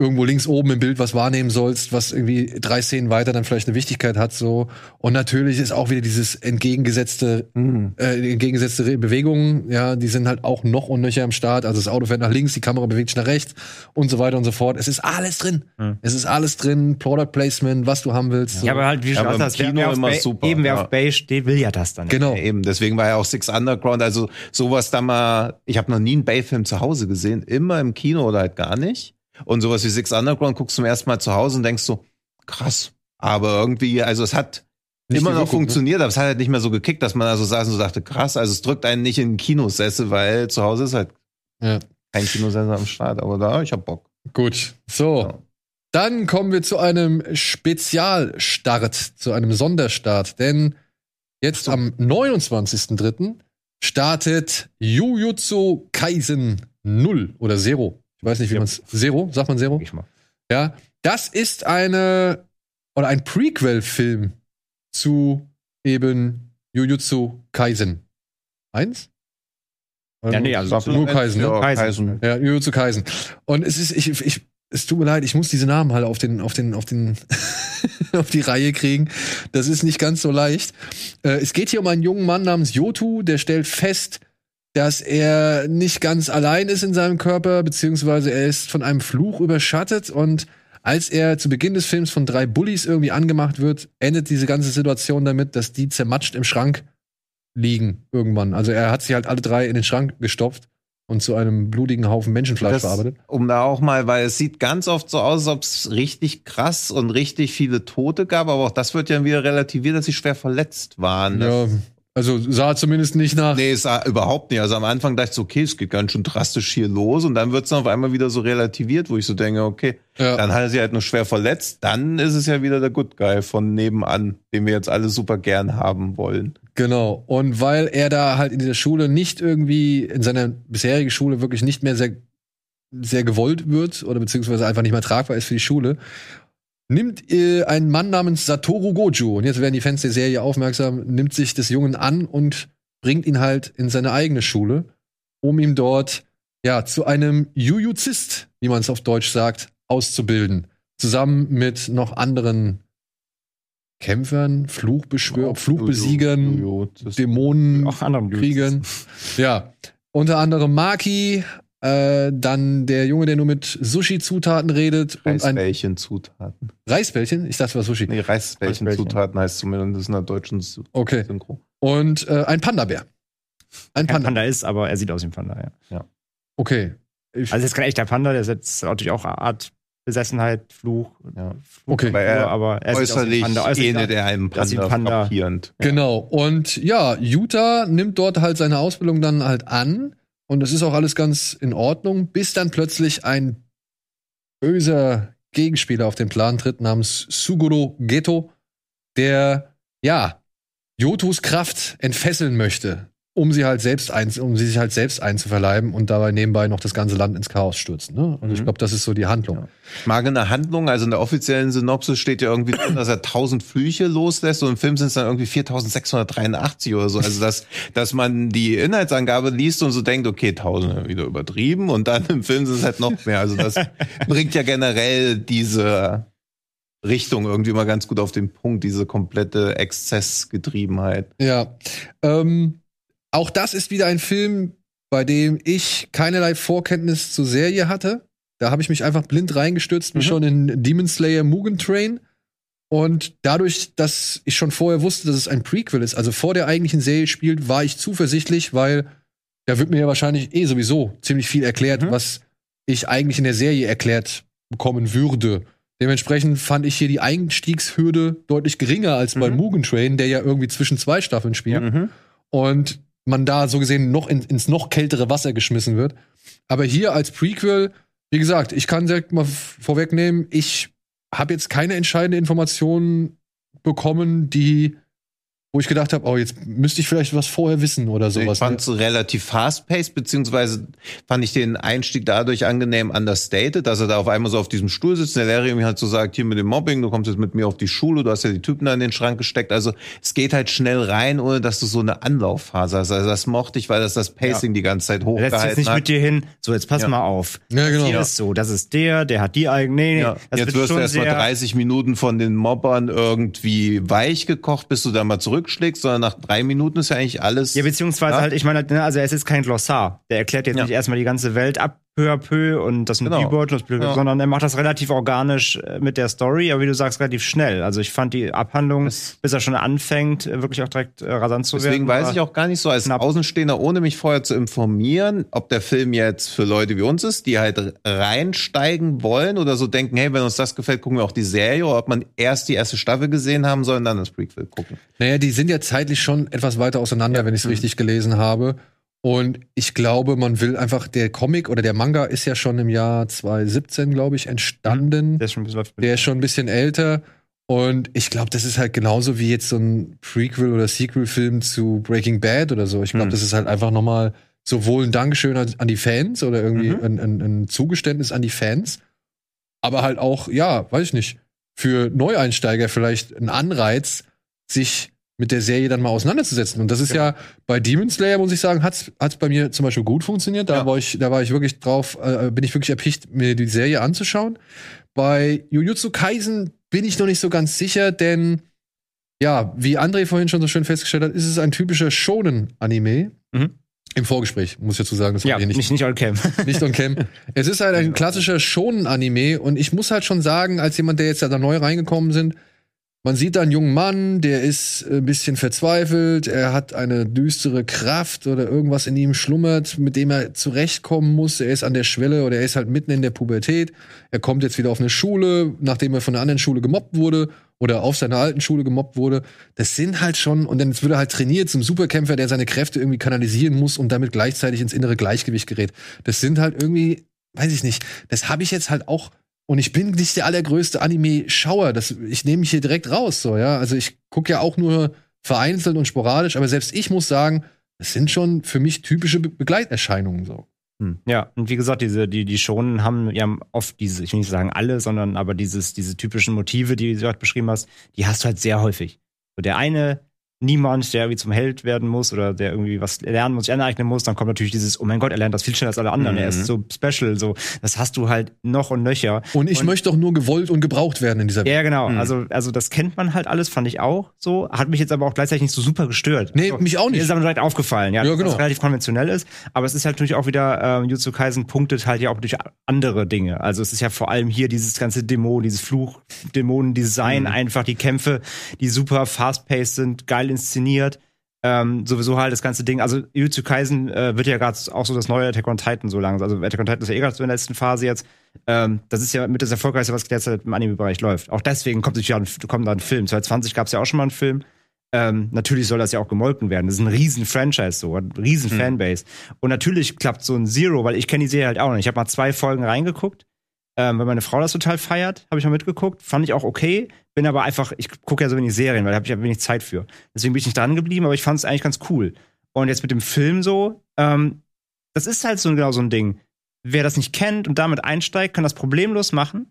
Speaker 1: irgendwo links oben im Bild was wahrnehmen sollst, was irgendwie drei Szenen weiter dann vielleicht eine Wichtigkeit hat, so. Und natürlich ist auch wieder dieses entgegengesetzte
Speaker 3: Mhm.
Speaker 1: äh, entgegengesetzte Bewegungen, ja, die sind halt auch noch und nöcher am Start. Also das Auto fährt nach links, die Kamera bewegt sich nach rechts und so weiter und so fort. Es ist alles drin.
Speaker 2: Hm.
Speaker 1: Es ist alles drin. Product Placement, was du haben willst. so.
Speaker 2: Ja, aber halt, wie
Speaker 3: Ja,
Speaker 2: schon hast, wer,
Speaker 3: Kino
Speaker 2: wer
Speaker 3: immer
Speaker 2: Bay,
Speaker 3: super,
Speaker 2: eben wer
Speaker 3: ja.
Speaker 2: auf Bay steht, will ja das dann.
Speaker 1: genau.
Speaker 3: Ja, eben, deswegen war ja auch Six Underground, also sowas da mal, ich habe noch nie einen Bay-Film zu Hause gesehen, immer im Kino oder halt gar nicht. Und sowas wie Six Underground guckst du zum ersten Mal zu Hause und denkst so, krass. Aber irgendwie, also es hat
Speaker 1: Nicht
Speaker 3: immer noch
Speaker 1: ne?
Speaker 3: funktioniert, aber es hat halt nicht mehr so gekickt, dass man also saß und so dachte, krass, also es drückt einen nicht in den Kinosessel, weil zu Hause ist halt
Speaker 1: Ja.
Speaker 3: kein Kinosessel am Start, aber da, ich hab Bock.
Speaker 1: Gut. So.
Speaker 3: Ja.
Speaker 1: Dann kommen wir zu einem Spezialstart, zu einem Sonderstart. Denn jetzt am 29.03. startet Jujutsu Kaisen 0 oder Zero. Ich weiß nicht, wie
Speaker 2: Ja.
Speaker 1: man es. Zero? Sagt man Zero?
Speaker 2: Ich mal.
Speaker 1: Ja, das ist eine oder ein Prequel-Film zu eben Jujutsu Kaisen. Eins?
Speaker 2: Ja, nee, also
Speaker 1: nur Kaisen, ne?
Speaker 3: Ja,
Speaker 2: Kaisen.
Speaker 3: Kaisen.
Speaker 1: Ja, Jujutsu Kaisen. Und es ist, ich, ich, es tut mir leid, ich muss diese Namen halt auf den, auf den, auf den, auf die Reihe kriegen. Das ist nicht ganz so leicht. Äh, es geht hier um einen jungen Mann namens Yotu, der stellt fest, dass er nicht ganz allein ist in seinem Körper, beziehungsweise er ist von einem Fluch überschattet und als er zu Beginn des Films von drei Bullies irgendwie angemacht wird, endet diese ganze Situation damit, dass die zermatscht im Schrank liegen irgendwann. Also er hat sie halt alle drei in den Schrank gestopft und zu einem blutigen Haufen Menschenfleisch
Speaker 3: Das,
Speaker 1: verarbeitet.
Speaker 3: um da auch mal, weil es sieht ganz oft so aus, als ob es richtig krass und richtig viele Tote gab, aber auch das wird ja wieder relativiert, dass sie schwer verletzt waren.
Speaker 1: Ja, also sah zumindest nicht nach.
Speaker 3: Nee, es sah überhaupt nicht. Also am Anfang dachte ich so, okay, es geht ganz schön drastisch hier los und dann wird es auf einmal wieder so relativiert, wo ich so denke, okay,
Speaker 1: Ja.
Speaker 3: dann hat er sie halt nur schwer verletzt, dann ist es ja wieder der Good Guy von nebenan, den wir jetzt alle super gern haben wollen.
Speaker 1: Genau. Und weil er da halt in dieser Schule nicht irgendwie, in seiner bisherigen Schule wirklich nicht mehr sehr, sehr gewollt wird oder beziehungsweise einfach nicht mehr tragbar ist für die Schule, nimmt äh, ein Mann namens Satoru Gojo, und jetzt werden die Fans der Serie aufmerksam, nimmt sich des Jungen an und bringt ihn halt in seine eigene Schule, um ihm dort ja zu einem Jujuzist, wie man es auf Deutsch sagt, auszubilden. Zusammen mit noch anderen Kämpfern, Fluchbeschwör Fluchbesiegern,
Speaker 3: Jojo, das-
Speaker 1: Dämonen. Kriegern. Ja. Unter anderem Maki, äh, dann der Junge, der nur mit Sushi-Zutaten redet und ein
Speaker 3: Reisbällchen-Zutaten.
Speaker 1: Reisbällchen. Ich dachte, es war Sushi.
Speaker 3: Nee, Reisbällchen-Zutaten heißt zumindest in der deutschen Sy-
Speaker 1: Okay.
Speaker 3: Synchro.
Speaker 1: Und äh, ein Panda-Bär. Ein Panda.
Speaker 2: Panda ist, aber er sieht aus wie ein Panda, ja.
Speaker 1: Okay. Ich,
Speaker 2: Also jetzt kein echter Panda, der ist jetzt natürlich auch eine Art Besessenheit, Fluch.
Speaker 3: Ja.
Speaker 2: Fluch
Speaker 1: Okay.
Speaker 2: aber er, aber er sieht aus wie ein
Speaker 3: Äußerlich
Speaker 2: Panda. Äußerlich
Speaker 3: ähnelt er einem Panda,
Speaker 2: ein Panda.
Speaker 3: frappierend.
Speaker 1: Genau. Und ja, Utah nimmt dort halt seine Ausbildung dann halt an. Und das ist auch alles ganz in Ordnung, bis dann plötzlich ein böser Gegenspieler auf den Plan tritt namens Suguro Geto. der, ja, Jotos Kraft entfesseln möchte, um sie halt selbst ein, um sie sich halt selbst einzuverleiben und dabei nebenbei noch das ganze Land ins Chaos stürzen. Ne? Ich
Speaker 3: Mhm.
Speaker 1: glaube, das ist so die Handlung.
Speaker 3: Ich mag in der Handlung, also in der offiziellen Synopsis steht ja irgendwie drin, dass er 1000 Flüche loslässt und im Film sind es dann irgendwie 4683 oder so. Also dass, dass man die Inhaltsangabe liest und so denkt, okay, 1000 wieder übertrieben und dann im Film sind es halt noch mehr. Also das bringt ja generell diese Richtung irgendwie mal ganz gut auf den Punkt, diese komplette Exzessgetriebenheit.
Speaker 1: Ja. Ähm, auch das ist wieder ein Film, bei dem ich keinerlei Vorkenntnis zur Serie hatte. Da habe ich mich einfach blind reingestürzt, wie schon in Demon Slayer Mugen Train. Und dadurch, dass ich schon vorher wusste, dass es ein Prequel ist, also vor der eigentlichen Serie spielt, war ich zuversichtlich, weil da wird mir ja wahrscheinlich eh sowieso ziemlich viel erklärt, was ich eigentlich in der Serie erklärt bekommen würde. Dementsprechend fand ich hier die Einstiegshürde deutlich geringer als bei Mugen Train, der ja irgendwie zwischen zwei Staffeln spielt und man da so gesehen noch in, ins noch kältere Wasser geschmissen wird. Aber hier als Prequel, wie gesagt, ich kann direkt mal vorwegnehmen, ich habe jetzt keine entscheidende Informationen bekommen, die wo ich gedacht habe, oh, jetzt müsste ich vielleicht was vorher wissen oder sowas.
Speaker 3: ich fand es relativ fast-paced, beziehungsweise fand ich den Einstieg dadurch angenehm understated, dass er da auf einmal so auf diesem Stuhl sitzt, der Larry ihm halt so sagt, hier mit dem Mobbing, du kommst jetzt mit mir auf die Schule, du hast ja die Typen da in den Schrank gesteckt. Also es geht halt schnell rein, ohne dass du so eine Anlaufphase hast. Also das mochte ich, weil das das Pacing die ganze Zeit
Speaker 2: Er setzt jetzt
Speaker 3: hochgehalten
Speaker 2: nicht
Speaker 3: hat.
Speaker 2: mit dir hin, so jetzt pass
Speaker 3: Ja.
Speaker 2: mal auf.
Speaker 1: Ja, genau.
Speaker 2: Hier
Speaker 1: Ja.
Speaker 2: ist so, das ist der, der hat die eigene. Nee, nee,
Speaker 3: Ja. Jetzt
Speaker 2: wird
Speaker 3: wirst du erst mal
Speaker 2: sehr-
Speaker 3: 30 Minuten von den Mobbern irgendwie weich gekocht, bis du da mal zurückschlägst, sondern nach drei Minuten ist ja eigentlich alles.
Speaker 2: Ja, beziehungsweise
Speaker 3: Ja.
Speaker 2: halt, ich meine, ne, also er ist kein Glossar. Der erklärt jetzt
Speaker 3: Ja.
Speaker 2: nicht erstmal die ganze Welt ab, peu à peu und das mit
Speaker 3: Genau.
Speaker 2: Das-
Speaker 3: Ja.
Speaker 2: sondern er macht das relativ organisch äh, mit der Story, aber wie du sagst, relativ schnell. Also ich fand die Abhandlung,
Speaker 3: Das-
Speaker 2: bis er schon anfängt, äh, wirklich auch direkt äh, rasant zu werden.
Speaker 3: Deswegen weiß ich auch gar nicht so als
Speaker 2: knapp.
Speaker 3: Außenstehender, ohne mich vorher zu informieren, ob der Film jetzt für Leute wie uns ist, die halt reinsteigen wollen oder so denken, hey, wenn uns das gefällt, gucken wir auch die Serie, oder ob man erst die erste Staffel gesehen haben soll und dann das Prequel gucken.
Speaker 1: Naja, die sind ja zeitlich schon etwas weiter auseinander, wenn ich es richtig gelesen habe. Und ich glaube, man will einfach, der Comic oder der Manga ist ja schon im Jahr 2017, glaube ich, entstanden.
Speaker 2: Der ist schon ein bisschen
Speaker 1: Der ist schon ein bisschen älter. Und ich glaube, das ist halt genauso wie jetzt so ein Prequel- oder Sequel-Film zu Breaking Bad oder so. Ich glaube,
Speaker 3: Hm.
Speaker 1: das ist halt einfach nochmal sowohl ein Dankeschön an, an die Fans oder irgendwie
Speaker 3: Mhm.
Speaker 1: ein, ein, ein Zugeständnis an die Fans, aber halt auch, ja, weiß ich nicht, für Neueinsteiger vielleicht ein Anreiz, sich mit der Serie dann mal auseinanderzusetzen. Und das ist ja bei Demon Slayer, muss ich sagen, hat's hat's bei mir zum Beispiel gut funktioniert. Da
Speaker 3: Ja.
Speaker 1: war ich, da war ich wirklich drauf, äh, bin ich wirklich erpicht, mir die Serie anzuschauen. Bei Jujutsu Kaisen bin ich noch nicht so ganz sicher, denn ja, wie André vorhin schon so schön festgestellt hat, ist es ein typischer Shonen-Anime.
Speaker 2: Mhm.
Speaker 1: Im Vorgespräch, muss ich dazu sagen, das
Speaker 2: Ja, nicht,
Speaker 1: nicht,
Speaker 2: nicht on cam.
Speaker 1: nicht on cam. Es ist halt ein klassischer Shonen-Anime und ich muss halt schon sagen, als jemand, der jetzt da neu reingekommen sind, man sieht da einen jungen Mann, der ist ein bisschen verzweifelt, er hat eine düstere Kraft oder irgendwas in ihm schlummert, mit dem er zurechtkommen muss. Er ist an der Schwelle oder er ist halt mitten in der Pubertät. Er kommt jetzt wieder auf eine Schule, nachdem er von einer anderen Schule gemobbt wurde oder auf seiner alten Schule gemobbt wurde. Das sind halt schon, und dann wird er halt trainiert zum Superkämpfer, der seine Kräfte irgendwie kanalisieren muss und damit gleichzeitig ins innere Gleichgewicht gerät. Das sind halt irgendwie, weiß ich nicht, das habe ich jetzt halt auch und ich bin nicht der allergrößte Anime-Schauer. Ich nehme mich hier direkt raus, so, ja. Also ich gucke ja auch nur vereinzelt und sporadisch, aber selbst ich muss sagen, das sind schon für mich typische Be Begleiterscheinungen, so.
Speaker 2: Ja, und wie gesagt, diese, die, die Schonen haben ja oft diese, ich will nicht sagen alle, sondern aber dieses, diese typischen Motive, die du gerade beschrieben hast, die hast du halt sehr häufig. So der eine, niemand, der irgendwie zum Held werden muss oder der irgendwie was lernen muss, sich aneignen muss, dann kommt natürlich dieses, oh mein Gott, er lernt das viel schneller als alle anderen, er ist so special, so, das hast du halt noch und nöcher.
Speaker 1: Und ich möchte doch nur gewollt und gebraucht werden in dieser Welt.
Speaker 2: Ja, genau. Also, also das kennt man halt alles, fand ich auch so. Hat mich jetzt aber auch gleichzeitig nicht so super gestört.
Speaker 1: Nee,
Speaker 2: also,
Speaker 1: mich auch nicht.
Speaker 2: Mir ist aber direkt aufgefallen, ja,
Speaker 1: Ja,
Speaker 2: dass
Speaker 1: genau.
Speaker 2: das relativ konventionell ist. Aber es ist halt natürlich auch wieder, ähm, Jutsu Kaisen punktet halt ja auch durch andere Dinge. Also es ist ja vor allem hier dieses ganze Dämon, dieses Fluch-Dämonen-Design,
Speaker 1: Mhm.
Speaker 2: einfach die Kämpfe, die super fast-paced sind, geil inszeniert. Ähm, sowieso halt das ganze Ding. Also Jutsu Kaisen äh, wird ja gerade auch so das neue Attack on Titan so langsam. Also Attack on Titan ist ja eh gerade so in der letzten Phase jetzt. Ähm, das ist ja mit das Erfolgreichste, was derzeit im Anime-Bereich läuft. Auch deswegen kommt, sich ja ein, kommt da ein Film. 2020 gab es ja auch schon mal einen Film. Ähm, natürlich soll das ja auch gemolken werden. Das ist ein riesen Franchise so, ein riesen Fanbase. Und natürlich klappt so ein Zero, weil ich kenne die Serie halt auch nicht. Ich habe mal zwei Folgen reingeguckt. Ähm, weil meine Frau das total feiert, habe ich mal mitgeguckt, fand ich auch okay, bin aber einfach, ich gucke ja so wenig Serien, weil da habe ich ja wenig Zeit für. Deswegen bin ich nicht dran geblieben, aber ich fand es eigentlich ganz cool. Und jetzt mit dem Film so, ähm, das ist halt so genau so ein Ding. Wer das nicht kennt und damit einsteigt, kann das problemlos machen.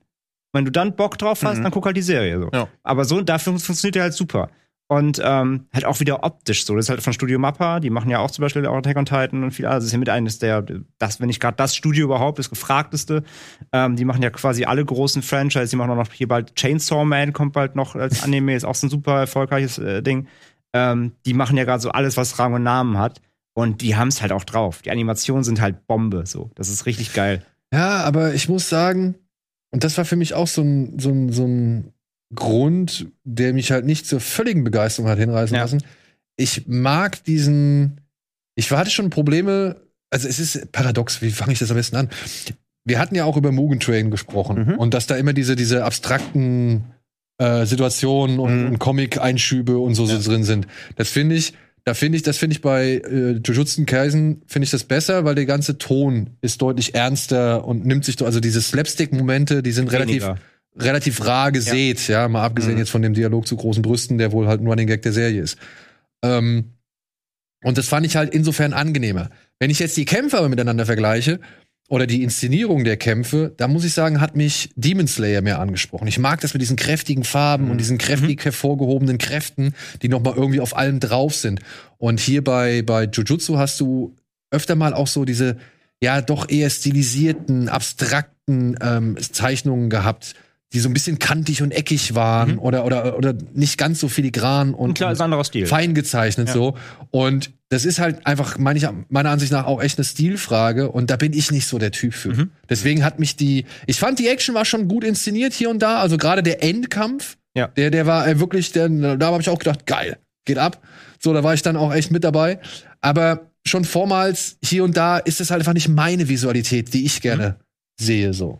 Speaker 2: Wenn du dann Bock drauf hast,
Speaker 3: Mhm.
Speaker 2: dann guck halt die Serie so.
Speaker 3: Ja.
Speaker 2: Aber so, dafür funktioniert der halt super. Und ähm, halt auch wieder optisch so. Das ist halt von Studio Mappa, die machen ja auch zum Beispiel auch Attack on Titan und viel. Also ist ja mit eines der, das, wenn nicht gerade das Studio überhaupt, das gefragteste. Ähm, die machen ja quasi alle großen Franchise. Die machen auch noch hier bald Chainsaw Man kommt bald noch als Anime, ist auch so ein super erfolgreiches äh, Ding. Ähm, die machen ja gerade so alles, was Rang und Namen hat. Und die haben es halt auch drauf. Die Animationen sind halt Bombe. So, das ist richtig geil.
Speaker 1: Ja, aber ich muss sagen, und das war für mich auch so ein, so ein, so ein Grund, der mich halt nicht zur völligen Begeisterung hat hinreißen
Speaker 2: Ja.
Speaker 1: lassen. Ich mag diesen, ich hatte schon Probleme, also es ist paradox, wie fange ich das am besten an? Wir hatten ja auch über Mugen Train gesprochen
Speaker 3: Mhm.
Speaker 1: und dass da immer diese, diese abstrakten äh, Situationen und,
Speaker 3: Mhm.
Speaker 1: und Comic-Einschübe und so, so drin sind. Das finde ich, da finde ich, das finde ich bei äh, Jujutsu Kaisen finde ich das besser, weil der ganze Ton ist deutlich ernster und nimmt sich, also diese Slapstick-Momente, die sind
Speaker 2: Weniger.
Speaker 1: relativ rar gesät, ja, mal abgesehen
Speaker 3: Mhm.
Speaker 1: jetzt von dem Dialog zu großen Brüsten, der wohl halt ein Running Gag der Serie ist. Ähm, und das fand ich halt insofern angenehmer. Wenn ich jetzt die Kämpfe aber miteinander vergleiche oder die Inszenierung der Kämpfe, da muss ich sagen, hat mich Demon Slayer mehr angesprochen. Ich mag das mit diesen kräftigen Farben und diesen kräftig hervorgehobenen Kräften, die noch mal irgendwie auf allem drauf sind. Und hier bei bei Jujutsu hast du öfter mal auch so diese ja doch eher stilisierten, abstrakten ähm, Zeichnungen gehabt, die so ein bisschen kantig und eckig waren oder oder oder nicht ganz so filigran und
Speaker 2: Und klar, Stil.
Speaker 1: fein gezeichnet
Speaker 2: Ja.
Speaker 1: so. Und das ist halt einfach meine ich, meiner Ansicht nach auch echt eine Stilfrage und da bin ich nicht so der Typ für.
Speaker 2: Mhm.
Speaker 1: Deswegen hat mich die, ich fand die Action war schon gut inszeniert hier und da, also gerade der Endkampf,
Speaker 2: Ja.
Speaker 1: der der war äh, wirklich, der, da habe ich auch gedacht, geil, geht ab. So, da war ich dann auch echt mit dabei. Aber schon vormals hier und da ist es halt einfach nicht meine Visualität, die ich gerne sehe so.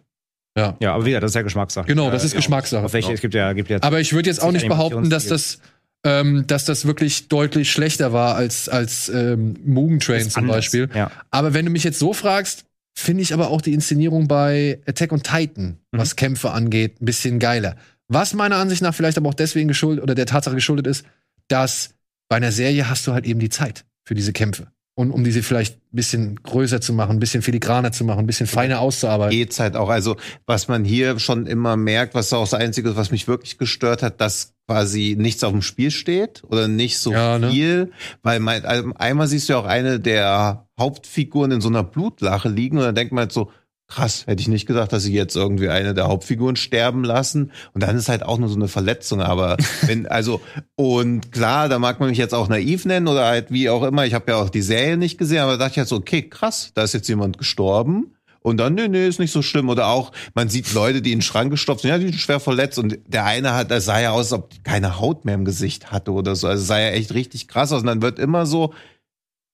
Speaker 1: Ja.
Speaker 2: Ja, aber wieder, das ist ja Geschmackssache.
Speaker 1: Genau, das ist
Speaker 3: ja.
Speaker 1: Geschmackssache.
Speaker 2: Auf welche, es gibt ja, gibt ja
Speaker 1: Aber ich würde jetzt auch nicht behaupten, dass das, ähm, dass das wirklich deutlich schlechter war als, als ähm, Mugen Train zum
Speaker 2: anders.
Speaker 1: Beispiel.
Speaker 2: Ja.
Speaker 1: Aber wenn du mich jetzt so fragst, finde ich aber auch die Inszenierung bei Attack on Titan,
Speaker 2: Mhm.
Speaker 1: was Kämpfe angeht, ein bisschen geiler. Was meiner Ansicht nach vielleicht aber auch deswegen geschuldet oder der Tatsache geschuldet ist, dass bei einer Serie hast du halt eben die Zeit für diese Kämpfe. Und um diese vielleicht ein bisschen größer zu machen, ein bisschen filigraner zu machen, ein bisschen feiner auszuarbeiten.
Speaker 3: geht's halt auch. Also, was man hier schon immer merkt, was auch das Einzige ist, was mich wirklich gestört hat, dass quasi nichts auf dem Spiel steht oder nicht so
Speaker 1: Ja, ne?
Speaker 3: viel. Weil mein, also einmal siehst du ja auch eine der Hauptfiguren in so einer Blutlache liegen und dann denkt man halt so, krass, hätte ich nicht gedacht, dass sie jetzt irgendwie eine der Hauptfiguren sterben lassen. Und dann ist halt auch nur so eine Verletzung. Aber wenn, also, und klar, da mag man mich jetzt auch naiv nennen oder halt wie auch immer. Ich habe ja auch die Serie nicht gesehen, aber da dachte ich halt so, okay, krass, da ist jetzt jemand gestorben. Und dann, nee, nee, ist nicht so schlimm. Oder auch, man sieht Leute, die in den Schrank gestopft sind, ja, die sind schwer verletzt. Und der eine hat, das sah ja aus, als ob die keine Haut mehr im Gesicht hatte oder so. Also sah ja echt richtig krass aus. Und dann wird immer so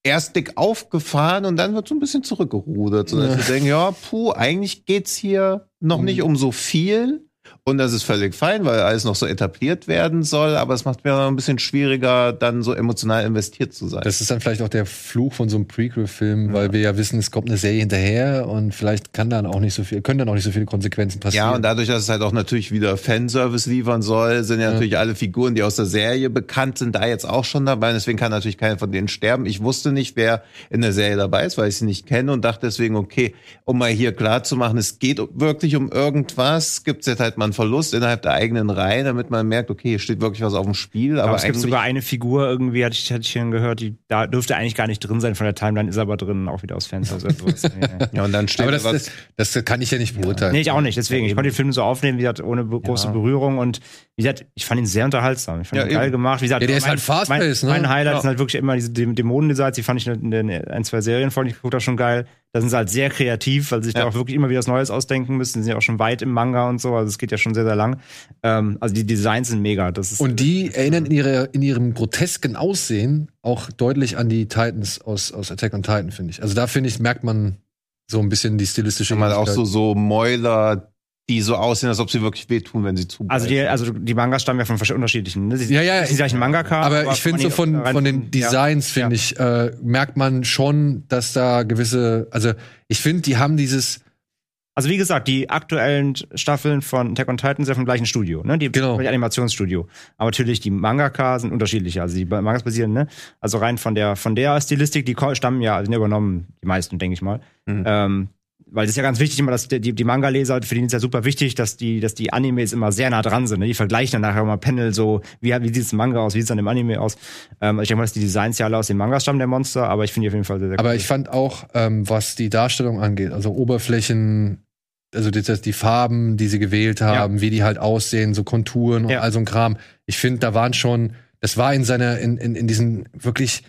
Speaker 3: erst dick aufgefahren und dann wird so ein bisschen zurückgerudert. So dass wir denken, ja, puh, eigentlich geht's hier noch nicht um so viel. Und das ist völlig fein, weil alles noch so etabliert werden soll, aber es macht mir ein bisschen schwieriger, dann so emotional investiert zu sein.
Speaker 1: Das ist dann vielleicht auch der Fluch von so einem Prequel-Film, weil wir ja wissen, es kommt eine Serie hinterher und vielleicht kann dann auch nicht so viel, können dann auch nicht so viele Konsequenzen passieren.
Speaker 3: Ja, und dadurch, dass es halt auch natürlich wieder Fanservice liefern soll, sind ja, natürlich alle Figuren, die aus der Serie bekannt sind, da jetzt auch schon dabei. Deswegen kann natürlich keiner von denen sterben. Ich wusste nicht, wer in der Serie dabei ist, weil ich sie nicht kenne und dachte deswegen, okay, um mal hier klar zu machen, es geht wirklich um irgendwas, gibt es jetzt halt mal einen Verlust innerhalb der eigenen Reihe, damit man merkt, okay, hier steht wirklich was auf dem Spiel. Aber,
Speaker 2: Aber es gibt sogar eine Figur irgendwie, hatte ich, hatte ich schon gehört, die da dürfte eigentlich gar nicht drin sein von der Timeline, ist aber drin, auch wieder aus Fans. Also ja.
Speaker 3: ja, und dann steht
Speaker 1: aber
Speaker 3: da
Speaker 1: das,
Speaker 3: was.
Speaker 1: das, das kann ich ja nicht beurteilen.
Speaker 2: Nee, ich auch nicht, deswegen. Ich konnte den Film so aufnehmen, wie gesagt, ohne be große Berührung und wie gesagt, ich fand ihn sehr unterhaltsam. Ich fand
Speaker 3: Ja,
Speaker 2: ihn geil
Speaker 3: eben.
Speaker 2: gemacht. Wie gesagt,
Speaker 1: Ja, der ist
Speaker 2: mein,
Speaker 1: halt fast-paced, ne?
Speaker 2: Mein Highlight
Speaker 3: Ja.
Speaker 2: sind halt wirklich immer diese Dä- Dämonen-Designs, die fand ich in den ein, zwei Serien von, ich geguckt habe, schon geil. Da sind sie halt sehr kreativ, weil sie sich
Speaker 3: Ja.
Speaker 2: da auch wirklich immer wieder was Neues ausdenken müssen. Die sind ja auch schon weit im Manga und so, also es geht ja schon sehr, sehr lang. Ähm, also die Designs sind mega. Das ist,
Speaker 1: Und die erinnern in, ihre, in ihrem grotesken Aussehen auch deutlich an die Titans aus, aus Attack on Titan, finde ich. Also da finde ich, merkt man so ein bisschen die stilistische
Speaker 3: Mal auch so, so Mäuler, die so aussehen, als ob sie wirklich wehtun, wenn sie zu.
Speaker 2: Also die, also die Mangas stammen ja von verschiedenen unterschiedlichen. Ne? Sie
Speaker 1: Ja, ja,
Speaker 2: sind die gleichen Mangaka.
Speaker 1: Aber ich finde so von, von den
Speaker 2: ja.
Speaker 1: Designs, finde ich, äh, merkt man schon, dass da gewisse, also ich finde, die haben dieses,
Speaker 2: Also wie gesagt, die aktuellen Staffeln von Attack on Titan sind ja vom gleichen Studio, ne? Die
Speaker 1: Genau.
Speaker 2: Animationsstudio. Aber natürlich die Mangaka sind unterschiedlicher. Also die Mangas basieren, ne? Also rein von der von der Stilistik, die stammen ja, sind ja übernommen, die meisten, denke ich mal.
Speaker 3: Mhm.
Speaker 2: Ähm, weil das ist ja ganz wichtig immer, dass die, die, Manga-Leser, für die ist ja super wichtig, dass die, dass die Animes immer sehr nah dran sind. Ne? Die vergleichen dann nachher immer Panel so, wie, wie sieht es im Manga aus, wie sieht es dann im Anime aus. Ähm, ich denke mal, dass die Designs ja alle aus den Mangas stammen, der Monster, aber ich finde die auf jeden Fall sehr, sehr
Speaker 1: Aber
Speaker 2: cool.
Speaker 1: ich fand auch, ähm, was die Darstellung angeht, also Oberflächen, also die, die Farben, die sie gewählt haben, wie die halt aussehen, so Konturen und
Speaker 2: Ja.
Speaker 1: all so ein Kram. Ich finde, da waren schon, das war in seiner, in, in, in diesen wirklich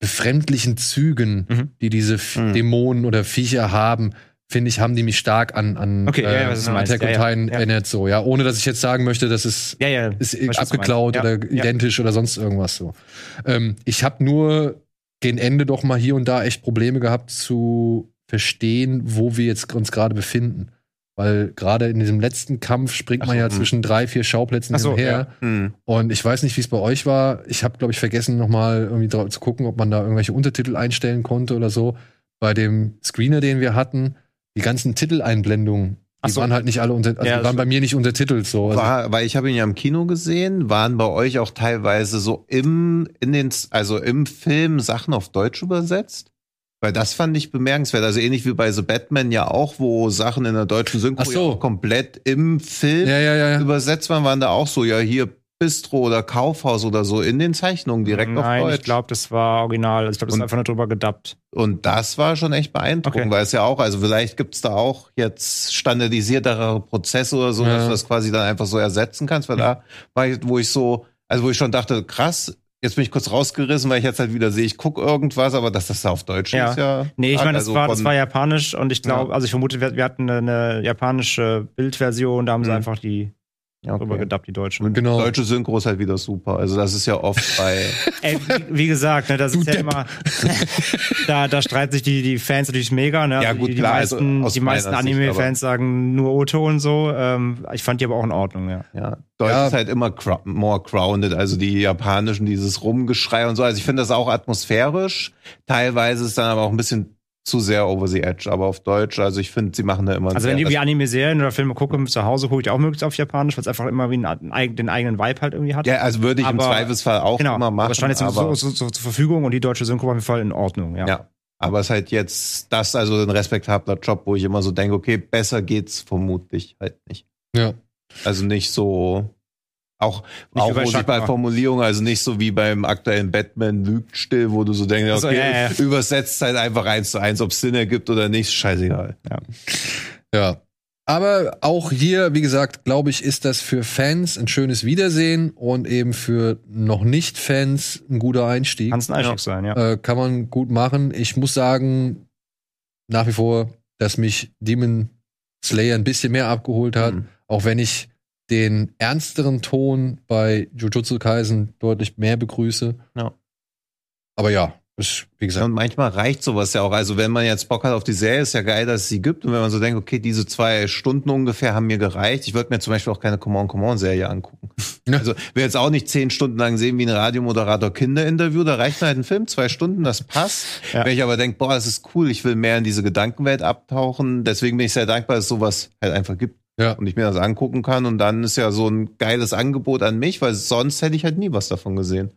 Speaker 1: befremdlichen Zügen,
Speaker 2: Mhm.
Speaker 1: die diese
Speaker 3: Mhm.
Speaker 1: Dämonen oder Viecher haben, finde ich, haben die mich stark an, an
Speaker 2: Okay, ja, ja,
Speaker 1: äh. Attack on Titan
Speaker 2: ja.
Speaker 1: erinnert, so, ja, ohne dass ich jetzt sagen möchte, dass es ist abgeklaut oder identisch oder sonst irgendwas so. Ähm, ich habe nur gegen Ende doch mal hier und da echt Probleme gehabt zu verstehen, wo wir jetzt uns gerade befinden. Weil gerade in diesem letzten Kampf springt
Speaker 3: Ach
Speaker 1: man
Speaker 3: so,
Speaker 1: ja
Speaker 3: mh.
Speaker 1: zwischen drei, vier Schauplätzen
Speaker 2: so,
Speaker 1: hin und her.
Speaker 3: Hm.
Speaker 1: Und ich weiß nicht, wie es bei euch war. Ich habe, glaube ich, vergessen, noch mal irgendwie drauf zu gucken, ob man da irgendwelche Untertitel einstellen konnte oder so. Bei dem Screener, den wir hatten, die ganzen Titeleinblendungen, die
Speaker 2: so.
Speaker 1: waren halt nicht alle unter, also
Speaker 2: Ja,
Speaker 1: die waren bei mir nicht untertitelt so. Also,
Speaker 3: War, weil ich habe ihn ja im Kino gesehen, waren bei euch auch teilweise so im, in den, also im Film Sachen auf Deutsch übersetzt? Weil das fand ich bemerkenswert. Also ähnlich wie bei The Batman ja auch, wo Sachen in der deutschen Synchro
Speaker 1: so.
Speaker 3: komplett im Film
Speaker 1: ja, ja, ja. ja.
Speaker 3: übersetzt waren, waren da auch so, ja, hier Bistro oder Kaufhaus oder so in den Zeichnungen direkt
Speaker 2: Nein,
Speaker 3: auf Deutsch.
Speaker 2: ich glaube, das war original. Also Ich glaube, das ist
Speaker 3: Und-
Speaker 2: einfach nur drüber gedubbt.
Speaker 3: Und das war schon echt beeindruckend,
Speaker 2: Okay.
Speaker 3: weil es ja auch, also vielleicht gibt's da auch jetzt standardisiertere Prozesse oder so,
Speaker 1: Ja.
Speaker 3: dass du das quasi dann einfach so ersetzen kannst, weil da war ich, wo ich so, also wo ich schon dachte, krass, jetzt bin ich kurz rausgerissen, weil ich jetzt halt wieder sehe, ich gucke irgendwas, aber dass das da auf Deutsch
Speaker 2: Ja.
Speaker 3: ist, ja.
Speaker 2: Nee, ich meine, das,
Speaker 3: Also
Speaker 2: war, das war japanisch und ich glaube,
Speaker 3: Ja.
Speaker 2: also ich vermute, wir, wir hatten eine, eine japanische Bildversion, da haben sie
Speaker 3: Mhm.
Speaker 2: einfach die
Speaker 3: ja,
Speaker 2: drüber
Speaker 3: okay.
Speaker 2: gedubbt, die deutschen.
Speaker 3: Und
Speaker 1: Genau.
Speaker 3: Deutsche Synchro ist halt wieder super. Also das ist ja oft bei,
Speaker 2: Ey, wie, wie gesagt, ne, das
Speaker 1: Du
Speaker 2: ist ja
Speaker 1: Depp.
Speaker 2: immer, da, da streiten sich die, die Fans natürlich mega, ne?
Speaker 3: Ja,
Speaker 2: Also
Speaker 3: gut,
Speaker 2: die, die
Speaker 3: klar, also
Speaker 2: meisten,
Speaker 3: aus
Speaker 2: die meisten Anime-Fans sagen nur Oto und so. Ähm, ich fand die aber auch in Ordnung, ja.
Speaker 3: ja, Deutsch
Speaker 1: Ja.
Speaker 3: ist halt immer more grounded, also die japanischen, dieses Rumgeschrei und so. Also ich finde das auch atmosphärisch. Teilweise ist dann aber auch ein bisschen zu sehr over the edge, aber auf Deutsch, also ich finde, sie machen da immer
Speaker 2: Also
Speaker 3: sehr
Speaker 2: wenn ich irgendwie Anime-Serien oder Filme gucke zu Hause, gucke ich auch möglichst auf Japanisch, weil es einfach immer wie einen, den eigenen Vibe halt irgendwie hat.
Speaker 3: Ja, also würde ich im
Speaker 2: Aber-
Speaker 3: Zweifelsfall auch
Speaker 2: genau,
Speaker 3: immer machen.
Speaker 2: aber stand jetzt
Speaker 3: aber,
Speaker 2: so, so, so zur Verfügung und die deutsche Synchro war auf jeden Fall in Ordnung, ja.
Speaker 3: ja. aber es ist halt jetzt das also ein respektabler Job, wo ich immer so denke, okay, besser geht's vermutlich halt nicht.
Speaker 1: Ja.
Speaker 3: Also nicht so auch, auch
Speaker 2: bei
Speaker 3: wo sich bei
Speaker 2: Chakra.
Speaker 3: Formulierungen, also nicht so wie beim aktuellen Batman lügt still, wo du so denkst,
Speaker 2: Ach so,
Speaker 3: okay,
Speaker 2: ja, ja.
Speaker 3: übersetzt halt einfach eins zu eins, ob es Sinn ergibt oder nicht, scheißegal.
Speaker 1: Ja. Aber auch hier, wie gesagt, glaube ich, ist das für Fans ein schönes Wiedersehen und eben für noch nicht Fans ein guter Einstieg.
Speaker 2: Kann es ein Einstieg sein, ja.
Speaker 1: Äh, kann man gut machen. Ich muss sagen, nach wie vor, dass mich Demon Slayer ein bisschen mehr abgeholt hat,
Speaker 3: Mhm.
Speaker 1: auch wenn ich den ernsteren Ton bei Jujutsu Kaisen deutlich mehr begrüße.
Speaker 3: Ja.
Speaker 1: Aber ja, ist, wie
Speaker 3: Ja,
Speaker 1: gesagt,
Speaker 3: und manchmal reicht sowas ja auch. Also wenn man jetzt Bock hat auf die Serie, ist ja geil, dass es sie gibt. Und wenn man so denkt, okay, diese zwei Stunden ungefähr haben mir gereicht. Ich würde mir zum Beispiel auch keine Come on, Come on Serie angucken.
Speaker 1: Ja.
Speaker 3: Also will jetzt auch nicht zehn Stunden lang sehen wie ein Radiomoderator Kinderinterview. Da reicht mir halt ein Film, zwei Stunden, das passt.
Speaker 2: Ja.
Speaker 3: Wenn ich aber denke, boah, das ist cool, ich will mehr in diese Gedankenwelt abtauchen. Deswegen bin ich sehr dankbar, dass es sowas halt einfach gibt.
Speaker 1: Ja.
Speaker 3: Und ich mir das angucken kann. Und dann ist ja so ein geiles Angebot an mich, weil sonst hätte ich halt nie was davon gesehen.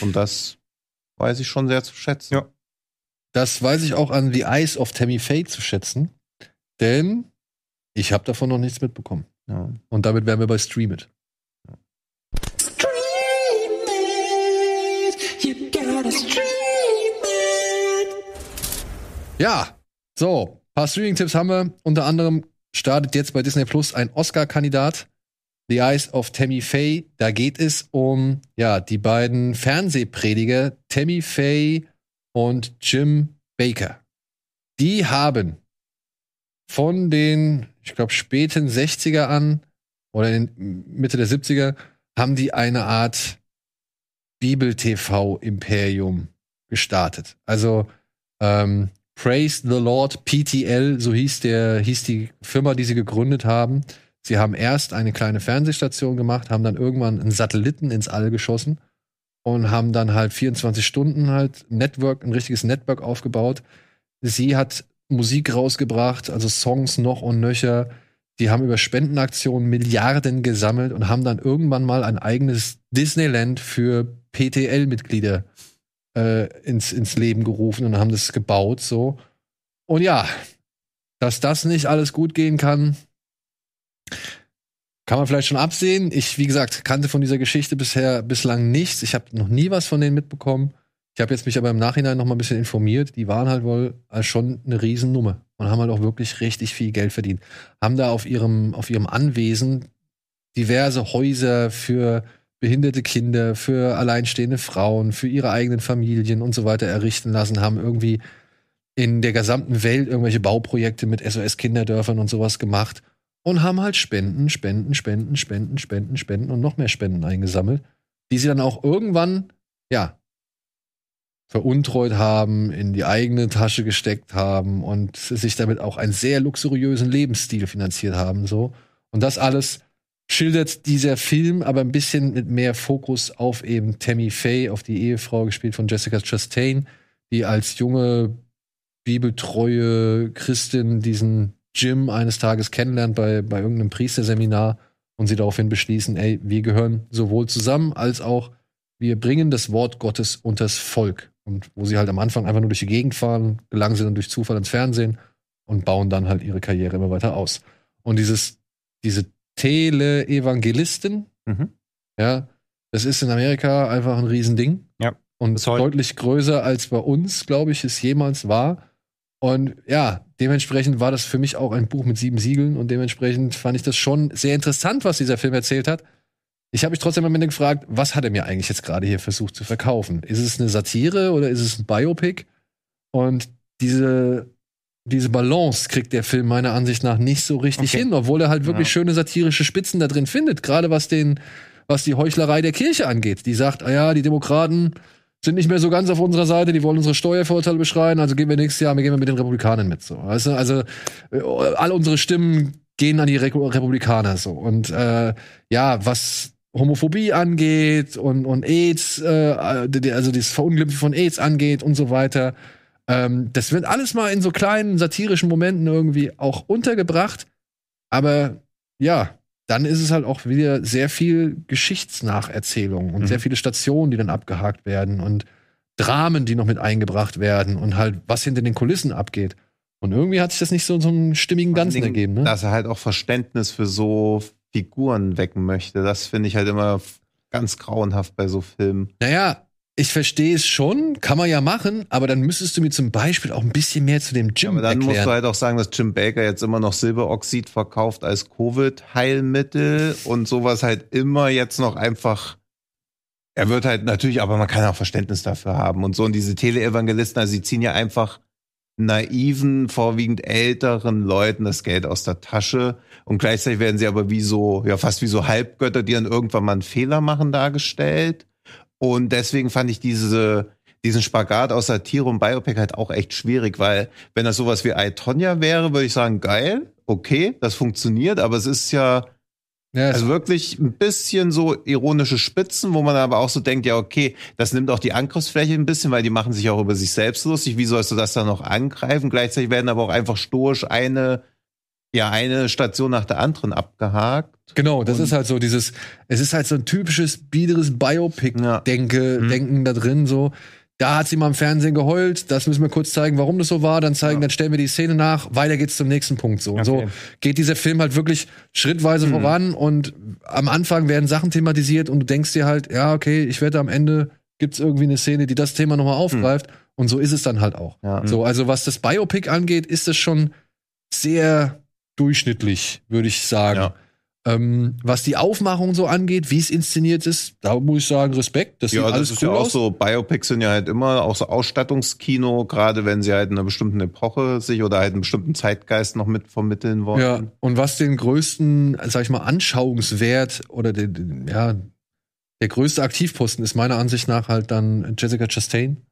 Speaker 3: Und das weiß ich schon sehr zu schätzen.
Speaker 2: Ja.
Speaker 1: das weiß ich auch an The Eyes of Tammy Faye zu schätzen. Denn ich habe davon noch nichts mitbekommen.
Speaker 3: Ja.
Speaker 1: Und damit wären wir bei Stream It. Ja, so, paar Streaming-Tipps haben wir. Unter anderem startet jetzt bei Disney Plus ein Oscar-Kandidat. The Eyes of Tammy Faye. Da geht es um ja die beiden Fernsehprediger Tammy Faye und Jim Baker. Die haben von den, ich glaube, späten 60er an oder in Mitte der 70er haben die eine Art Bibel-TV-Imperium gestartet. Also ähm, Praise the Lord PTL, so hieß der, hieß die Firma, die sie gegründet haben. Sie haben erst eine kleine Fernsehstation gemacht, haben dann irgendwann einen Satelliten ins All geschossen und haben dann halt 24 Stunden halt Network, ein richtiges Network aufgebaut. Sie hat Musik rausgebracht, also Songs noch und nöcher. Die haben über Spendenaktionen Milliarden gesammelt und haben dann irgendwann mal ein eigenes Disneyland für PTL-Mitglieder äh, ins, ins Leben gerufen und haben das gebaut so. Und ja, dass das nicht alles gut gehen kann, kann man vielleicht schon absehen. Ich, wie gesagt, kannte von dieser Geschichte bisher bislang nichts. Ich habe noch nie was von denen mitbekommen. Ich habe jetzt mich aber im Nachhinein noch mal ein bisschen informiert. Die waren halt wohl schon eine Riesennummer und haben halt auch wirklich richtig viel Geld verdient. Haben da auf ihrem, auf ihrem Anwesen diverse Häuser für behinderte Kinder, für alleinstehende Frauen, für ihre eigenen Familien und so weiter errichten lassen, haben irgendwie in der gesamten Welt irgendwelche Bauprojekte mit SOS-Kinderdörfern und sowas gemacht und haben halt Spenden, Spenden, Spenden, Spenden, Spenden, Spenden und noch mehr Spenden eingesammelt, die sie dann auch irgendwann, ja, veruntreut haben, in die eigene Tasche gesteckt haben und sich damit auch einen sehr luxuriösen Lebensstil finanziert haben, so. Und das alles schildert dieser Film aber ein bisschen mit mehr Fokus auf eben Tammy Faye, auf die Ehefrau gespielt von Jessica Chastain, die als junge bibeltreue Christin diesen Jim eines Tages kennenlernt bei, bei irgendeinem Priesterseminar und sie daraufhin beschließen, ey, wir gehören sowohl zusammen als auch wir bringen das Wort Gottes unters Volk. Und wo sie halt am Anfang einfach nur durch die Gegend fahren, gelangen sie dann durch Zufall ins Fernsehen und bauen dann halt ihre Karriere immer weiter aus. Und dieses, diese Tele-Evangelistin, mhm. ja, das ist in Amerika einfach ein Riesending.
Speaker 2: Ja.
Speaker 1: Und deutlich größer als bei uns, glaube ich, es jemals war. Und ja, dementsprechend war das für mich auch ein Buch mit sieben Siegeln und dementsprechend fand ich das schon sehr interessant, was dieser Film erzählt hat. Ich habe mich trotzdem am Ende gefragt, was hat er mir eigentlich jetzt gerade hier versucht zu verkaufen? Ist es eine Satire oder ist es ein Biopic? Und diese, diese Balance kriegt der Film meiner Ansicht nach nicht so richtig okay. hin, obwohl er halt wirklich ja. schöne satirische Spitzen da drin findet, gerade was den, was die Heuchlerei der Kirche angeht. Die sagt, ah ja, die Demokraten sind nicht mehr so ganz auf unserer Seite, die wollen unsere Steuervorteile beschreien, also gehen wir nächstes Jahr, wir gehen mit den Republikanern mit. So. Weißt du? Also äh, all unsere Stimmen gehen an die Re Republikaner so. Und äh, ja, was Homophobie angeht und, und AIDS, äh, also das Verunglimpfen von AIDS angeht und so weiter. Ähm, das wird alles mal in so kleinen satirischen Momenten irgendwie auch untergebracht. Aber ja, dann ist es halt auch wieder sehr viel Geschichtsnacherzählung und mhm. sehr viele Stationen, die dann abgehakt werden und Dramen, die noch mit eingebracht werden und halt was hinter den Kulissen abgeht. Und irgendwie hat sich das nicht so in so einem stimmigen Ganzen Dingen, ergeben. Ne?
Speaker 3: Dass er halt auch Verständnis für so Figuren wecken möchte. Das finde ich halt immer ganz grauenhaft bei so Filmen.
Speaker 1: Naja, ich verstehe es schon, kann man ja machen, aber dann müsstest du mir zum Beispiel auch ein bisschen mehr zu dem Jim ja, aber dann
Speaker 3: erklären. musst du halt auch sagen, dass Jim Baker jetzt immer noch Silberoxid verkauft als Covid-Heilmittel und sowas halt immer jetzt noch einfach. Er wird halt natürlich, aber man kann auch Verständnis dafür haben und so. Und diese Teleevangelisten, also sie ziehen ja einfach naiven, vorwiegend älteren Leuten das Geld aus der Tasche und gleichzeitig werden sie aber wie so, ja fast wie so Halbgötter, die dann irgendwann mal einen Fehler machen, dargestellt. Und deswegen fand ich diese, diesen Spagat aus Satire und Biopic halt auch echt schwierig, weil wenn das sowas wie I, Tonya wäre, würde ich sagen, geil, okay, das funktioniert, aber es ist ja, ja, also wirklich ein bisschen so ironische Spitzen, wo man aber auch so denkt, ja, okay, das nimmt auch die Angriffsfläche ein bisschen, weil die machen sich auch über sich selbst lustig. Wie sollst du das dann noch angreifen? Gleichzeitig werden aber auch einfach stoisch eine, ja, eine Station nach der anderen abgehakt.
Speaker 1: Genau, das ist halt so dieses, es ist halt so ein typisches biederes Biopic-Denke, ja. mhm. Denken da drin, so da hat sie mal im Fernsehen geheult, das müssen wir kurz zeigen, warum das so war, dann zeigen, ja. dann stellen wir die Szene nach, weiter geht's zum nächsten Punkt so. Okay. Und so geht dieser Film halt wirklich schrittweise mhm. voran und am Anfang werden Sachen thematisiert und du denkst dir halt, ja, okay, ich wette am Ende gibt's irgendwie eine Szene, die das Thema nochmal aufgreift mhm. und so ist es dann halt auch. Ja. So, also was das Biopic angeht, ist es schon sehr durchschnittlich, würde ich sagen. Ja. Ähm, was die Aufmachung so angeht, wie es inszeniert ist, da muss ich sagen, Respekt. Das ja, das ist cool ja
Speaker 3: auch aus. so, Biopics sind ja halt immer auch so Ausstattungskino, gerade wenn sie halt in einer bestimmten Epoche sich oder halt einen bestimmten Zeitgeist noch mit vermitteln wollen. Ja,
Speaker 1: und was den größten, sag ich mal, Anschauungswert oder den, ja, der größte Aktivposten ist meiner Ansicht nach halt dann Jessica Chastain.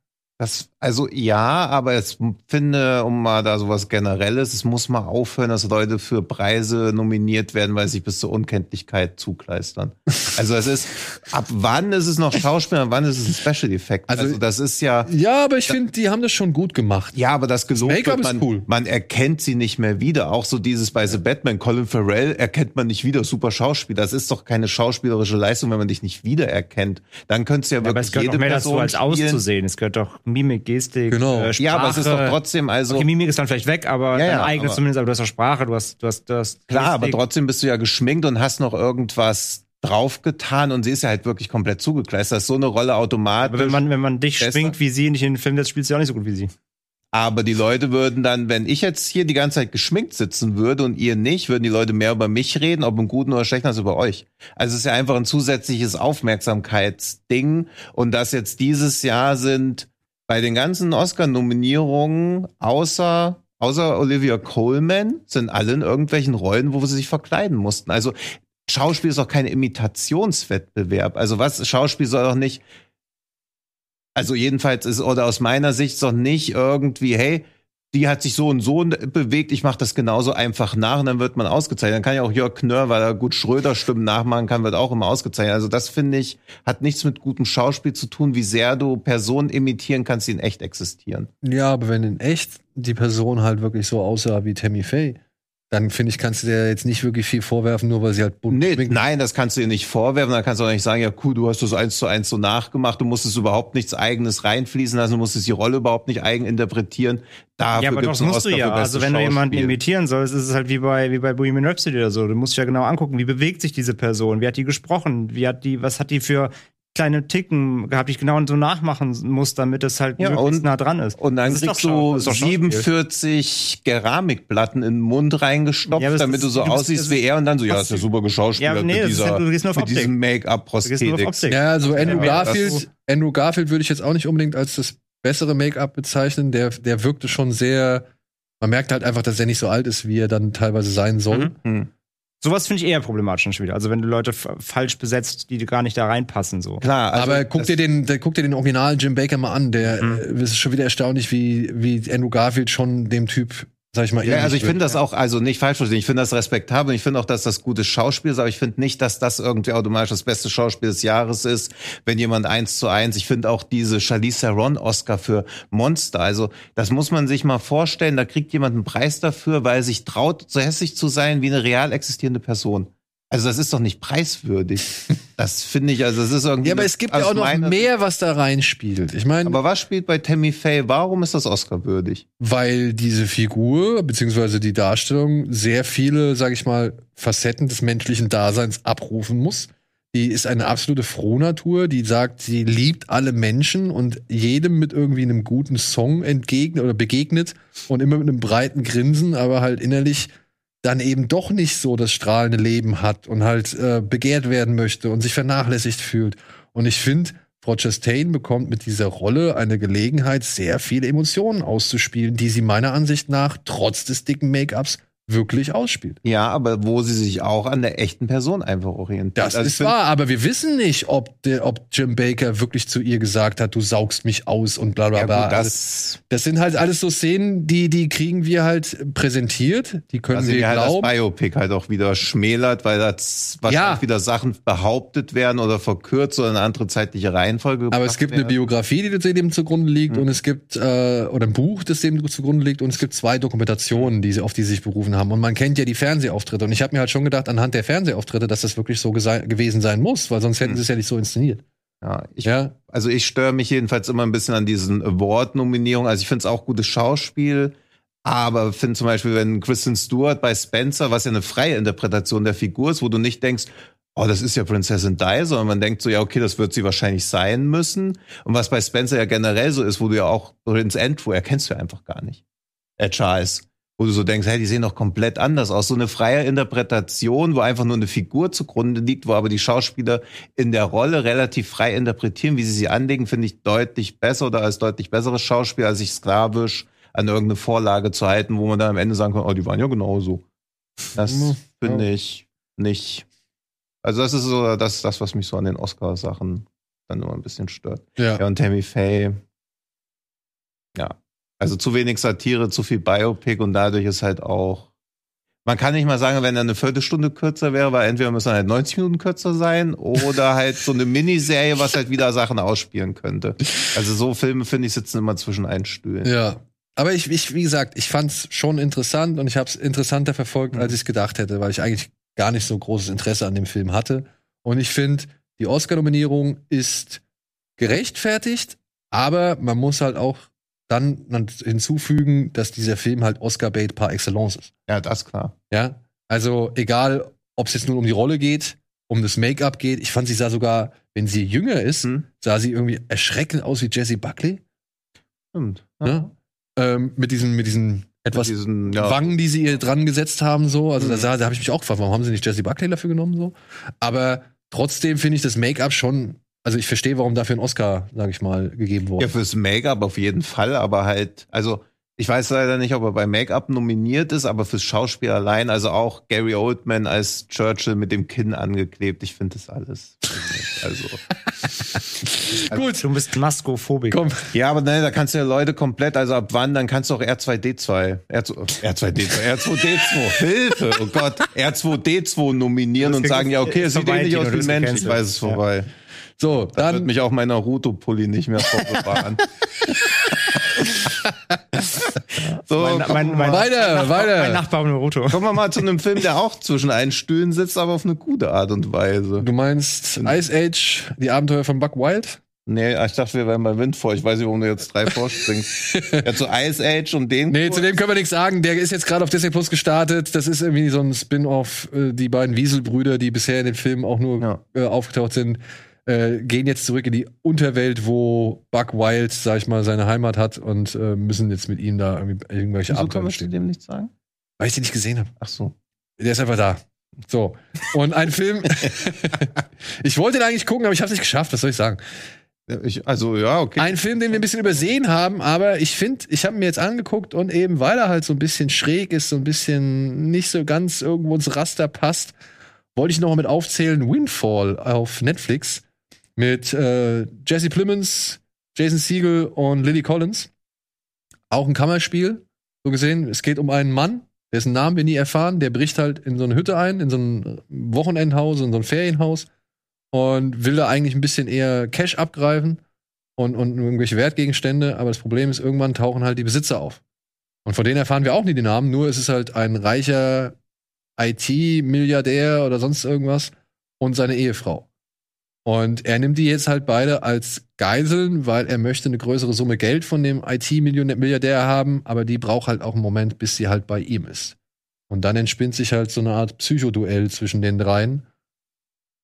Speaker 3: Das, also ja, aber ich finde, um mal da sowas Generelles, es muss mal aufhören, dass Leute für Preise nominiert werden, weil sie sich bis zur Unkenntlichkeit zukleistern. Also es ist, ab wann ist es noch Schauspieler, wann ist es ein Special Effekt?
Speaker 1: Also-
Speaker 3: Also, das ist ja,
Speaker 1: Ja, aber ich finde, die haben das schon gut gemacht.
Speaker 3: ja, aber das gelobt
Speaker 1: Make-up
Speaker 3: wird,
Speaker 1: ist
Speaker 3: man,
Speaker 1: cool.
Speaker 3: man erkennt sie nicht mehr wieder. Auch so dieses bei The Batman, Colin Farrell erkennt man nicht wieder, super Schauspieler. Das ist doch keine schauspielerische Leistung, wenn man dich nicht wiedererkennt. Dann könntest du ja
Speaker 2: Ja, aber
Speaker 3: wirklich
Speaker 2: es gehört
Speaker 3: jede
Speaker 2: mehr dazu,
Speaker 3: Person
Speaker 2: als
Speaker 3: spielen.
Speaker 2: auszusehen. Es gehört doch Mimik, Gestik,
Speaker 1: Genau.
Speaker 2: äh, Sprache.
Speaker 3: Ja, aber es ist doch trotzdem, also
Speaker 2: Okay, Mimik ist dann vielleicht weg, aber
Speaker 3: Ja, ja,
Speaker 2: eigene
Speaker 3: aber-
Speaker 2: zumindest, aber du hast auch Sprache, du hast, du hast, du hast
Speaker 3: Klar, aber
Speaker 2: Gestik.
Speaker 3: trotzdem bist du ja geschminkt und hast noch irgendwas draufgetan und sie ist ja halt wirklich komplett zugekleistert. Das ist so eine Rolle automatisch.
Speaker 2: Aber wenn man, wenn man dich
Speaker 3: Besser.
Speaker 2: schwingt wie sie nicht in den Film setzt, spielst du auch nicht so gut wie sie.
Speaker 3: Aber die Leute würden dann, wenn ich jetzt hier die ganze Zeit geschminkt sitzen würde und ihr nicht, würden die Leute mehr über mich reden, ob im Guten oder Schlechten als über euch. Also es ist ja einfach ein zusätzliches Aufmerksamkeitsding. Und das jetzt dieses Jahr sind bei den ganzen Oscar-Nominierungen außer außer Olivia Coleman sind alle in irgendwelchen Rollen, wo sie sich verkleiden mussten. Also Schauspiel ist doch kein Imitationswettbewerb. Also was Schauspiel soll doch nicht also jedenfalls ist, oder aus meiner Sicht doch nicht irgendwie, hey, die hat sich so und so bewegt, ich mache das genauso einfach nach und dann wird man ausgezeichnet. Dann kann ja auch Jörg Knörr, weil er gut Schröder-Stimmen nachmachen kann, wird auch immer ausgezeichnet. Also das finde ich, hat nichts mit gutem Schauspiel zu tun, wie sehr du Personen imitieren kannst, die in echt existieren.
Speaker 1: Ja, aber wenn in echt die Person halt wirklich so aussah wie Tammy Faye, dann finde ich, kannst du dir jetzt nicht wirklich viel vorwerfen, nur weil sie halt bunt
Speaker 3: Nee, nein, das kannst du dir nicht vorwerfen. Dann kannst du auch nicht sagen, ja, cool, du hast das eins zu eins so nachgemacht. Du musstest überhaupt nichts Eigenes reinfließen lassen. Du musstest die Rolle überhaupt nicht eigen interpretieren. Dafür
Speaker 2: ja, aber das musst du ja. Also wenn du jemanden imitieren sollst, ist es halt wie bei, wie bei Bohemian Rhapsody oder so. Du musst dich ja genau angucken, wie bewegt sich diese Person, wie hat die gesprochen, wie hat die, was hat die für kleine Ticken gehabt, die ich genau so nachmachen muss, damit es halt
Speaker 3: Ja,
Speaker 2: möglichst
Speaker 3: und-
Speaker 2: nah dran ist.
Speaker 3: Und dann
Speaker 2: Das
Speaker 3: kriegst du
Speaker 2: Schauspiel.
Speaker 3: 47 Keramikplatten in den Mund reingestopft,
Speaker 2: Ja,
Speaker 3: damit
Speaker 2: ist-
Speaker 3: du so
Speaker 2: du
Speaker 3: aussiehst wie er und dann so, ja, ist ja super geschauspielert
Speaker 2: Ja, nee,
Speaker 3: mit
Speaker 2: das ist
Speaker 3: dieser,
Speaker 2: halt- du gehst nur auf
Speaker 3: mit
Speaker 2: Optik.
Speaker 3: diesem.
Speaker 2: Optik.
Speaker 1: Ja, also Andrew
Speaker 3: Ja,
Speaker 1: Garfield, Andrew Garfield würde ich jetzt auch nicht unbedingt als das bessere Make-up bezeichnen. Der, der wirkte schon sehr, man merkt halt einfach, dass er nicht so alt ist, wie er dann teilweise sein soll.
Speaker 2: Mhm. Sowas finde ich eher problematisch schon wieder. Also wenn du Leute falsch besetzt, die gar nicht da reinpassen, so.
Speaker 3: Klar, also
Speaker 1: aber guck dir den, der, guck dir den Original Jim Baker mal an. Der
Speaker 2: Mhm.
Speaker 1: äh, es ist schon wieder erstaunlich, wie, wie Andrew Garfield schon dem Typ, sag ich mal,
Speaker 3: Ja, also ich finde das auch, also nicht falsch verstehen, ich finde das respektabel und ich finde auch, dass das gutes Schauspiel ist, aber ich finde nicht, dass das irgendwie automatisch das beste Schauspiel des Jahres ist, wenn jemand eins zu eins, ich finde auch diese Charlize Theron Oscar für Monster, also das muss man sich mal vorstellen, da kriegt jemand einen Preis dafür, weil er sich traut, so hässlich zu sein wie eine real existierende Person. Also das ist doch nicht preiswürdig. Das finde ich, also das ist irgendwie.
Speaker 1: ja, aber es gibt ja auch noch mehr, was da reinspielt. Ich meine,
Speaker 3: Aber was spielt bei Tammy Faye? Warum ist das Oscar würdig?
Speaker 1: weil diese Figur beziehungsweise die Darstellung sehr viele, sag ich mal, Facetten des menschlichen Daseins abrufen muss. Die ist eine absolute Frohnatur, die sagt, sie liebt alle Menschen und jedem mit irgendwie einem guten Song entgegnet oder begegnet und immer mit einem breiten Grinsen, aber halt innerlich dann eben doch nicht so das strahlende Leben hat und halt äh, begehrt werden möchte und sich vernachlässigt fühlt. Und ich finde, Frau Chastain bekommt mit dieser Rolle eine Gelegenheit, sehr viele Emotionen auszuspielen, die sie meiner Ansicht nach trotz des dicken Make-ups wirklich ausspielt.
Speaker 3: Ja, aber wo sie sich auch an der echten Person einfach orientiert.
Speaker 1: Das
Speaker 3: Also
Speaker 1: ist wahr, aber wir wissen nicht, ob, der, ob Jim Baker wirklich zu ihr gesagt hat, du saugst mich aus und bla bla
Speaker 3: Ja,
Speaker 1: bla.
Speaker 3: gut,
Speaker 1: Also,
Speaker 3: das,
Speaker 1: das sind halt alles so Szenen, die, die kriegen wir halt präsentiert, die können
Speaker 3: also
Speaker 1: wir
Speaker 3: ja halt
Speaker 1: glauben.
Speaker 3: das Biopic halt auch wieder schmälert, weil das wahrscheinlich
Speaker 1: Ja.
Speaker 3: wieder Sachen behauptet werden oder verkürzt oder eine andere zeitliche Reihenfolge.
Speaker 1: Aber es gibt eine
Speaker 3: werden.
Speaker 1: Biografie, die dem zugrunde liegt, und es gibt äh, oder ein Buch, das dem zugrunde liegt, und es gibt zwei Dokumentationen, die auf die sie sich berufen haben. Und man kennt ja die Fernsehauftritte. Und ich habe mir halt schon gedacht, anhand der Fernsehauftritte, dass das wirklich so gewesen sein muss, weil sonst hätten sie es ja nicht so inszeniert.
Speaker 3: Ja, ich,
Speaker 1: Ja,
Speaker 3: Also ich störe mich jedenfalls immer ein bisschen an diesen Award-Nominierungen. Also ich finde es auch gutes Schauspiel, aber finde zum Beispiel, wenn Kristen Stewart bei Spencer, was ja eine freie Interpretation der Figur ist, wo du nicht denkst, oh, das ist ja Prinzessin Di, sondern man denkt so, ja, okay, das wird sie wahrscheinlich sein müssen. Und was bei Spencer ja generell so ist, wo du ja auch Prince Andrew erkennst du ja einfach gar nicht. Äh, Charles. Wo du so denkst, hey, die sehen doch komplett anders aus. So eine freie Interpretation, wo einfach nur eine Figur zugrunde liegt, wo aber die Schauspieler in der Rolle relativ frei interpretieren, wie sie sie anlegen, finde ich deutlich besser oder als deutlich besseres Schauspiel, als sich sklavisch an irgendeine Vorlage zu halten, wo man dann am Ende sagen kann, oh, die waren ja genauso. Das
Speaker 1: Mhm,
Speaker 3: finde
Speaker 1: ja.
Speaker 3: ich nicht. Also das ist so das, das, was mich so an den Oscar-Sachen dann immer ein bisschen stört.
Speaker 1: ja.
Speaker 3: Ja, und Tammy Faye, Ja. Also zu wenig Satire, zu viel Biopic und dadurch ist halt auch. Man kann nicht mal sagen, wenn er eine Viertelstunde kürzer wäre, weil entweder müssen halt 90 Minuten kürzer sein oder halt so eine Miniserie, was halt wieder Sachen ausspielen könnte. Also so Filme, finde ich, sitzen immer zwischen einen Stühlen.
Speaker 1: Ja. Aber ich, ich wie gesagt, ich fand's schon interessant und ich habe es interessanter verfolgt, als ich es gedacht hätte, weil ich eigentlich gar nicht so großes Interesse an dem Film hatte. Und ich finde, die Oscar-Nominierung ist gerechtfertigt, aber man muss halt auch dann hinzufügen, dass dieser Film halt Oscar-Bait par excellence ist.
Speaker 3: Ja, das klar.
Speaker 1: Ja, also egal, ob es jetzt nur um die Rolle geht, um das Make-up geht. Ich fand, sie sah sogar, wenn sie jünger ist,
Speaker 3: Hm.
Speaker 1: sah sie irgendwie erschreckend aus wie Jessie Buckley.
Speaker 3: Stimmt.
Speaker 1: Ja. Ähm, mit diesen, mit diesen etwas
Speaker 3: Mit diesen, ja.
Speaker 1: Wangen, die sie ihr dran gesetzt haben, so. Also da,
Speaker 3: Mhm.
Speaker 1: sah- da habe ich mich auch gefragt, warum haben sie nicht Jessie Buckley dafür genommen, so. Aber trotzdem finde ich das Make-up schon, also ich verstehe, warum dafür ein Oscar, sage ich mal, gegeben wurde.
Speaker 3: Ja, fürs Make-up auf jeden Fall, aber halt, also ich weiß leider nicht, ob er bei Make-up nominiert ist, aber fürs Schauspiel allein, also auch Gary Oldman als Churchill mit dem Kinn angeklebt, ich finde das alles. Also.
Speaker 1: Gut,
Speaker 2: Du bist Maskophobiker.
Speaker 1: komm.
Speaker 3: Ja, aber ne, da kannst du ja Leute komplett, also ab wann, dann kannst du auch R2D2, R2, R2D2, R2D2, Hilfe, oh Gott, R2D2 nominieren und sagen, ja, okay, es sieht eh
Speaker 2: vorbei,
Speaker 3: nicht aus wie ein Mensch, ich weiß, es ist
Speaker 2: Ja.
Speaker 1: So,
Speaker 3: Da wird
Speaker 1: dann,
Speaker 3: mich auch mein Naruto-Pulli nicht mehr vorbewahren. so,
Speaker 2: Mein, mein, mein,
Speaker 1: weiter,
Speaker 2: mein
Speaker 1: weiter.
Speaker 2: Nachbar Naruto.
Speaker 3: Kommen wir mal zu einem Film, der auch zwischen einen Stühlen sitzt, aber auf eine gute Art und Weise.
Speaker 1: Du meinst Ice Age, die Abenteuer von Buck Wild?
Speaker 3: Nee, ich dachte, wir wären bei Windfall. Ich weiß nicht, warum du jetzt drei vorspringst. ja, zu Ice Age und den.
Speaker 1: Nee, zu dem können wir nichts sagen. Der ist jetzt gerade auf Disney Plus gestartet. Das ist irgendwie so ein Spin-off. Äh, Die beiden Wieselbrüder, die bisher in den Filmen auch nur
Speaker 3: Ja.
Speaker 1: äh, aufgetaucht sind, äh, gehen jetzt zurück in die Unterwelt, wo Buck Wild, sag ich mal, seine Heimat hat und äh, müssen jetzt mit ihm da irgendwelche
Speaker 3: Wieso
Speaker 1: Abenteuer bestehen.
Speaker 3: dem nichts sagen?
Speaker 1: Weil ich den nicht gesehen habe.
Speaker 3: Ach so.
Speaker 1: Der ist einfach da. So. Und ein Film. ich wollte den eigentlich gucken, aber ich habe es nicht geschafft. Was soll ich sagen?
Speaker 3: Ich, also, ja, okay.
Speaker 1: Ein Film, den wir ein bisschen übersehen haben, aber ich finde, ich habe mir jetzt angeguckt und eben, weil er halt so ein bisschen schräg ist, so ein bisschen nicht so ganz irgendwo ins Raster passt, wollte ich noch mal mit aufzählen Windfall auf Netflix mit äh, Jesse Plemons, Jason Siegel und Lily Collins. Auch ein Kammerspiel, so gesehen. Es geht um einen Mann, dessen Namen wir nie erfahren, der bricht halt in so eine Hütte ein, in so ein Wochenendhaus, in so ein Ferienhaus und will da eigentlich ein bisschen eher Cash abgreifen und, und irgendwelche Wertgegenstände, aber das Problem ist, irgendwann tauchen halt die Besitzer auf. Und von denen erfahren wir auch nie die Namen, nur es ist halt ein reicher IT-Milliardär oder sonst irgendwas und seine Ehefrau. Und er nimmt die jetzt halt beide als Geiseln, weil er möchte eine größere Summe Geld von dem IT-Milliardär haben, aber die braucht halt auch einen Moment, bis sie halt bei ihm ist. Und dann entspinnt sich halt so eine Art Psychoduell zwischen den dreien,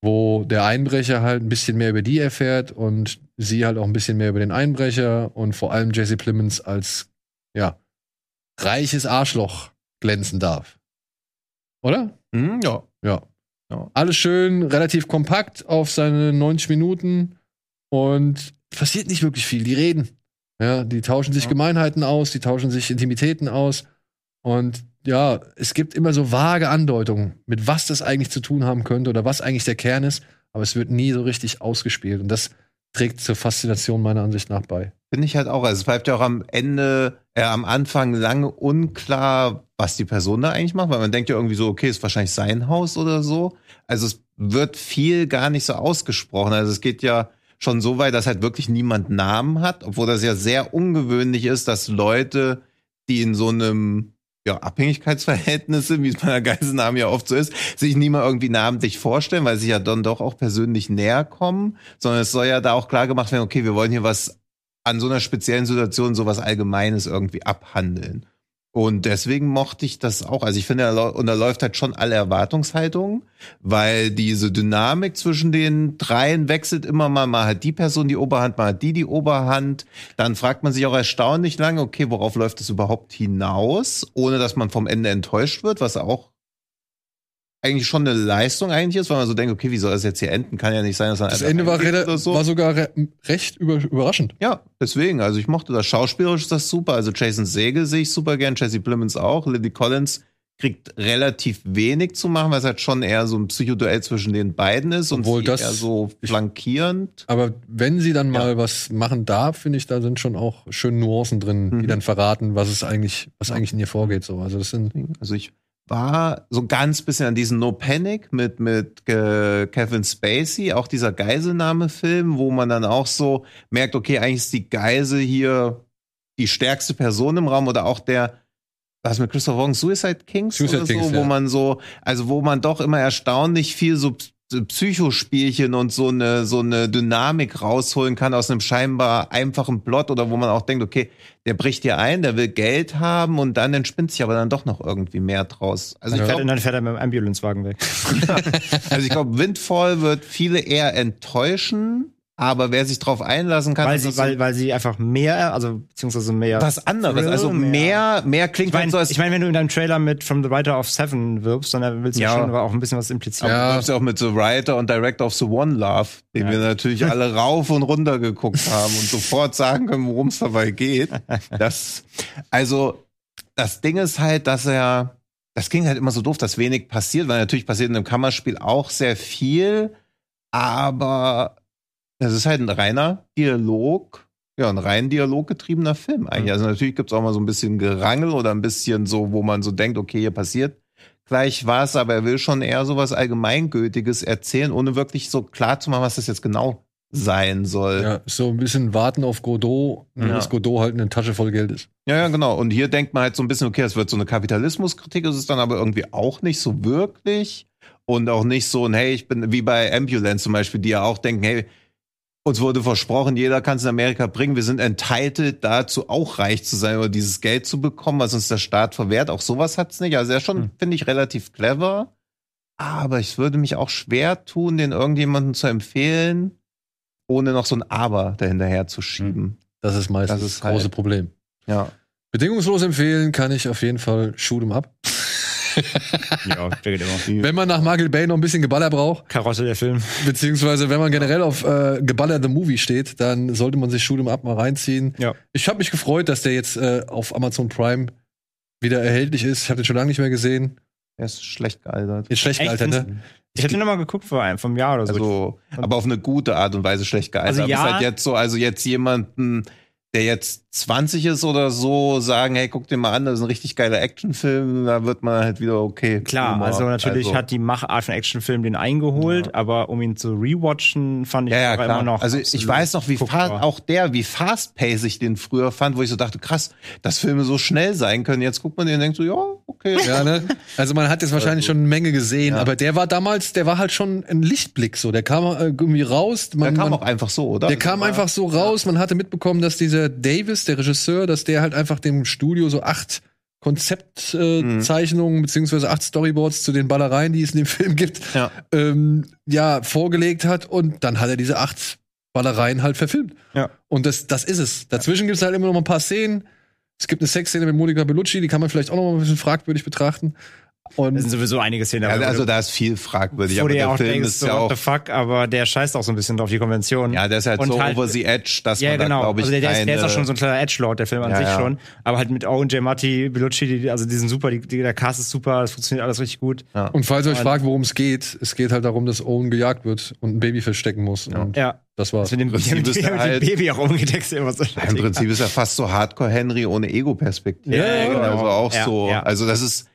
Speaker 1: wo der Einbrecher halt ein bisschen mehr über die erfährt und sie halt auch ein bisschen mehr über den Einbrecher und vor allem Jesse Plemons als, ja, reiches Arschloch glänzen darf. Oder?
Speaker 3: Hm, ja.
Speaker 1: Ja.
Speaker 3: Ja.
Speaker 1: Alles schön, relativ kompakt auf seine 90 Minuten und passiert nicht wirklich viel. Die reden. Ja, die tauschen sich
Speaker 3: Ja.
Speaker 1: Gemeinheiten aus, die tauschen sich Intimitäten aus und ja, es gibt immer so vage Andeutungen, mit was das eigentlich zu tun haben könnte oder was eigentlich der Kern ist, aber es wird nie so richtig ausgespielt und das trägt zur Faszination meiner Ansicht nach bei.
Speaker 3: Finde ich halt auch. Also es bleibt ja auch am Ende, äh, am Anfang lange unklar, was die Person da eigentlich macht, weil man denkt ja irgendwie so, okay, ist wahrscheinlich sein Haus oder so. Also es wird viel gar nicht so ausgesprochen. Also es geht ja schon so weit, dass halt wirklich niemand Namen hat, obwohl das ja sehr ungewöhnlich ist, dass Leute, die in so einem ja, Abhängigkeitsverhältnis sind, wie es bei einer Geiselnahme ja oft so ist, sich nie mal irgendwie namentlich vorstellen, weil sie ja dann doch auch persönlich näher kommen, sondern es soll ja da auch klar gemacht werden, okay, wir wollen hier was an so einer speziellen Situation sowas Allgemeines irgendwie abhandeln. Und deswegen mochte ich das auch. Also ich finde, er unterläuft halt schon alle Erwartungshaltungen, weil diese Dynamik zwischen den dreien wechselt immer mal. Mal hat die Person die Oberhand, mal hat die die Oberhand. Dann fragt man sich auch erstaunlich lange, okay, worauf läuft es überhaupt hinaus, ohne dass man vom Ende enttäuscht wird, was auch eigentlich schon eine Leistung eigentlich ist, weil man so denkt, okay, wie soll das jetzt hier enden? Kann ja nicht sein, dass man
Speaker 1: Das Ende war,
Speaker 3: so.
Speaker 1: war sogar re recht über überraschend.
Speaker 3: Ja, deswegen. Also ich mochte das. Schauspielerisch ist das super. Also Jason Segel sehe ich super gern, Jesse Plemons auch. Lily Collins kriegt relativ wenig zu machen, weil es halt schon eher so ein Psychoduell zwischen den beiden ist
Speaker 1: Obwohl
Speaker 3: und sie
Speaker 1: das-
Speaker 3: eher so flankierend.
Speaker 1: Aber wenn sie dann mal
Speaker 3: Ja.
Speaker 1: was machen darf, finde ich, da sind schon auch schöne Nuancen drin, die
Speaker 3: Mhm.
Speaker 1: dann verraten, was es eigentlich, was eigentlich in ihr vorgeht. So, also das sind
Speaker 3: Also ich war so ganz bisschen an diesen No Panic mit, mit äh, Kevin Spacey, auch dieser Geiselnahme-Film, wo man dann auch so merkt, okay, eigentlich ist die Geisel hier die stärkste Person im Raum oder auch der, was mit Christopher Walken, Suicide Kings
Speaker 1: Suicide
Speaker 3: oder so,
Speaker 1: Kings,
Speaker 3: wo
Speaker 1: ja.
Speaker 3: man so, also wo man doch immer erstaunlich viel so Psychospielchen und so eine, so eine Dynamik rausholen kann aus einem scheinbar einfachen Plot oder wo man auch denkt, okay, der bricht hier ein, der will Geld haben und dann entspinnt sich aber dann doch noch irgendwie mehr draus. Also ich
Speaker 2: Fährt,
Speaker 3: glaube,
Speaker 2: und dann fährt er mit dem Ambulancewagen weg.
Speaker 3: also ich glaube, Windfall wird viele eher enttäuschen, aber wer sich drauf einlassen kann,
Speaker 2: weil, sie,
Speaker 3: so
Speaker 2: weil, weil sie einfach mehr, also beziehungsweise mehr.
Speaker 3: was anderes.
Speaker 2: Thrill,
Speaker 3: Also mehr, mehr klingt
Speaker 2: Ich
Speaker 3: halt
Speaker 2: meine,
Speaker 3: so als
Speaker 2: ich mein, wenn du in deinem Trailer mit From the Writer of Seven wirbst, dann willst du ja. Schon aber auch ein bisschen was implizieren.
Speaker 1: Ja.
Speaker 3: Du ja auch mit The Writer und Director of The One Love, den
Speaker 2: Ja.
Speaker 3: wir natürlich alle rauf und runter geguckt haben und sofort sagen können, worum es dabei geht. Das, also, das Ding ist halt, dass er, das ging halt immer so doof, dass wenig passiert, weil natürlich passiert in einem Kammerspiel auch sehr viel, aber das ist halt ein reiner Dialog, ja, ein rein dialoggetriebener Film eigentlich. Also natürlich gibt's auch mal so ein bisschen Gerangel oder ein bisschen so, wo man so denkt, okay, hier passiert gleich was, aber er will schon eher so was Allgemeingültiges erzählen, ohne wirklich so klar zu machen, was das jetzt genau sein soll.
Speaker 1: ja, so ein bisschen warten auf Godot,
Speaker 3: Ja.
Speaker 1: dass Godot halt eine Tasche voll Geld ist.
Speaker 3: Ja, ja, genau. Und hier denkt man halt so ein bisschen, okay, es wird so eine Kapitalismuskritik, ist es dann aber irgendwie auch nicht so wirklich. Und auch nicht so ein, hey, ich bin wie bei Ambulance zum Beispiel, die ja auch denken, hey, uns wurde versprochen, jeder kann es in Amerika bringen. Wir sind entitled dazu, auch reich zu sein oder dieses Geld zu bekommen, was uns der Staat verwehrt. Auch sowas hat's nicht. Also er ist schon,
Speaker 2: Hm.
Speaker 3: finde ich, relativ clever. Aber ich würde mich auch schwer tun, den irgendjemandem zu empfehlen, ohne noch so ein Aber dahinterher zu schieben.
Speaker 1: Das ist meistens
Speaker 3: Das ist halt-
Speaker 1: große Problem.
Speaker 3: Ja.
Speaker 1: Bedingungslos empfehlen kann ich auf jeden Fall Shoot 'em Up.
Speaker 2: ja, der geht immer.
Speaker 1: Wenn man nach Michael Bay noch ein bisschen Geballer braucht,
Speaker 2: Karotte der Film.
Speaker 1: beziehungsweise wenn man generell auf äh, Geballer the Movie steht, dann sollte man sich Shoot 'em Up mal reinziehen.
Speaker 2: Ja.
Speaker 1: Ich habe mich gefreut, dass der jetzt äh, auf Amazon Prime wieder erhältlich ist. Ich habe den schon lange nicht mehr gesehen.
Speaker 3: Er ist schlecht gealtert.
Speaker 1: Ist schlecht
Speaker 2: Echt?
Speaker 1: gealtert, ne?
Speaker 2: Ich hätte noch mal geguckt vor einem, vom Jahr oder so.
Speaker 3: Also, aber auf eine gute Art und Weise schlecht gealtert.
Speaker 2: Also
Speaker 3: Aber
Speaker 2: ja.
Speaker 3: es ist halt jetzt so, also jetzt jemanden, der jetzt 20 ist oder so, sagen, hey, guck dir mal an, das ist ein richtig geiler Actionfilm, da wird man halt wieder okay.
Speaker 2: Klar,
Speaker 3: Humor.
Speaker 2: also natürlich
Speaker 3: Also,
Speaker 2: hat die Machart von Actionfilm den eingeholt, aber um ihn zu rewatchen, fand ich
Speaker 3: ja, ja,
Speaker 2: immer noch.
Speaker 3: also ich weiß noch, wie fast, auch der, wie fast-paced ich den früher fand, wo ich so dachte, krass, dass Filme so schnell sein können. Jetzt guckt man den und denkt so, ja, okay.
Speaker 1: Ja, ne? Also man hat jetzt wahrscheinlich schon eine Menge gesehen,
Speaker 3: Ja.
Speaker 1: aber der war damals, der war halt schon ein Lichtblick so. Der kam äh, irgendwie raus. Man,
Speaker 3: Der kam
Speaker 1: man,
Speaker 3: auch einfach so, oder?
Speaker 1: Der
Speaker 3: Also
Speaker 1: kam einfach so raus. Man hatte mitbekommen, dass dieser Davis, der Regisseur, dass der halt einfach dem Studio so acht Konzeptzeichnungen äh, Zeichnungen beziehungsweise acht Storyboards zu den Ballereien, die es in dem Film gibt,
Speaker 3: Ja.
Speaker 1: ähm, ja vorgelegt hat und dann hat er diese acht Ballereien halt verfilmt.
Speaker 2: Ja.
Speaker 1: Und das, das ist es. Dazwischen gibt es halt immer noch mal ein paar Szenen. Es gibt eine Sexszene mit Monica Bellucci, die kann man vielleicht auch noch mal ein bisschen fragwürdig betrachten. Und
Speaker 2: Das sind sowieso einige Szenen.
Speaker 3: Ja, also da ist viel fragwürdig,
Speaker 2: wo
Speaker 3: aber
Speaker 2: du ja
Speaker 3: der
Speaker 2: auch
Speaker 3: Film
Speaker 2: denkst,
Speaker 3: ist
Speaker 2: so,
Speaker 3: ja
Speaker 2: what
Speaker 3: auch
Speaker 2: the fuck, aber der scheißt auch so ein bisschen drauf die Konvention.
Speaker 3: Ja, der ist halt
Speaker 2: Und
Speaker 3: so
Speaker 2: halt-
Speaker 3: over the edge, dass
Speaker 2: Ja,
Speaker 3: man
Speaker 2: genau.
Speaker 3: da, glaube ich,
Speaker 2: also der, der, ist, der ist auch
Speaker 3: keine-
Speaker 2: schon so ein kleiner Edgelord, der Film an
Speaker 3: Ja,
Speaker 2: sich
Speaker 3: ja.
Speaker 2: schon. Aber halt mit Owen J. Matti, Bellucci, die, also die sind super, die, die, der Cast ist super, das funktioniert alles richtig gut.
Speaker 1: Und falls ihr euch
Speaker 2: Und-
Speaker 1: fragt, worum es geht, es geht halt darum, dass Owen gejagt wird und ein Baby verstecken muss. Und
Speaker 2: Ja.
Speaker 1: das war's.
Speaker 2: Das mit dem,
Speaker 3: Prinzip
Speaker 2: mit dem,
Speaker 3: ist
Speaker 2: mit
Speaker 3: er
Speaker 2: dem
Speaker 3: halt-
Speaker 2: Baby auch umgedeckt. Immer so
Speaker 3: Im Prinzip ist er fast so Hardcore Henry ohne Ego-Perspektive.
Speaker 2: Ja, ja, genau.
Speaker 3: Also auch
Speaker 2: Ja,
Speaker 3: so.
Speaker 2: ja.
Speaker 3: Also das ist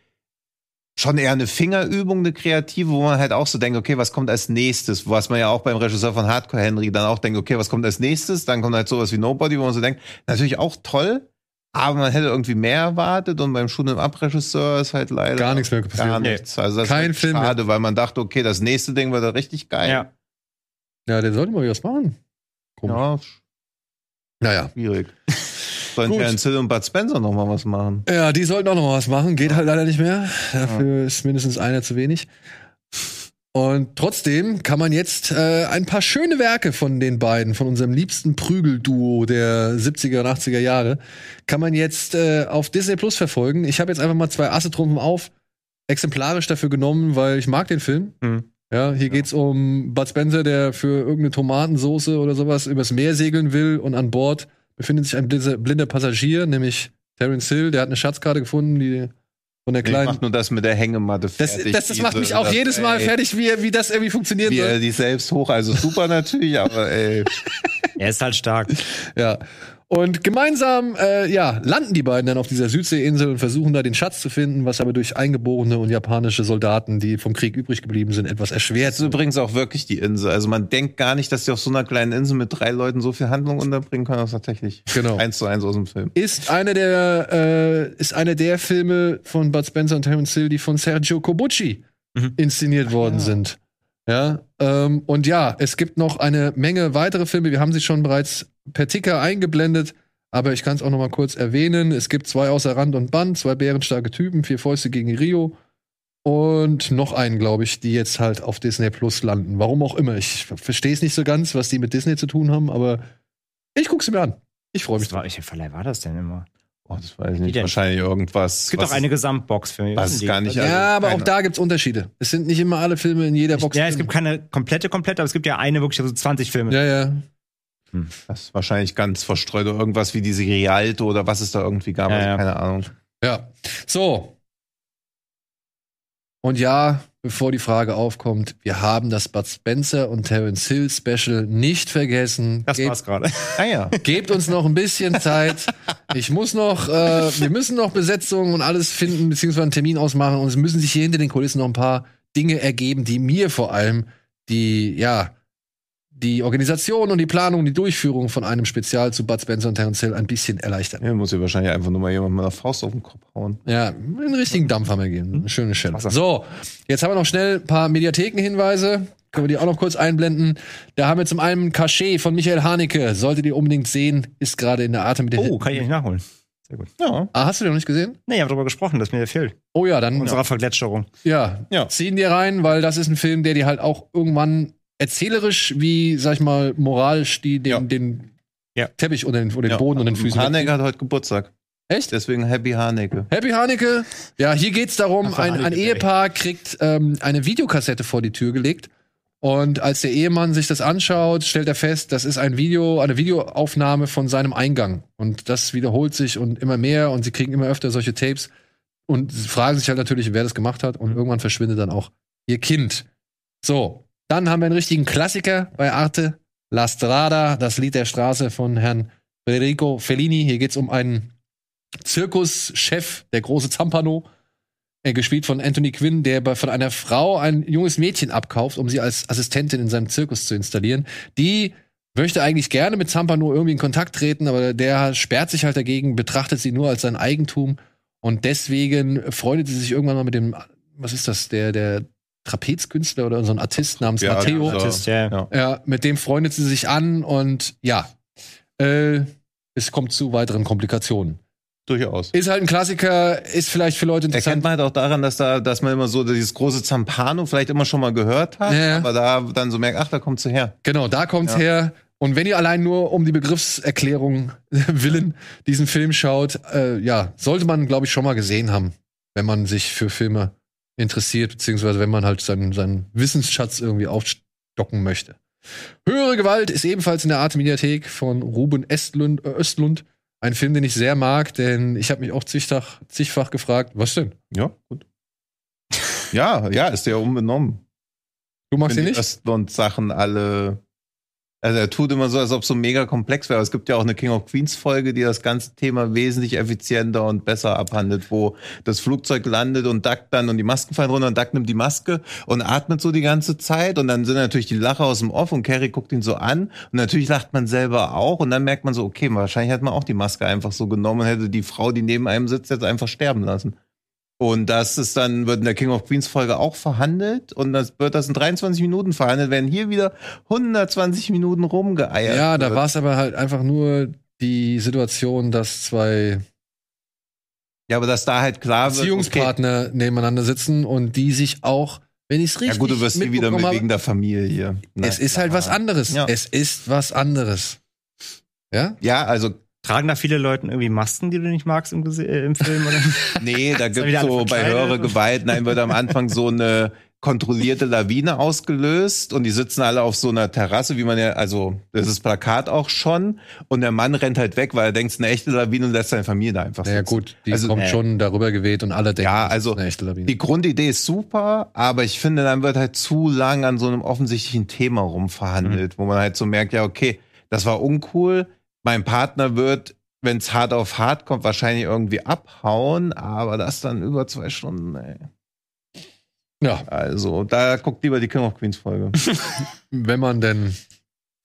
Speaker 3: schon eher eine Fingerübung, eine kreative, wo man halt auch so denkt, okay, was kommt als nächstes? Was man ja auch beim Regisseur von Hardcore Henry dann auch denkt, okay, was kommt als nächstes? Dann kommt halt sowas wie Nobody, wo man so denkt, natürlich auch toll, aber man hätte irgendwie mehr erwartet und beim Shoot 'em Up Regisseur ist halt leider
Speaker 1: Gar nichts mehr passiert.
Speaker 3: Gar nichts. Also das
Speaker 1: Kein
Speaker 3: ist
Speaker 1: Film mehr.
Speaker 3: schade, weil man dachte, okay, das nächste Ding wird richtig geil.
Speaker 2: Ja.
Speaker 1: Ja, der sollte mal wieder was machen. Komisch.
Speaker 3: ja
Speaker 1: Naja.
Speaker 3: schwierig. Sollen
Speaker 1: Gut.
Speaker 3: Terence Hill und Bud Spencer noch mal was machen?
Speaker 1: Ja, die sollten auch noch mal was machen. Geht halt leider nicht mehr. Dafür ist mindestens einer zu wenig. Und trotzdem kann man jetzt äh, ein paar schöne Werke von den beiden, von unserem liebsten Prügelduo der 70er und 80er Jahre, kann man jetzt äh, auf Disney Plus verfolgen. Ich habe jetzt einfach mal zwei Asse Trumpfen auf, exemplarisch dafür genommen, weil ich mag den Film.
Speaker 2: Mhm.
Speaker 1: Ja, hier geht's um Bud Spencer, der für irgendeine Tomatensoße oder sowas übers Meer segeln will und an Bord befindet sich ein blinder, Passagier, nämlich Terence Hill, der hat eine Schatzkarte gefunden, die Von der
Speaker 3: Ich
Speaker 1: kleinen.
Speaker 3: mach nur das mit der Hängematte
Speaker 1: Das,
Speaker 3: fertig.
Speaker 1: das, das macht
Speaker 3: diese-
Speaker 1: mich auch
Speaker 3: das,
Speaker 1: jedes Mal
Speaker 3: ey,
Speaker 1: fertig, wie, wie das irgendwie funktioniert.
Speaker 3: Wie er
Speaker 1: soll.
Speaker 3: die selbst hoch, also super natürlich, aber ey.
Speaker 2: Er ist halt stark.
Speaker 1: Ja. Und gemeinsam, äh, ja, landen die beiden dann auf dieser Südseeinsel und versuchen da den Schatz zu finden, was aber durch eingeborene und japanische Soldaten, die vom Krieg übrig geblieben sind, etwas erschwert
Speaker 3: Das ist übrigens auch wirklich die Insel. Also man denkt gar nicht, dass die auf so einer kleinen Insel mit drei Leuten so viel Handlung unterbringen können. Das ist tatsächlich
Speaker 1: Genau.
Speaker 3: eins zu eins aus dem Film.
Speaker 1: ist eine der äh, ist eine der Filme von Bud Spencer und Terence Hill, die von Sergio Corbucci
Speaker 2: Mhm.
Speaker 1: inszeniert worden sind. Ja, ähm, und ja, es gibt noch eine Menge weitere Filme. Wir haben sie schon bereits per Ticker eingeblendet, aber ich kann es auch noch mal kurz erwähnen. Es gibt zwei außer Rand und Band, zwei bärenstarke Typen, vier Fäuste gegen Rio und noch einen, glaube ich, die jetzt halt auf Disney Plus landen. Warum auch immer. Ich verstehe es nicht so ganz, was die mit Disney zu tun haben, aber ich gucke sie mir an. Ich freue mich
Speaker 2: war, welcher Verleih war das denn immer?
Speaker 3: Oh, das weiß ich nicht. Wahrscheinlich irgendwas.
Speaker 2: Es gibt
Speaker 3: was
Speaker 2: auch eine Gesamtbox für mich.
Speaker 3: was ist gar nicht. also
Speaker 1: ja, aber auch
Speaker 3: keine-
Speaker 1: da gibt's Unterschiede. Es sind nicht immer alle Filme in jeder Box.
Speaker 2: Ja, es gibt keine komplette, komplette, aber es gibt ja eine wirklich, also 20 Filme.
Speaker 1: Ja, ja.
Speaker 3: Das ist wahrscheinlich ganz verstreut oder irgendwas wie diese Rialto oder was es da irgendwie gab.
Speaker 2: Ja,
Speaker 3: also
Speaker 2: ja.
Speaker 3: Keine Ahnung.
Speaker 1: Ja. So. Und ja, bevor die Frage aufkommt, wir haben das Bud Spencer und Terence Hill Special nicht vergessen.
Speaker 2: Das
Speaker 1: Gebt-
Speaker 2: war's gerade.
Speaker 3: Ah ja.
Speaker 1: Gebt uns noch ein bisschen Zeit. Ich muss noch, äh, wir müssen noch Besetzungen und alles finden, beziehungsweise einen Termin ausmachen. Und es müssen sich hier hinter den Kulissen noch ein paar Dinge ergeben, die mir vor allem die, ja, die Organisation und die Planung, und die Durchführung von einem Spezial zu Bud Spencer und Terence Hill ein bisschen erleichtern.
Speaker 3: ja. Muss ja wahrscheinlich einfach nur mal jemand mit einer Faust auf den Kopf hauen.
Speaker 1: Ja, einen richtigen Dampf haben wir gegeben. Eine schöne Stelle.
Speaker 2: Wasser.
Speaker 1: So, jetzt haben wir noch schnell ein paar Mediathekenhinweise. Können wir die auch noch kurz einblenden. Da haben wir zum einen Cachet von Michael Haneke. Solltet ihr unbedingt sehen, ist gerade in der Atem mit der
Speaker 2: Oh, kann ich nicht nachholen. Sehr gut.
Speaker 3: Ja.
Speaker 1: Ah, hast du den noch nicht gesehen?
Speaker 2: Nee, ich habe darüber gesprochen, dass mir der fehlt.
Speaker 1: Oh ja, dann
Speaker 2: Unserer Vergletscherung.
Speaker 1: ja,
Speaker 3: Ja.
Speaker 1: ziehen dir rein, weil das ist ein Film, der dir halt auch irgendwann erzählerisch wie, sag ich mal, moralisch die, den,
Speaker 3: Ja.
Speaker 1: den
Speaker 2: Ja.
Speaker 1: Teppich oder den, oder den
Speaker 3: Ja.
Speaker 1: Boden und den Füßen.
Speaker 3: Haneke hat heute Geburtstag.
Speaker 1: Echt?
Speaker 3: Deswegen Happy Haneke.
Speaker 1: Happy Haneke. Ja, hier geht's darum,
Speaker 2: Ach,
Speaker 1: ein, ein. Ehepaar kriegt ähm, eine Videokassette vor die Tür gelegt. Und als der Ehemann sich das anschaut, stellt er fest, das ist ein Video, eine Videoaufnahme von seinem Eingang. Und das wiederholt sich und immer mehr und sie kriegen immer öfter solche Tapes und sie fragen sich halt natürlich, wer das gemacht hat. Und irgendwann verschwindet dann auch ihr Kind. So, dann haben wir einen richtigen Klassiker bei Arte. La Strada, das Lied der Straße von Herrn Federico Fellini. Hier geht's um einen Zirkuschef, der große Zampano, äh, gespielt von Anthony Quinn, der von einer Frau ein junges Mädchen abkauft, um sie als Assistentin in seinem Zirkus zu installieren. Die möchte eigentlich gerne mit Zampano irgendwie in Kontakt treten, aber der sperrt sich halt dagegen, betrachtet sie nur als sein Eigentum und deswegen freundet sie sich irgendwann mal mit dem, was ist das, der, der Trapezkünstler oder so ein Artist namens
Speaker 3: Ja,
Speaker 1: Matteo.
Speaker 3: so.
Speaker 2: Artist, ja.
Speaker 3: Ja.
Speaker 1: Mit dem freundet sie sich an und ja, äh, es kommt zu weiteren Komplikationen.
Speaker 3: Durchaus.
Speaker 1: Ist halt ein Klassiker, ist vielleicht für Leute
Speaker 3: Erkennt
Speaker 1: interessant.
Speaker 3: man halt auch daran, dass da, dass man immer so dieses große Zampano vielleicht immer schon mal gehört hat,
Speaker 1: Ja.
Speaker 3: aber da dann so merkt, ach, da kommt sie her.
Speaker 1: Genau, da kommt's
Speaker 3: Ja.
Speaker 1: her. Und wenn ihr allein nur um die Begriffserklärung willen diesen Film schaut, äh, ja, sollte man, glaube ich, schon mal gesehen haben, wenn man sich für Filme interessiert, beziehungsweise wenn man halt seinen, seinen Wissensschatz irgendwie aufstocken möchte. Höhere Gewalt ist ebenfalls in der Arte Mediathek von Ruben Estlund, äh, Östlund. Ein Film, den ich sehr mag, denn ich habe mich auch zigfach, zigfach gefragt, was denn?
Speaker 3: Ja, gut. ja, ja, ist ja unbenommen.
Speaker 1: Du magst ihn nicht?
Speaker 3: Östland-Sachen alle. Also er tut immer so, als ob es so mega komplex wäre. Es gibt ja auch eine King of Queens Folge, die das ganze Thema wesentlich effizienter und besser abhandelt, wo das Flugzeug landet und Duck dann und die Masken fallen runter und Duck nimmt die Maske und atmet so die ganze Zeit und dann sind natürlich die Lacher aus dem Off und Carrie guckt ihn so an und natürlich lacht man selber auch und dann merkt man so, okay, wahrscheinlich hat man auch die Maske einfach so genommen und hätte die Frau, die neben einem sitzt, jetzt einfach sterben lassen. Und das ist dann, wird in der King of Queens Folge auch verhandelt und das wird das in 23 Minuten verhandelt, werden hier wieder 120 Minuten rumgeeiert.
Speaker 1: Ja, da war es aber halt einfach nur die Situation, dass zwei
Speaker 3: Ja, aber dass da halt klar wird, okay,
Speaker 1: Beziehungspartner nebeneinander sitzen und die sich auch, wenn ich es richtig
Speaker 3: ja gut, du wirst nie wieder mit wegen der Familie. Na
Speaker 1: es ist halt was anderes.
Speaker 3: Ja.
Speaker 1: Es ist was anderes. Ja?
Speaker 3: Ja, also
Speaker 2: Tragen da viele Leute irgendwie Masken, die du nicht magst im, äh, im Film? Oder?
Speaker 3: nee, da gibt's
Speaker 2: alle
Speaker 3: so bei
Speaker 2: verkleidet?
Speaker 3: höhere Gewalt, nein, wird am Anfang so eine kontrollierte Lawine ausgelöst und die sitzen alle auf so einer Terrasse, wie man ja, also das ist Plakat auch schon und der Mann rennt halt weg, weil er denkt, es ist eine echte Lawine und lässt seine Familie da einfach
Speaker 1: Naja,
Speaker 3: sitzen.
Speaker 1: gut, die
Speaker 3: Also,
Speaker 1: kommt
Speaker 2: äh,
Speaker 1: schon darüber geweht und alle denken,
Speaker 3: Ja, also
Speaker 1: ist eine echte Lawine.
Speaker 3: Die Grundidee ist super, aber ich finde, dann wird halt zu lang an so einem offensichtlichen Thema rumverhandelt, wo man halt so merkt, ja, okay, das war uncool. Mein Partner wird, wenn es hart auf hart kommt, wahrscheinlich irgendwie abhauen, aber das dann über zwei Stunden, ey.
Speaker 1: ja,
Speaker 3: Also, da guckt lieber die King of Queens Folge.
Speaker 1: wenn man denn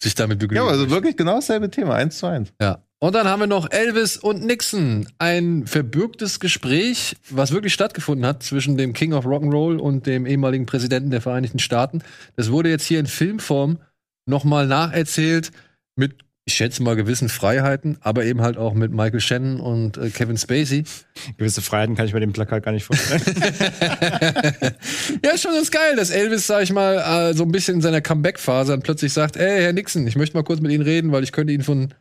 Speaker 1: sich damit begnügt.
Speaker 3: ja, also wirklich genau dasselbe Thema, eins zu eins.
Speaker 1: Ja. Und dann haben wir noch Elvis und Nixon. Ein verbürgtes Gespräch, was wirklich stattgefunden hat zwischen dem King of Rock'n'Roll und dem ehemaligen Präsidenten der Vereinigten Staaten. Das wurde jetzt hier in Filmform nochmal nacherzählt mit, ich schätze mal, gewissen Freiheiten, aber eben halt auch mit Michael Shannon und äh, Kevin Spacey.
Speaker 2: Gewisse Freiheiten kann ich bei dem Plakat gar nicht vorstellen.
Speaker 1: ja, ist schon ganz geil, dass Elvis, sag ich mal, äh, so ein bisschen in seiner Comeback-Phase dann plötzlich sagt, ey, Herr Nixon, ich möchte mal kurz mit Ihnen reden, weil ich könnte Ihnen von,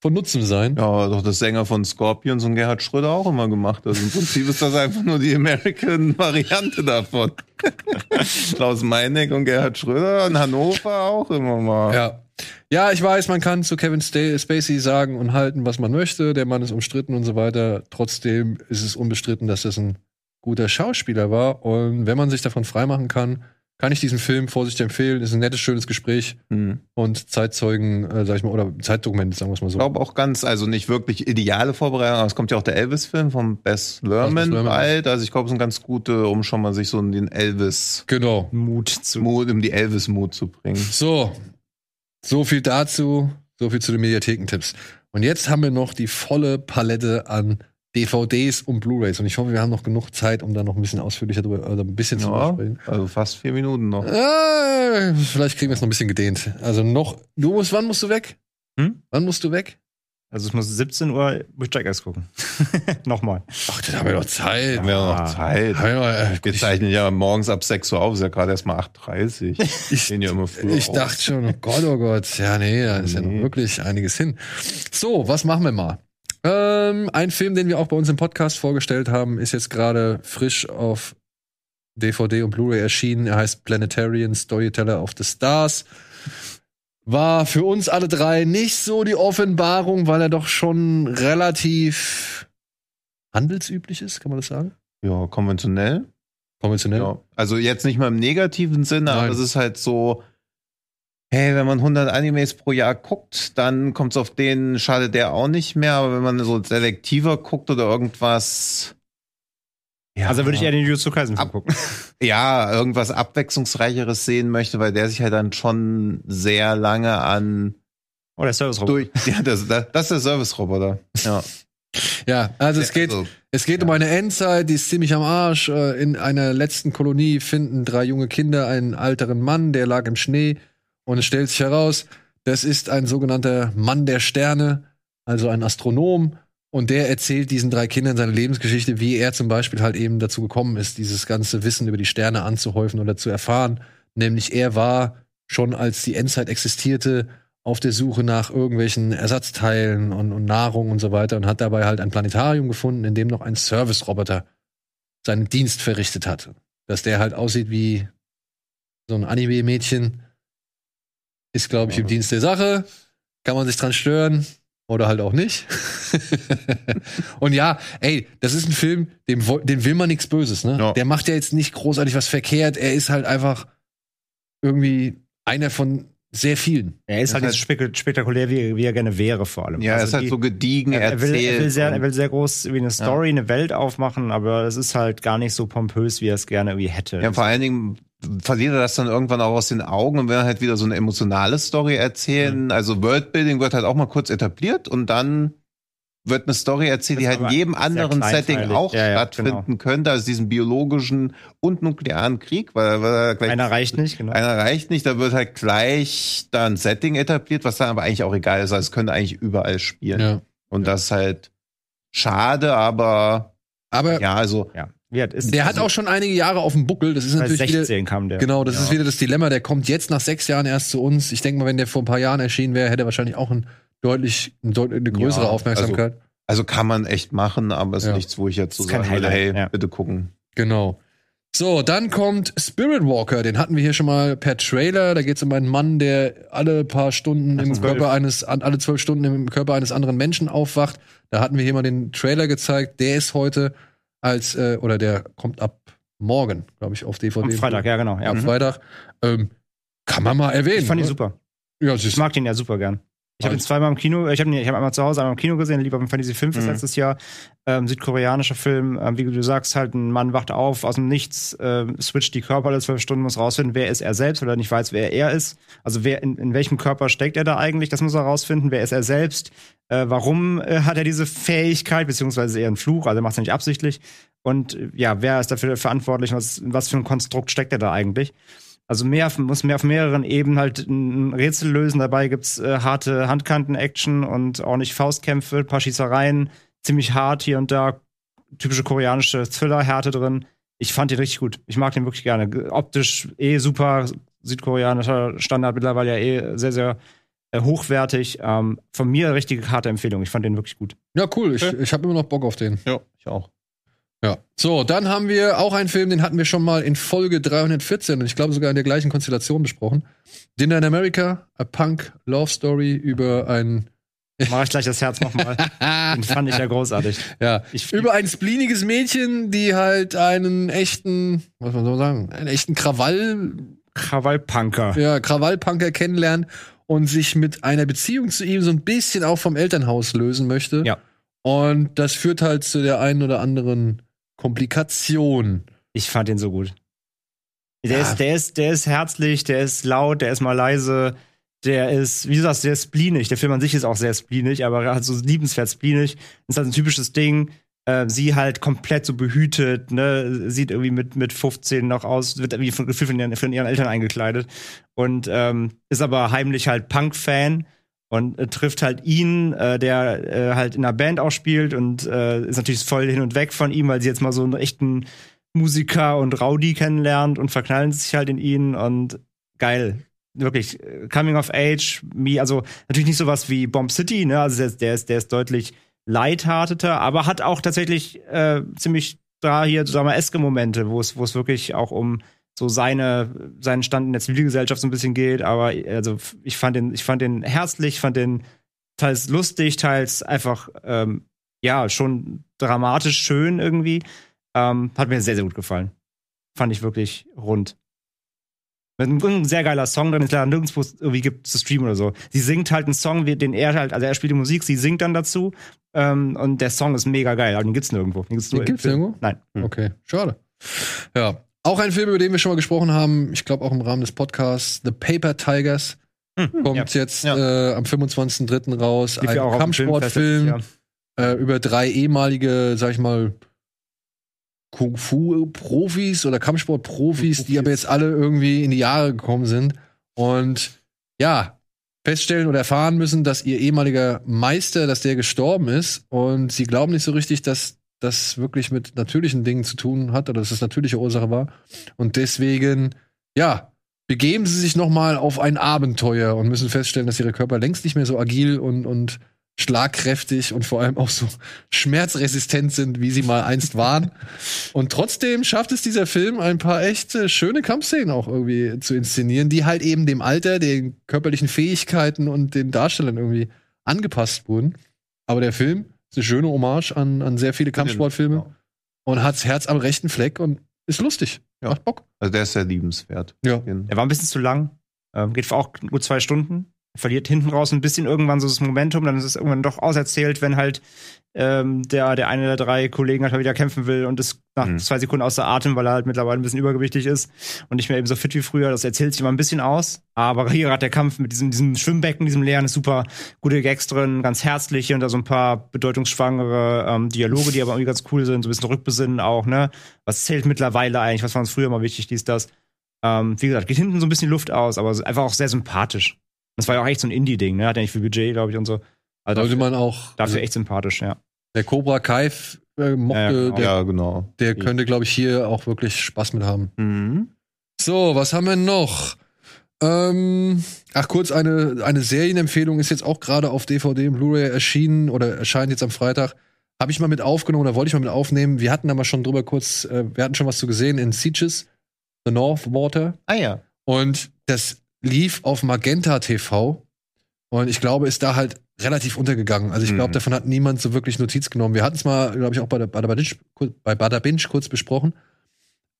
Speaker 1: von Nutzen sein.
Speaker 3: Ja, doch das Sänger von Scorpions und Gerhard Schröder auch immer gemacht. Also im Prinzip ist das einfach nur die American-Variante davon. Klaus Meineck und Gerhard Schröder und Hannover auch immer mal.
Speaker 1: Ja. Ja, ich weiß, man kann zu Kevin Spacey sagen und halten, was man möchte. Der Mann ist umstritten und so weiter. Trotzdem ist es unbestritten, dass das ein guter Schauspieler war. Und wenn man sich davon freimachen kann, kann ich diesen Film vorsichtig empfehlen. Ist ein nettes, schönes Gespräch
Speaker 3: Hm.
Speaker 1: und Zeitzeugen, äh, sag ich mal, oder Zeitdokumente, sagen wir es mal
Speaker 3: Ich
Speaker 1: so.
Speaker 3: glaube auch ganz, also nicht wirklich ideale Vorbereitung, aber es kommt ja auch der Elvis-Film von Bess Lerman bald. Also ich glaube, es sind ganz gute, um schon mal sich so in den Elvis-Mut,
Speaker 1: Genau.
Speaker 2: Mut zu.
Speaker 3: um die Elvis-Mut zu bringen.
Speaker 1: So. So viel dazu. So viel zu den Mediathekentipps. Und jetzt haben wir noch die volle Palette an DVDs und Blu-rays. Und ich hoffe, wir haben noch genug Zeit, um da noch ein bisschen ausführlicher drüber, oder ein bisschen zu
Speaker 3: Ja,
Speaker 1: sprechen.
Speaker 3: also fast vier Minuten noch.
Speaker 1: Äh, vielleicht kriegen wir es noch ein bisschen gedehnt. Also noch, du musst, wann musst du weg?
Speaker 2: Hm?
Speaker 1: Wann musst du weg?
Speaker 2: Also es muss 17 Uhr muss ich Jackass gucken. Nochmal.
Speaker 1: Ach, dann haben wir doch Zeit.
Speaker 3: Haben wir ja noch. Zeit.
Speaker 1: Haben wir noch, äh,
Speaker 3: Wir
Speaker 1: ich,
Speaker 3: zeichnen ja morgens ab 6 Uhr auf, ist ja gerade erst mal 8.30 Uhr. Ich ja immer früher
Speaker 1: ich
Speaker 3: auf.
Speaker 1: dachte schon, oh Gott, oh Gott. Ja, nee, da ist ja noch
Speaker 3: Nee.
Speaker 1: wirklich einiges hin. So, was machen wir mal? Ähm, ein Film, den wir auch bei uns im Podcast vorgestellt haben, ist jetzt gerade frisch auf DVD und Blu-ray erschienen. Er heißt Planetarian Storyteller of the Stars. War für uns alle drei nicht so die Offenbarung, weil er doch schon relativ handelsüblich ist, kann man das sagen?
Speaker 3: Ja, konventionell.
Speaker 1: Konventionell.
Speaker 3: Ja. Also jetzt nicht mal im negativen Sinne,
Speaker 1: Nein.
Speaker 3: aber es ist halt so, hey, wenn man 100 Animes pro Jahr guckt, dann kommt es auf den, schadet der auch nicht mehr, aber wenn man so selektiver guckt oder irgendwas, ja,
Speaker 2: Also würde ich eher den Jujutsu Kaisen gucken.
Speaker 3: ja, irgendwas abwechslungsreicheres sehen möchte, weil der sich halt dann schon sehr lange an
Speaker 2: Oh, der Service-Roboter.
Speaker 3: durch, ja, das, das, das ist der Service-Roboter. Ja.
Speaker 1: Ja, also es geht,
Speaker 3: Also,
Speaker 1: Es geht um eine Endzeit, die ist ziemlich am Arsch. Äh, In einer letzten Kolonie finden drei junge Kinder einen älteren Mann, der lag im Schnee. Und es stellt sich heraus, das ist ein sogenannter Mann der Sterne, also ein Astronom. Und der erzählt diesen drei Kindern seine Lebensgeschichte, wie er zum Beispiel halt eben dazu gekommen ist, dieses ganze Wissen über die Sterne anzuhäufen oder zu erfahren. Nämlich er war schon als die Endzeit existierte, auf der Suche nach irgendwelchen Ersatzteilen und, und Nahrung und so weiter und hat dabei halt ein Planetarium gefunden, in dem noch ein Service-Roboter seinen Dienst verrichtet hatte. Dass der halt aussieht wie so ein Anime-Mädchen, ist, glaube ich, im Dienst der Sache. Kann man sich dran stören oder halt auch nicht. und ja, ey, das ist ein Film, dem, dem will man nichts Böses, ne?
Speaker 3: Ja.
Speaker 1: Der macht ja jetzt nicht großartig was verkehrt. Er ist halt einfach irgendwie einer von sehr vielen.
Speaker 2: Er ist halt
Speaker 3: Das
Speaker 2: nicht so spek spektakulär, wie, wie er gerne wäre, vor allem.
Speaker 3: ja, er
Speaker 2: Also
Speaker 3: ist halt
Speaker 2: die-
Speaker 3: so gediegen
Speaker 2: er, er, will,
Speaker 3: erzählt.
Speaker 2: er, will sehr, er will sehr groß wie eine Story, eine Welt aufmachen, aber es ist halt gar nicht so pompös, wie er es gerne irgendwie hätte.
Speaker 3: Ja, vor allen Dingen verliert er das dann irgendwann auch aus den Augen und will halt wieder so eine emotionale Story erzählen. Also Worldbuilding wird halt auch mal kurz etabliert und dann wird eine Story erzählt, die halt in jedem anderen Setting auch
Speaker 2: Ja, ja,
Speaker 3: stattfinden
Speaker 2: genau.
Speaker 3: könnte, also diesen biologischen und nuklearen Krieg, weil, weil gleich
Speaker 2: Einer reicht nicht, genau.
Speaker 3: einer reicht nicht, da wird halt gleich da ein Setting etabliert, was dann aber eigentlich auch egal ist, also es könnte eigentlich überall spielen.
Speaker 1: Ja.
Speaker 3: Und das ist halt schade, aber
Speaker 1: Aber
Speaker 3: ja, also
Speaker 2: ja.
Speaker 1: Der hat auch schon einige Jahre auf dem Buckel. Das ist natürlich wieder,
Speaker 2: 16 kam der.
Speaker 1: Genau, das
Speaker 3: Ja.
Speaker 1: ist wieder das Dilemma. Der kommt jetzt nach sechs Jahren erst zu uns. Ich denke mal, wenn der vor ein paar Jahren erschienen wäre, hätte er wahrscheinlich auch ein deutlich, eine, deut eine größere
Speaker 3: Ja,
Speaker 1: Aufmerksamkeit.
Speaker 3: Also kann man echt machen, aber ist
Speaker 1: Ja.
Speaker 3: nichts, wo ich jetzt so sagen würde,
Speaker 2: Highlight,
Speaker 3: hey,
Speaker 2: ja.
Speaker 3: bitte gucken.
Speaker 1: Genau. So, dann kommt Spirit Walker, den hatten wir hier schon mal per Trailer. Da geht es um einen Mann, der alle paar Stunden im Körper eines, alle zwölf Stunden im Körper eines anderen Menschen aufwacht. Da hatten wir hier mal den Trailer gezeigt. Der ist heute als, äh, oder der kommt ab morgen, glaube ich, auf DVD.
Speaker 2: Am Freitag, ja, genau. Ja.
Speaker 1: Am Freitag. Ähm, kann man mal erwähnen.
Speaker 2: Ich fand ihn
Speaker 1: oder?
Speaker 2: super.
Speaker 1: Ja,
Speaker 2: Ich mag den ja super gern. Ich habe ihn zweimal im Kino, ich habe ihn, ich hab einmal zu Hause, einmal im Kino gesehen, lieber beim Fantasy 5
Speaker 3: Mhm.
Speaker 2: letztes Jahr. Ähm, südkoreanischer Film, ähm, wie du sagst, halt ein Mann wacht auf aus dem Nichts, äh, switcht die Körper alle zwölf Stunden, muss rausfinden, wer ist er selbst oder nicht weiß, wer er ist. Also wer in, in welchem Körper steckt er da eigentlich, das muss er rausfinden, wer ist er selbst, äh, warum äh, hat er diese Fähigkeit, beziehungsweise eher ein Fluch, also er macht es nicht absichtlich. Und äh, ja, wer ist dafür verantwortlich, was, was für ein Konstrukt steckt er da eigentlich? Also mehr, muss mehr auf mehreren Ebenen halt ein Rätsel lösen. Dabei gibt's äh, harte Handkanten-Action und auch nicht Faustkämpfe, ein paar Schießereien, ziemlich hart hier und da. Typische koreanische Thriller-Härte drin. Ich fand den richtig gut. Ich mag den wirklich gerne. Ge- Optisch eh super. Südkoreanischer Standard mittlerweile ja eh sehr, sehr äh, hochwertig. Ähm, von mir richtige harte Empfehlung. Ich fand den wirklich gut.
Speaker 1: ja, cool. Ich, ich habe immer noch Bock auf den.
Speaker 3: Ja, ich auch.
Speaker 1: Ja. So, dann haben wir auch einen Film, den hatten wir schon mal in Folge 314 und ich glaube sogar in der gleichen Konstellation besprochen. Dinner in America, a Punk Love Story über ein
Speaker 2: Mach ich gleich das Herz nochmal. den fand ich ja großartig.
Speaker 1: ja,
Speaker 2: Ich-
Speaker 1: über ein spleeniges Mädchen, die halt einen echten, was man so sagen, einen echten Krawall,
Speaker 2: Krawallpunker.
Speaker 1: ja, Krawallpunker kennenlernt und sich mit einer Beziehung zu ihm so ein bisschen auch vom Elternhaus lösen möchte.
Speaker 2: Ja.
Speaker 1: Und das führt halt zu der einen oder anderen Komplikation.
Speaker 2: Ich fand den so gut. Der,
Speaker 1: Ja.
Speaker 2: ist, der, ist, der ist herzlich, der ist laut, der ist mal leise, der ist, wie du sagst, der ist spleenig. Der Film an sich ist auch sehr spleenig, aber er hat so liebenswert spleenig. Das ist halt ein typisches Ding. Äh, sie halt komplett so behütet, ne, sieht irgendwie mit, mit 15 noch aus, wird irgendwie von, von ihren, von ihren Eltern eingekleidet und ähm, ist aber heimlich halt Punk-Fan und äh, trifft halt ihn, äh, der äh, halt in einer Band auch spielt und äh, ist natürlich voll hin und weg von ihm, weil sie jetzt mal so einen echten Musiker und Rowdy kennenlernt und verknallen sich halt in ihn und geil. Wirklich, äh, Coming of Age, me, also natürlich nicht sowas wie Bomb City, ne? Also der, ist- der ist, der ist deutlich lighthearteter, aber hat auch tatsächlich äh, ziemlich da hier, sagen wir, Eske-Momente, wo es, wo es wirklich auch um so seine, seinen Stand in der Zivilgesellschaft so ein bisschen geht. Aber also ich fand den, ich fand den herzlich, fand den teils lustig, teils einfach ähm, ja schon dramatisch schön irgendwie. Ähm, hat mir sehr, sehr gut gefallen. Fand ich wirklich rund. Mit einem, ein sehr geiler Song, dann ist leider nirgendwo irgendwie gibt zu streamen oder so. Sie singt halt einen Song, den er halt, also er spielt die Musik, sie singt dann dazu. Ähm, und der Song ist mega geil, aber den gibt's nirgendwo. Den gibt's,
Speaker 1: Den gibt's nirgendwo?
Speaker 2: Nein.
Speaker 1: Okay, schade. Ja. Auch ein Film, über den wir schon mal gesprochen haben, ich glaube auch im Rahmen des Podcasts, The Paper Tigers, kommt jetzt Äh, am 25.03. raus.
Speaker 2: Lief ja
Speaker 1: ein
Speaker 2: Filmfest
Speaker 1: Kampfsportfilm äh, über drei ehemalige, sag ich mal, Kung-Fu-Profis oder Kampfsport-Profis, die aber jetzt alle irgendwie in die Jahre gekommen sind. Und ja, feststellen oder erfahren müssen, dass ihr ehemaliger Meister, dass der gestorben ist. Und sie glauben nicht so richtig, dass das wirklich mit natürlichen Dingen zu tun hat oder dass das natürliche Ursache war und deswegen ja, begeben sie sich noch mal auf ein Abenteuer und müssen feststellen, dass ihre Körper längst nicht mehr so agil und und schlagkräftig und vor allem auch so schmerzresistent sind, wie sie mal einst waren. Und trotzdem schafft es dieser Film, ein paar echt äh, schöne Kampfszenen auch irgendwie zu inszenieren, die halt eben dem Alter, den körperlichen Fähigkeiten und den Darstellern irgendwie angepasst wurden. Aber der Film eine schöne Hommage an, an sehr viele Kampfsportfilme
Speaker 3: Ja.
Speaker 1: und hat's Herz am rechten Fleck und ist lustig.
Speaker 3: Ja.
Speaker 1: Macht Bock.
Speaker 3: Also der ist sehr liebenswert.
Speaker 1: Ja.
Speaker 2: Er war ein bisschen zu lang. Ähm, geht für auch gut zwei Stunden. Verliert hinten raus ein bisschen irgendwann so das Momentum, dann ist es irgendwann doch auserzählt, wenn halt ähm, der, der eine der drei Kollegen halt mal wieder kämpfen will und ist nach
Speaker 3: Mhm.
Speaker 2: zwei Sekunden außer Atem, weil er halt mittlerweile ein bisschen übergewichtig ist und nicht mehr eben so fit wie früher. Das erzählt sich immer ein bisschen aus. Aber hier hat der Kampf mit diesem, diesem Schwimmbecken, diesem leeren, ist super gute Gags drin, ganz herzliche und da so ein paar bedeutungsschwangere ähm, Dialoge, die aber irgendwie ganz cool sind, so ein bisschen rückbesinnen auch, ne? Was zählt mittlerweile eigentlich? Was war uns früher mal wichtig, dies, das? Ähm, wie gesagt, geht hinten so ein bisschen Luft aus, aber einfach auch sehr sympathisch. Das war ja auch echt so ein Indie-Ding, ne? Hat ja nicht viel Budget, glaube ich, und so. Also
Speaker 1: Sollte
Speaker 2: dafür,
Speaker 1: man auch.
Speaker 2: dafür echt sympathisch, ja.
Speaker 1: Der Cobra Kai äh, mochte,
Speaker 2: Ja,
Speaker 1: der,
Speaker 3: Ja, genau.
Speaker 1: der könnte, glaube ich, hier auch wirklich Spaß mit haben.
Speaker 3: Mhm.
Speaker 1: So, was haben wir noch? Ähm, ach, kurz eine, eine Serienempfehlung ist jetzt auch gerade auf DVD und Blu-ray erschienen oder erscheint jetzt am Freitag. habe ich mal mit aufgenommen oder wollte ich mal mit aufnehmen. Wir hatten da mal schon drüber kurz, äh, wir hatten schon was zu gesehen in Sieges, The North Water.
Speaker 3: Ah ja.
Speaker 1: Und das lief auf Magenta TV. Und ich glaube, ist da halt relativ untergegangen. Also ich glaube,
Speaker 3: Mhm.
Speaker 1: davon hat niemand so wirklich Notiz genommen. Wir hatten es mal, glaube ich, auch bei, der, bei, der Binge, bei Bada Binge kurz besprochen.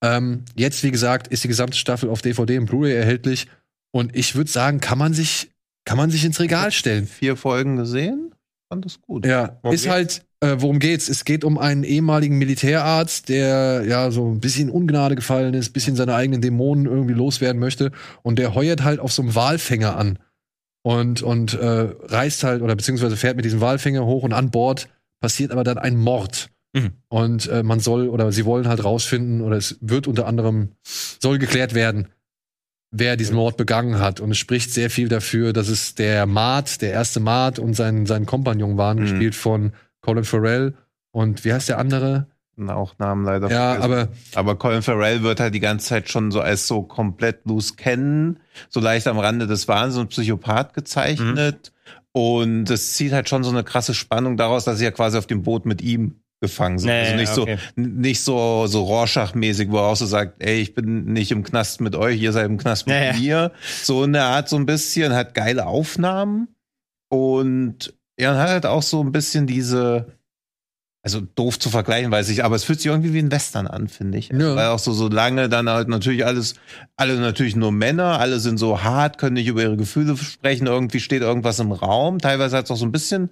Speaker 1: Ähm, jetzt, wie gesagt, ist die gesamte Staffel auf DVD und Blu-ray erhältlich. Und ich würde sagen, kann man sich, kann man sich ins Regal stellen.
Speaker 3: Vier Folgen gesehen. Fand das gut.
Speaker 1: Ja,
Speaker 2: Worum
Speaker 1: ist
Speaker 2: geht's?
Speaker 1: halt, äh, worum geht's? Es geht um einen ehemaligen Militärarzt, der ja so ein bisschen in Ungnade gefallen ist, bisschen seine eigenen Dämonen irgendwie loswerden möchte. Und der heuert halt auf so einem Walfänger an. Und, und äh, reist halt, oder beziehungsweise fährt mit diesem Walfänger hoch und an Bord passiert aber dann ein Mord.
Speaker 2: Mhm.
Speaker 1: Und äh, man soll, oder sie wollen halt rausfinden, oder es wird unter anderem, soll geklärt werden, wer diesen Mord begangen hat. Und es spricht sehr viel dafür, dass es der Mart, der erste Mart und sein, sein Kompagnon waren,
Speaker 3: Mhm.
Speaker 1: gespielt von Colin Farrell. Und wie heißt der andere?
Speaker 3: Auch Namen leider
Speaker 1: Ja,
Speaker 3: vergessen.
Speaker 1: aber
Speaker 3: Aber Colin Farrell wird halt die ganze Zeit schon so als so komplett loose kennen, so leicht am Rande des Wahnsinns und Psychopath gezeichnet. Und es zieht halt schon so eine krasse Spannung daraus, dass sie ja quasi auf dem Boot mit ihm gefangen sind.
Speaker 2: Nee,
Speaker 3: also nicht
Speaker 2: okay.
Speaker 3: so nicht so so Rorschach-mäßig, wo er auch so sagt, ey, ich bin nicht im Knast mit euch, ihr seid im Knast mit
Speaker 2: ja.
Speaker 3: mir. So in der Art so ein bisschen, hat geile Aufnahmen und und hat halt auch so ein bisschen diese also doof zu vergleichen, weiß ich, aber es fühlt sich irgendwie wie ein Western an, finde ich.
Speaker 1: Ja.
Speaker 3: Weil auch so, so lange dann halt natürlich alles, alle natürlich nur Männer, alle sind so hart, können nicht über ihre Gefühle sprechen, irgendwie steht irgendwas im Raum. Teilweise hat es auch so ein bisschen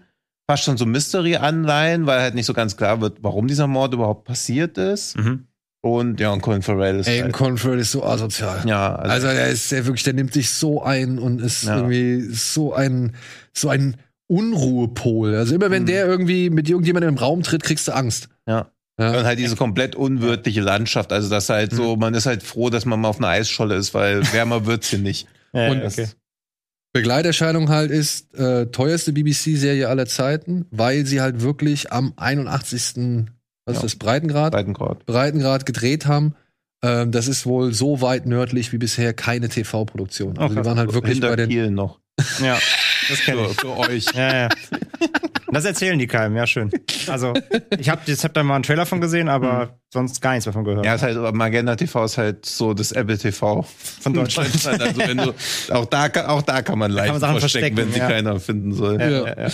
Speaker 3: fast schon so Mystery-Anleihen, weil halt nicht so ganz klar wird, warum dieser Mord überhaupt passiert ist.
Speaker 2: Mhm.
Speaker 3: Und ja, und Colin Farrell ist
Speaker 1: ey,
Speaker 3: halt,
Speaker 1: Colin Farrell ist so asozial.
Speaker 3: ja,
Speaker 1: Also der ist der wirklich, der nimmt sich so ein und ist
Speaker 3: Ja.
Speaker 1: irgendwie so ein so ein Unruhepol. Also immer wenn
Speaker 3: Mhm.
Speaker 1: der irgendwie mit irgendjemandem im Raum tritt, kriegst du Angst.
Speaker 3: Ja.
Speaker 1: Ja.
Speaker 3: Und halt diese komplett unwirtliche Landschaft. Also das halt
Speaker 1: Mhm.
Speaker 3: so, man ist halt froh, dass man mal auf einer Eisscholle ist, weil wärmer wird's hier nicht.
Speaker 2: Ja,
Speaker 1: Und-
Speaker 2: okay.
Speaker 1: Begleiterscheinung halt ist äh, teuerste BBC-Serie aller Zeiten, weil sie halt wirklich am 81. Was ist
Speaker 3: Ja.
Speaker 1: das, Breitengrad?
Speaker 3: Breitengrad.
Speaker 1: Breitengrad gedreht haben. Ähm, das ist wohl so weit nördlich wie bisher keine TV-Produktion. Also
Speaker 2: Oh,
Speaker 1: die waren halt wirklich
Speaker 3: Hinter
Speaker 1: bei den.
Speaker 3: Kiel noch.
Speaker 2: ja, das kenne
Speaker 3: Für,
Speaker 2: ich.
Speaker 3: für euch.
Speaker 2: Ja, ja. Das erzählen die keinem, ja, schön. Also, ich habe jetzt hab da mal einen Trailer von gesehen, aber sonst gar nichts davon gehört.
Speaker 3: Ja, ist halt, Magenta TV ist halt so das Apple TV
Speaker 2: Von Deutschland.
Speaker 3: Also wenn du, auch da, kann- auch da kann man leicht
Speaker 2: man Sachen
Speaker 3: verstecken, wenn sie
Speaker 2: verstecken, ja.
Speaker 3: keiner finden soll.
Speaker 2: Ja,
Speaker 1: Ja.
Speaker 2: ja, ja.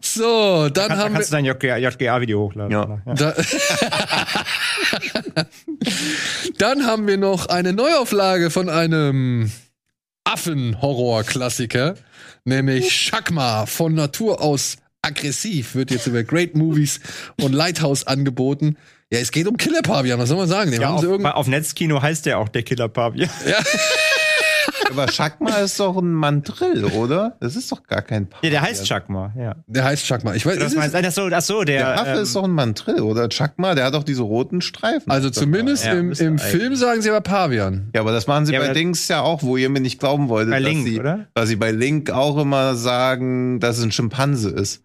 Speaker 1: So, dann
Speaker 2: Kann,
Speaker 1: haben wir.
Speaker 2: kannst du dein JGA JGA-Video hochladen.
Speaker 3: Ja.
Speaker 2: Ja.
Speaker 1: Da Dann haben wir noch eine Neuauflage von einem Affen-Horror-Klassiker, nämlich Shakma von Natur aus aggressiv, wird jetzt über Great Movies und Lighthouse angeboten. Ja, es geht um Killer-Pavian, was soll man sagen?
Speaker 2: Ja,
Speaker 1: haben
Speaker 2: auf,
Speaker 1: sie irgend
Speaker 2: auf Netzkino heißt der auch der Killer Pavian.
Speaker 3: Aber Schakma ist doch ein Mandrill, oder? Das ist doch gar kein Pavian.
Speaker 2: Ja, der heißt Chakma, ja.
Speaker 1: Der heißt Shakma. Ich weiß,
Speaker 2: Das
Speaker 1: ist
Speaker 2: meinst, ach so, ach so, der.
Speaker 3: Der Affe
Speaker 2: ähm,
Speaker 3: ist doch ein Mandrill, oder? Chakma, der hat doch diese roten Streifen.
Speaker 1: also zumindest
Speaker 2: Ja,
Speaker 1: im, im. Film sagen sie aber Pavian.
Speaker 3: Ja, aber das machen sie
Speaker 2: Ja,
Speaker 3: bei
Speaker 2: aber-
Speaker 3: Dings ja auch, wo ihr mir nicht glauben wolltet.
Speaker 2: Bei
Speaker 3: dass
Speaker 2: Link,
Speaker 3: sie,
Speaker 2: oder?
Speaker 3: Weil sie bei Link auch immer sagen, dass es ein Schimpanse ist.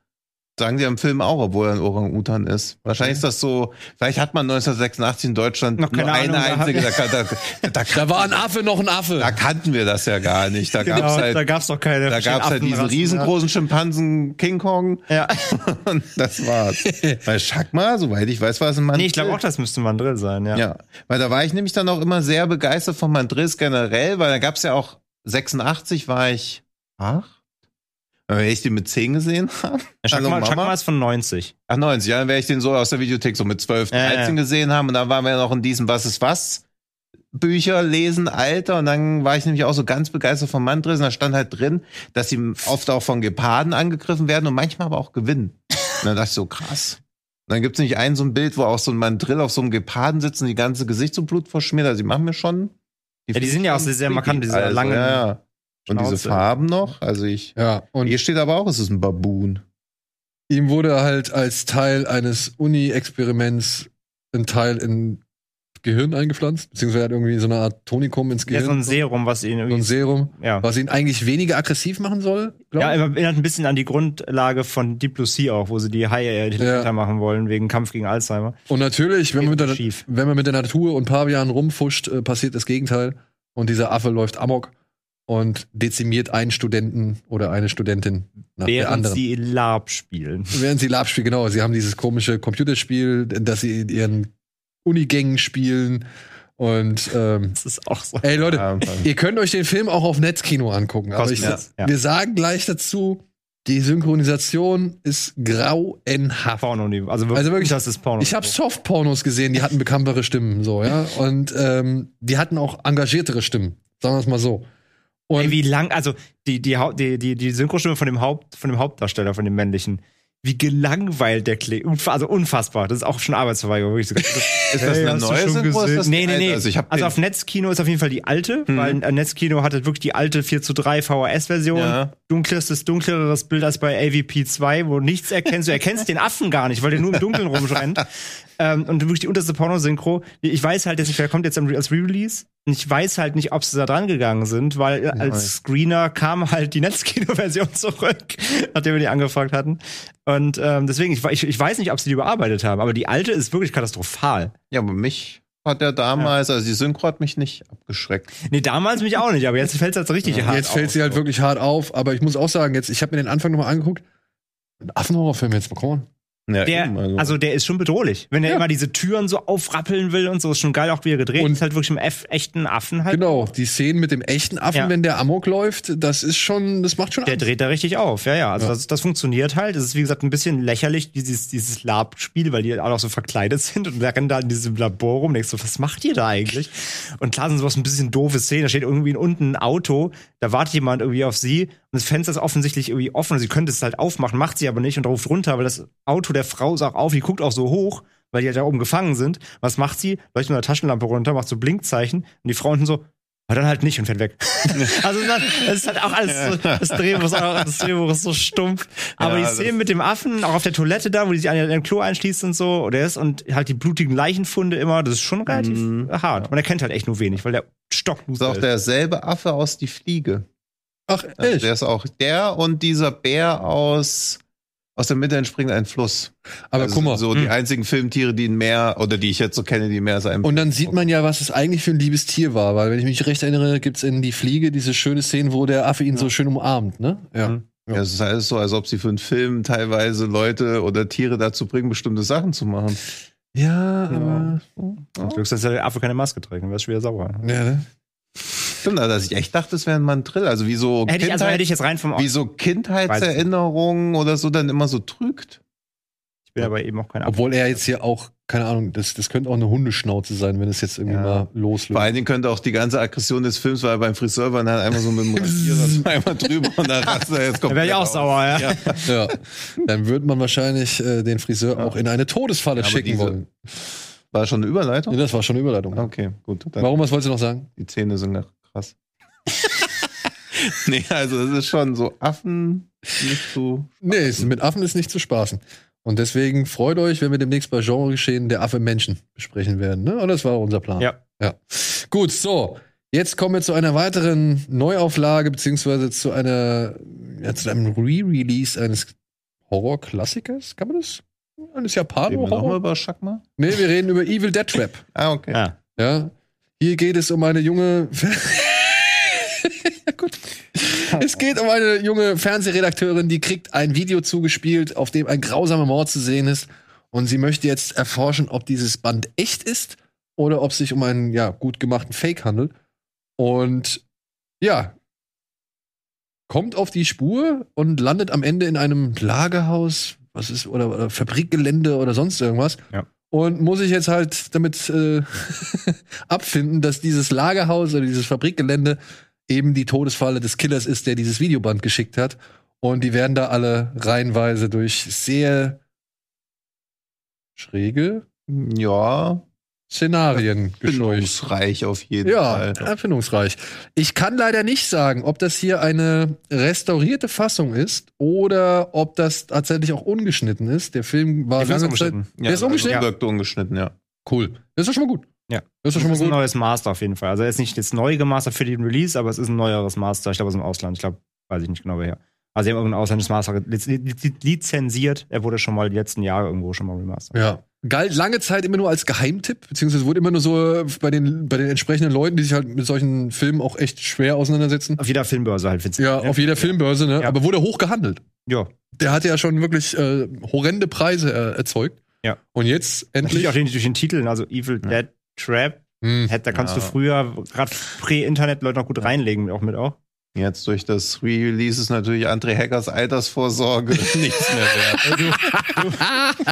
Speaker 3: Sagen die im Film auch, obwohl er ein Orang-Utan ist. Wahrscheinlich ist das so, vielleicht hat man 1986 in Deutschland
Speaker 2: Noch keine
Speaker 3: nur eine
Speaker 2: Ahnung,
Speaker 3: einzige, da, da, da, da,
Speaker 1: Da war ein Affe noch ein Affe.
Speaker 3: da kannten wir das ja gar nicht. Da
Speaker 2: genau,
Speaker 3: gab's halt,
Speaker 2: da gab's doch keine.
Speaker 3: da gab's halt diesen riesengroßen Schimpansen King Kong
Speaker 2: Ja.
Speaker 3: und das war's. Weil Schakma, soweit ich weiß, war es ein Mann.
Speaker 2: Nee, ich glaube auch, das müsste Mandrill sein, ja.
Speaker 3: Ja, weil da war ich nämlich dann auch immer sehr begeistert von Mandrills generell, weil da gab's ja auch 86 war ich acht. Wenn ich den mit 10 gesehen habe.
Speaker 2: Chakma, Chakma ist von 90.
Speaker 3: Ach, 90, ja, dann wäre ich den so aus der Videothek so mit 12,
Speaker 2: Ja,
Speaker 3: 13
Speaker 2: ja.
Speaker 3: gesehen haben. Und dann waren wir ja noch in diesem Was ist was Bücher lesen, Alter. Und dann war ich nämlich auch so ganz begeistert von Mandrills. Und da stand halt drin, dass sie oft auch von Geparden angegriffen werden und manchmal aber auch gewinnen. Und dann dachte ich so, krass. Und dann gibt's nicht ein so ein Bild, wo auch so ein Mandrill auf so einem Geparden sitzt und die ganze Gesicht so Blut verschmiert. Also die machen mir schon.
Speaker 2: Ja, die sind ja auch sehr, sehr markant, diese
Speaker 3: also,
Speaker 2: langen
Speaker 3: Ja, ja. Und diese. Farben noch. Also ich.
Speaker 1: Ja, und
Speaker 3: Hier steht aber auch, es ist ein Baboon.
Speaker 1: ihm wurde halt als Teil eines Uni-Experiments ein Teil in Gehirn eingepflanzt, beziehungsweise er hat irgendwie so eine Art Tonikum ins
Speaker 2: Ja,
Speaker 1: Gehirn.
Speaker 2: so ein Serum, was ihn
Speaker 1: so ein
Speaker 2: irgendwie.
Speaker 1: Serum,
Speaker 2: Ja.
Speaker 1: was ihn eigentlich weniger aggressiv machen soll. glaub
Speaker 2: Ja, erinnert ein bisschen an die Grundlage von Deep Blue Sea auch, wo sie die Haie intelligenter
Speaker 1: Ja.
Speaker 2: machen wollen, wegen Kampf gegen Alzheimer.
Speaker 1: Und natürlich, wenn man, mit der, wenn man mit der Natur und Pavian rumfuscht, äh, passiert das Gegenteil. Und dieser Affe läuft amok. Und dezimiert einen Studenten oder eine Studentin nach der
Speaker 2: Während
Speaker 1: anderen.
Speaker 2: sie LARP spielen.
Speaker 1: Während sie Lab spielen, genau. Sie haben dieses komische Computerspiel, das sie in ihren Unigängen spielen. Und ähm,
Speaker 2: Das ist auch so.
Speaker 1: ey Leute,
Speaker 3: Ja,
Speaker 1: ihr könnt euch den Film auch auf Netzkino angucken. Aber ich,
Speaker 2: Kostenlos, ja.
Speaker 1: wir sagen gleich dazu, die Synchronisation ist grauenhaft.
Speaker 2: Porno also wirklich,
Speaker 1: Also wirklich,
Speaker 2: das ist Porno.
Speaker 1: Ich habe Softpornos gesehen, die hatten bekanntere Stimmen, so, ja. Und ähm, die hatten auch engagiertere Stimmen, sagen wir es mal so. Und
Speaker 2: Ey, wie lang, also die, die, die, die, die Synchrostimme von dem Haupt, von dem Hauptdarsteller, von dem männlichen, wie gelangweilt der klingt. Also unfassbar. Das ist auch schon Arbeitsverweigerung. wirklich sogar.
Speaker 3: Ist das eine neue Synchro? Ist
Speaker 2: Nee, nee, nee.
Speaker 3: Also
Speaker 2: also auf Netzkino ist auf jeden Fall die alte, weil äh, Netzkino hatte wirklich die alte 4 zu 3 VHS-Version.
Speaker 3: Ja.
Speaker 2: Dunkleres, dunkleres Bild als bei AVP 2, wo nichts erkennst. Du erkennst den Affen gar nicht, weil der nur im Dunkeln rumrennt. ähm, und wirklich die unterste Pornosynchro. Ich weiß halt jetzt nicht, wer kommt jetzt am- als Re-Release. Und ich weiß halt nicht, ob sie da dran gegangen sind, weil äh, als Screener kam halt die Netzkino-Version zurück, nachdem wir die angefragt hatten. Und ähm, deswegen, ich, ich, ich weiß nicht, ob sie die überarbeitet haben, aber die alte ist wirklich katastrophal.
Speaker 3: Ja, aber mich hat er damals, also die Synchro hat mich nicht abgeschreckt.
Speaker 2: Nee, damals mich auch nicht, aber jetzt fällt es halt so richtig hart
Speaker 1: jetzt fällt
Speaker 2: auf,
Speaker 1: sie halt
Speaker 2: so.
Speaker 1: wirklich hart auf. Aber ich muss auch sagen, jetzt, ich habe mir den Anfang nochmal angeguckt. Ein Affenhorrorfilm jetzt bekommen.
Speaker 3: Ja,
Speaker 2: Der,
Speaker 3: eben,
Speaker 2: also der ist schon bedrohlich. Wenn er
Speaker 1: Ja.
Speaker 2: immer diese Türen so aufrappeln will und so, ist schon geil auch wie er gedreht
Speaker 1: Und-
Speaker 2: ist. halt wirklich im F echten Affen halt.
Speaker 1: Genau, die Szenen mit dem echten Affen,
Speaker 2: Ja.
Speaker 1: wenn der Amok läuft, das ist schon, das macht schon
Speaker 2: Der
Speaker 1: Angst.
Speaker 2: dreht da richtig auf, ja, ja. Also. Das, das funktioniert halt. Es ist, wie gesagt, ein bisschen lächerlich, dieses, dieses Lab-Spiel, weil die auch noch so verkleidet sind und rennen da in diesem Labor rum. Denkst du, was macht ihr da eigentlich? Und klar sind sowas ein bisschen doofe Szenen. Da steht irgendwie unten ein Auto, da wartet jemand irgendwie auf sie und das Fenster ist offensichtlich irgendwie offen. Sie könnte es halt aufmachen, macht sie aber nicht und ruft runter, weil das Auto der Frau ist auch auf, die guckt auch so hoch, weil die halt da oben gefangen sind. Was macht sie? Leuchtet mit einer Taschenlampe runter, macht so Blinkzeichen und die Frau unten so, aber dann halt nicht und fährt weg. also das das ist halt auch alles so, das Drehbuch ist, auch, das Drehbuch ist so stumpf. Aber
Speaker 3: Ja,
Speaker 2: die Szenen mit dem Affen, auch auf der Toilette da, wo die sich an den Klo einschließt und so, oder ist und halt die blutigen Leichenfunde immer, das ist schon relativ hart. Man erkennt halt echt nur wenig, weil der Stock
Speaker 3: Das ist auch derselbe Affe aus Die Fliege.
Speaker 1: Ach,
Speaker 3: Also
Speaker 1: echt?
Speaker 3: der ist auch der und dieser Bär aus aus der Mitte entspringt ein Fluss.
Speaker 1: Aber
Speaker 3: also
Speaker 1: guck mal.
Speaker 3: So die einzigen Filmtiere, die in Meer oder die ich jetzt so kenne, die in Meer sein.
Speaker 1: Und dann sieht man ja, was es eigentlich für ein liebes Tier war, weil wenn ich mich recht erinnere, gibt's in die Fliege diese schöne Szene, wo der Affe ihn so schön umarmt, ne? Ja.
Speaker 2: Mhm.
Speaker 3: ja, es ist alles so, als ob sie für einen Film teilweise Leute oder Tiere dazu bringen, bestimmte Sachen zu machen.
Speaker 1: Ja, aber.
Speaker 2: Glück, dass der Affe keine Maske trägt, dann wär's schon wieder sauer.
Speaker 1: Ja, ne?
Speaker 3: Stimmt, also dass ich echt dachte, es wäre ein Mandrill. Also wie so
Speaker 2: Hätte ich, also
Speaker 3: Kindheit-
Speaker 2: hätte ich jetzt rein vom
Speaker 3: wie so Kindheitserinnerungen oder so dann immer so trügt.
Speaker 2: Ich bin aber eben auch kein.
Speaker 1: Obwohl er jetzt hier auch, keine Ahnung, das, das könnte auch eine Hundeschnauze sein, wenn es jetzt irgendwie
Speaker 3: Ja.
Speaker 1: mal loslöst.
Speaker 3: Vor allen Dingen könnte auch die ganze Aggression des Films, weil er beim Friseur war, dann einmal so mit dem Rasierer einmal drüber und dann rastet er jetzt
Speaker 2: Da wäre ich auch sauer, ja.
Speaker 3: Ja.
Speaker 1: Ja. Dann würde man wahrscheinlich äh, den Friseur auch in eine Todesfalle schicken wollen.
Speaker 3: War schon eine Überleitung?
Speaker 1: Ja, das war schon eine Überleitung.
Speaker 3: Okay, gut. Dann
Speaker 1: Warum, was wolltest du noch sagen?
Speaker 3: Die Zähne sind noch krass. nee, also es ist schon so Affen nicht so.
Speaker 1: Nee, es- mit Affen ist nicht zu spaßen. Und deswegen freut euch, wenn wir demnächst bei Genre geschehen der Affe Menschen besprechen werden. Ne? Und das war unser Plan.
Speaker 2: Ja.
Speaker 1: ja. Gut, so. Jetzt kommen wir zu einer weiteren Neuauflage, beziehungsweise zu einer, ja, zu einem Re-Release eines Horror-Klassikers. Kann man das? Eines
Speaker 3: Reden wir nochmal über Schakma?
Speaker 1: Nee, wir reden über Evil Dead Trap.
Speaker 3: Ah, okay.
Speaker 2: Ja.
Speaker 1: Ja. Hier geht es um eine junge. gut. Es geht um eine junge Fernsehredakteurin, die kriegt ein Video zugespielt, auf dem ein grausamer Mord zu sehen ist. Und sie möchte jetzt erforschen, ob dieses Band echt ist oder ob es sich um einen ja, gut gemachten Fake handelt. Und ja, kommt auf die Spur und landet am Ende in einem Lagerhaus, was ist, oder, oder Fabrikgelände oder sonst irgendwas.
Speaker 2: Ja.
Speaker 1: Und muss ich jetzt halt damit äh, abfinden, dass dieses Lagerhaus oder dieses Fabrikgelände eben die Todesfalle des Killers ist, der dieses Videoband geschickt hat. Und die werden da alle reihenweise durch sehr schräge
Speaker 3: Ja,
Speaker 1: Szenarien gescheucht.
Speaker 3: bindungsreich auf jeden
Speaker 1: Ja,
Speaker 3: Fall.
Speaker 1: erfindungsreich. Ich kann leider nicht sagen, ob das hier eine restaurierte Fassung ist oder ob das tatsächlich auch ungeschnitten ist. Der Film war lange Zeit.
Speaker 2: ungeschnitten.
Speaker 1: Der ist ungeschnitten?
Speaker 3: Also wirkt ungeschnitten, ja.
Speaker 1: Cool. Das ist doch schon mal gut.
Speaker 2: Ja.
Speaker 1: Das ist doch
Speaker 2: Das
Speaker 1: schon
Speaker 2: ist ein
Speaker 1: mal gut.
Speaker 2: neues Master auf jeden Fall. Also er ist nicht jetzt neu gemastert für den Release, aber es ist ein neueres Master. Ich glaube, aus dem Ausland. Ich glaube, weiß ich nicht genau woher. Also sie haben irgendein ausländisches Master liz- liz- lizenziert. Er wurde schon mal die letzten Jahre irgendwo schon mal remastert.
Speaker 1: Ja. Galt lange Zeit immer nur als Geheimtipp, beziehungsweise wurde immer nur so bei den, bei den entsprechenden Leuten, die sich halt mit solchen Filmen auch echt schwer auseinandersetzen.
Speaker 2: Auf jeder Filmbörse halt, findest
Speaker 1: Ja, auf jeder Filmbörse, ne?
Speaker 2: Ja.
Speaker 1: Aber wurde hoch gehandelt.
Speaker 2: Ja.
Speaker 1: Der hatte ja schon wirklich äh, horrende Preise äh, erzeugt.
Speaker 2: Ja.
Speaker 1: Und jetzt
Speaker 2: Natürlich
Speaker 1: endlich.
Speaker 2: auch den, durch den Titel, also Evil Dead Trap.
Speaker 1: Hm.
Speaker 2: Da kannst du früher, gerade Prä-Internet, Leute noch gut reinlegen, auch mit auch.
Speaker 3: Jetzt durch das Re-Release ist natürlich André Hackers Altersvorsorge nichts mehr wert.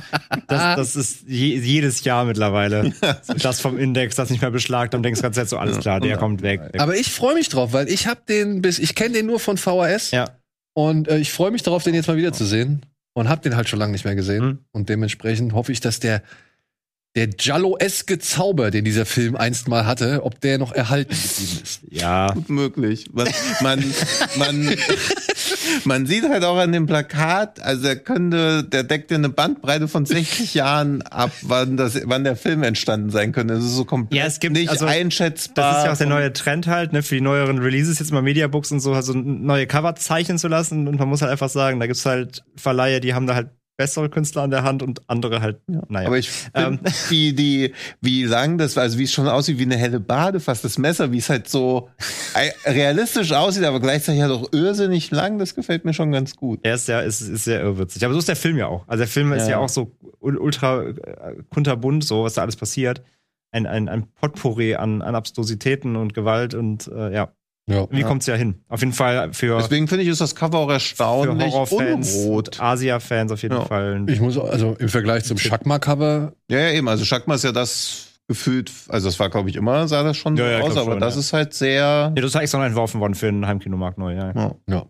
Speaker 2: Das, das ist je, jedes Jahr mittlerweile. Das vom Index, das nicht mehr beschlagt, dann denkst du ganz jetzt so, alles klar, der kommt weg.
Speaker 1: Aber ich freue mich drauf, weil ich habe den bis, ich kenne den nur von VHS
Speaker 2: Ja.
Speaker 1: und äh, ich freue mich darauf, den jetzt mal wiederzusehen und habe den halt schon lange nicht mehr gesehen
Speaker 2: Mhm.
Speaker 1: und dementsprechend hoffe ich, dass der der Jallo-eske Zauber, den dieser Film einst mal hatte, ob der noch erhalten geblieben ist.
Speaker 2: ja.
Speaker 3: Gut möglich. Man, man, man, man sieht halt auch an dem Plakat, also er könnte, der deckt ja eine Bandbreite von 60 Jahren ab, wann das, wann der Film entstanden sein könnte. Das ist so komplett
Speaker 2: Ja, es gibt-
Speaker 3: nicht
Speaker 2: also,
Speaker 3: einschätzbar.
Speaker 2: Das ist ja auch der neue Trend halt, ne, für die neueren Releases jetzt mal Mediabooks und so, also neue Cover zeichnen zu lassen. Und man muss halt einfach sagen, da gibt's halt Verleiher, die haben da halt bessere Künstler an der Hand und andere halt, naja.
Speaker 3: Aber ich
Speaker 2: Ähm.
Speaker 3: finde, wie die, wie lang das, also wie es schon aussieht wie eine helle Bade, fast das Messer, wie es halt so äh, realistisch aussieht, aber gleichzeitig halt auch irrsinnig lang, das gefällt mir schon ganz gut.
Speaker 2: Er ist sehr, ist, ist sehr irrwitzig. Aber so ist der Film ja auch. Also der Film ist ja
Speaker 3: Ja.
Speaker 2: auch so ul- ultra äh, kunterbunt, so was da alles passiert. Ein, ein, ein Potpourri an, an Abstrusitäten und Gewalt und äh, ja.
Speaker 1: Ja.
Speaker 2: Wie kommt's ja hin? Auf jeden Fall für,
Speaker 3: Deswegen finde ich, ist das Cover auch
Speaker 2: für
Speaker 3: erstaunlich
Speaker 2: Horrorfans,
Speaker 3: unrot.
Speaker 2: Asia-Fans auf jeden
Speaker 3: Ja.
Speaker 2: Fall.
Speaker 1: Ich muss also im Vergleich zum Schakma-Cover
Speaker 3: Ja, ja, eben. Also Schakma ist ja das gefühlt, also das war, glaube ich, immer, sah das schon
Speaker 2: Ja,
Speaker 3: so
Speaker 2: ja,
Speaker 3: aus, aber
Speaker 2: schon,
Speaker 3: das
Speaker 2: ja.
Speaker 3: ist halt sehr.
Speaker 2: Ja, das ist extra noch entworfen worden für den Heimkinomarkt neu, ja.
Speaker 3: Ja.
Speaker 1: Ja.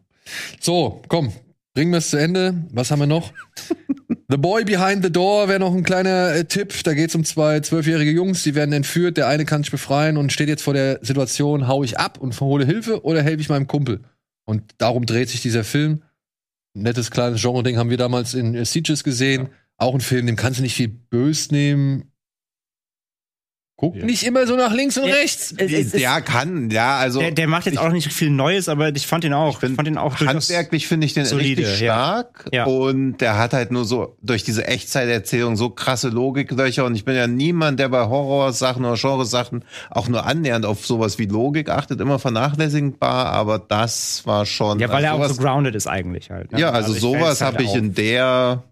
Speaker 1: So, komm, bringen wir es zu Ende. Was haben wir noch? the Boy Behind the Door wäre noch ein kleiner äh, Tipp. Da geht es um zwei zwölfjährige Jungs, die werden entführt. Der eine kann sich befreien und steht jetzt vor der Situation, hau ich ab und hole Hilfe oder helfe ich meinem Kumpel? Und darum dreht sich dieser Film. Nettes kleines Genre-Ding haben wir damals in äh, Sieges gesehen. Auch ein Film, dem kannst du nicht viel bös nehmen. Guck
Speaker 2: Ja.
Speaker 1: nicht immer so nach links und
Speaker 2: Ja,
Speaker 1: rechts.
Speaker 2: Es- es- es-
Speaker 3: ja, kann, ja, also.
Speaker 2: Der, der macht jetzt
Speaker 3: ich-
Speaker 2: auch nicht viel Neues, aber ich fand ihn auch. Ich fand ihn auch
Speaker 3: Handwerklich finde ich den
Speaker 2: solide,
Speaker 3: richtig stark.
Speaker 2: Ja.
Speaker 3: Und der hat halt nur so durch diese Echtzeiterzählung so krasse Logiklöcher. Und ich bin ja niemand, der bei Horrorsachen oder Genresachen auch nur annähernd auf sowas wie Logik achtet. Immer vernachlässigbar, aber das war schon.
Speaker 2: Ja, weil er
Speaker 3: also
Speaker 2: auch so
Speaker 3: sowas-
Speaker 2: grounded ist eigentlich halt. ne?
Speaker 3: Ja, also
Speaker 2: ich
Speaker 3: sowas
Speaker 2: halt
Speaker 3: habe ich
Speaker 2: auch.
Speaker 3: in der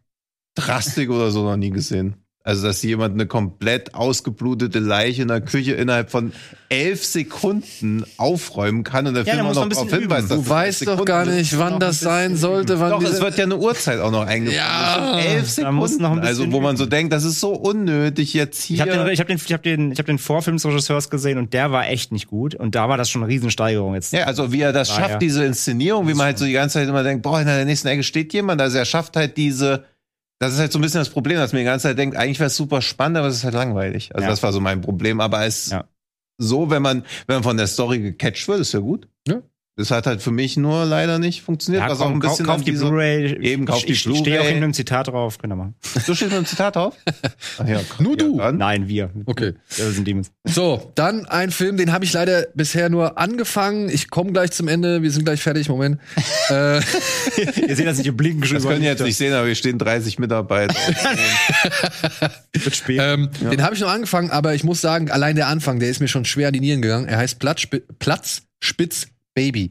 Speaker 3: Drastik oder so noch nie gesehen. Also, dass jemand eine komplett ausgeblutete Leiche in der Küche innerhalb von elf Sekunden aufräumen kann und der
Speaker 2: Ja,
Speaker 3: Film auch noch darauf
Speaker 2: bisschen
Speaker 3: hinweist, dass
Speaker 1: Du weißt doch
Speaker 3: Sekunden
Speaker 1: gar nicht, wann das
Speaker 2: ein
Speaker 1: sein sollte. Wann
Speaker 3: Doch, es wird ja eine Uhrzeit auch noch eingebaut.
Speaker 1: Ja.
Speaker 3: elf Sekunden.
Speaker 2: noch ein bisschen
Speaker 3: also, wo man so denkt, das ist so unnötig jetzt hier.
Speaker 2: Ich habe den, ich hab den, ich hab den, ich hab den Vorfilm des Regisseurs gesehen und der war echt nicht gut. Und da war das schon eine Riesensteigerung jetzt.
Speaker 3: ja, also wie er das schafft,
Speaker 2: ja.
Speaker 3: diese Inszenierung, wie man halt so die ganze Zeit immer denkt, boah, in der nächsten Ecke steht jemand. Also er schafft halt diese, das ist halt so ein bisschen das Problem, dass man die ganze Zeit denkt, eigentlich wäre es super spannend, aber es ist halt langweilig. Also
Speaker 2: Ja.
Speaker 3: das war so mein Problem. Aber es
Speaker 2: Ja.
Speaker 3: so, wenn man, wenn man von der Story gecatcht wird, ist ja gut.
Speaker 1: Ja.
Speaker 3: Das hat halt für mich nur leider nicht funktioniert.
Speaker 2: Ja,
Speaker 3: was auch
Speaker 2: komm,
Speaker 3: ein bisschen
Speaker 2: kauf
Speaker 3: an
Speaker 2: die Blu-ray.
Speaker 3: Eben, kauf die
Speaker 2: Ich stehe auch
Speaker 3: Blu-ray.
Speaker 2: hinter einem Zitat drauf. Könnt ihr machen.
Speaker 3: Du stehst mit einem Zitat drauf? Ach ja,
Speaker 1: Nur du.
Speaker 3: dann.
Speaker 2: Nein, wir.
Speaker 1: Okay.
Speaker 2: Wir sind Demons.
Speaker 1: So, dann ein Film, den habe ich leider bisher nur angefangen. Ich komme gleich zum Ende. Wir sind gleich fertig. Moment. äh,
Speaker 2: Ihr seht, dass ich hier blinken
Speaker 3: Das
Speaker 2: geschrieben
Speaker 3: können ihr jetzt nicht sehen, aber hier stehen 30 Mitarbeiter.
Speaker 2: Wird spät.
Speaker 1: ähm, Den habe ich noch angefangen, aber ich muss sagen, allein der Anfang, der ist mir schon schwer an die Nieren gegangen. Er heißt Platzspi Platzspitz Baby.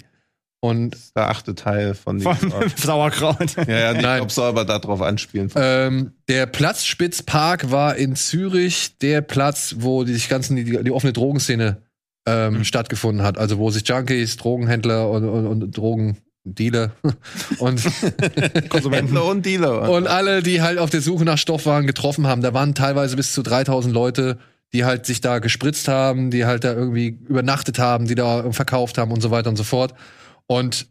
Speaker 1: Und
Speaker 3: der achte Teil von.
Speaker 2: Vom Sauerkraut.
Speaker 3: Ja, ja,
Speaker 1: Nein.
Speaker 3: glaube, soll aber darauf anspielen.
Speaker 1: ähm, der Platzspitzpark war in Zürich der Platz, wo die sich ganzen die, die offene Drogenszene ähm, stattgefunden hat. Also wo sich Junkies, Drogenhändler und, und, und Drogendealer und
Speaker 3: Händler und Dealer.
Speaker 1: Und alle, die halt auf der Suche nach Stoff waren, getroffen haben. Da waren teilweise bis zu 3000 Leute, die halt sich da gespritzt haben, die halt da irgendwie übernachtet haben, die da verkauft haben und so weiter und so fort. Und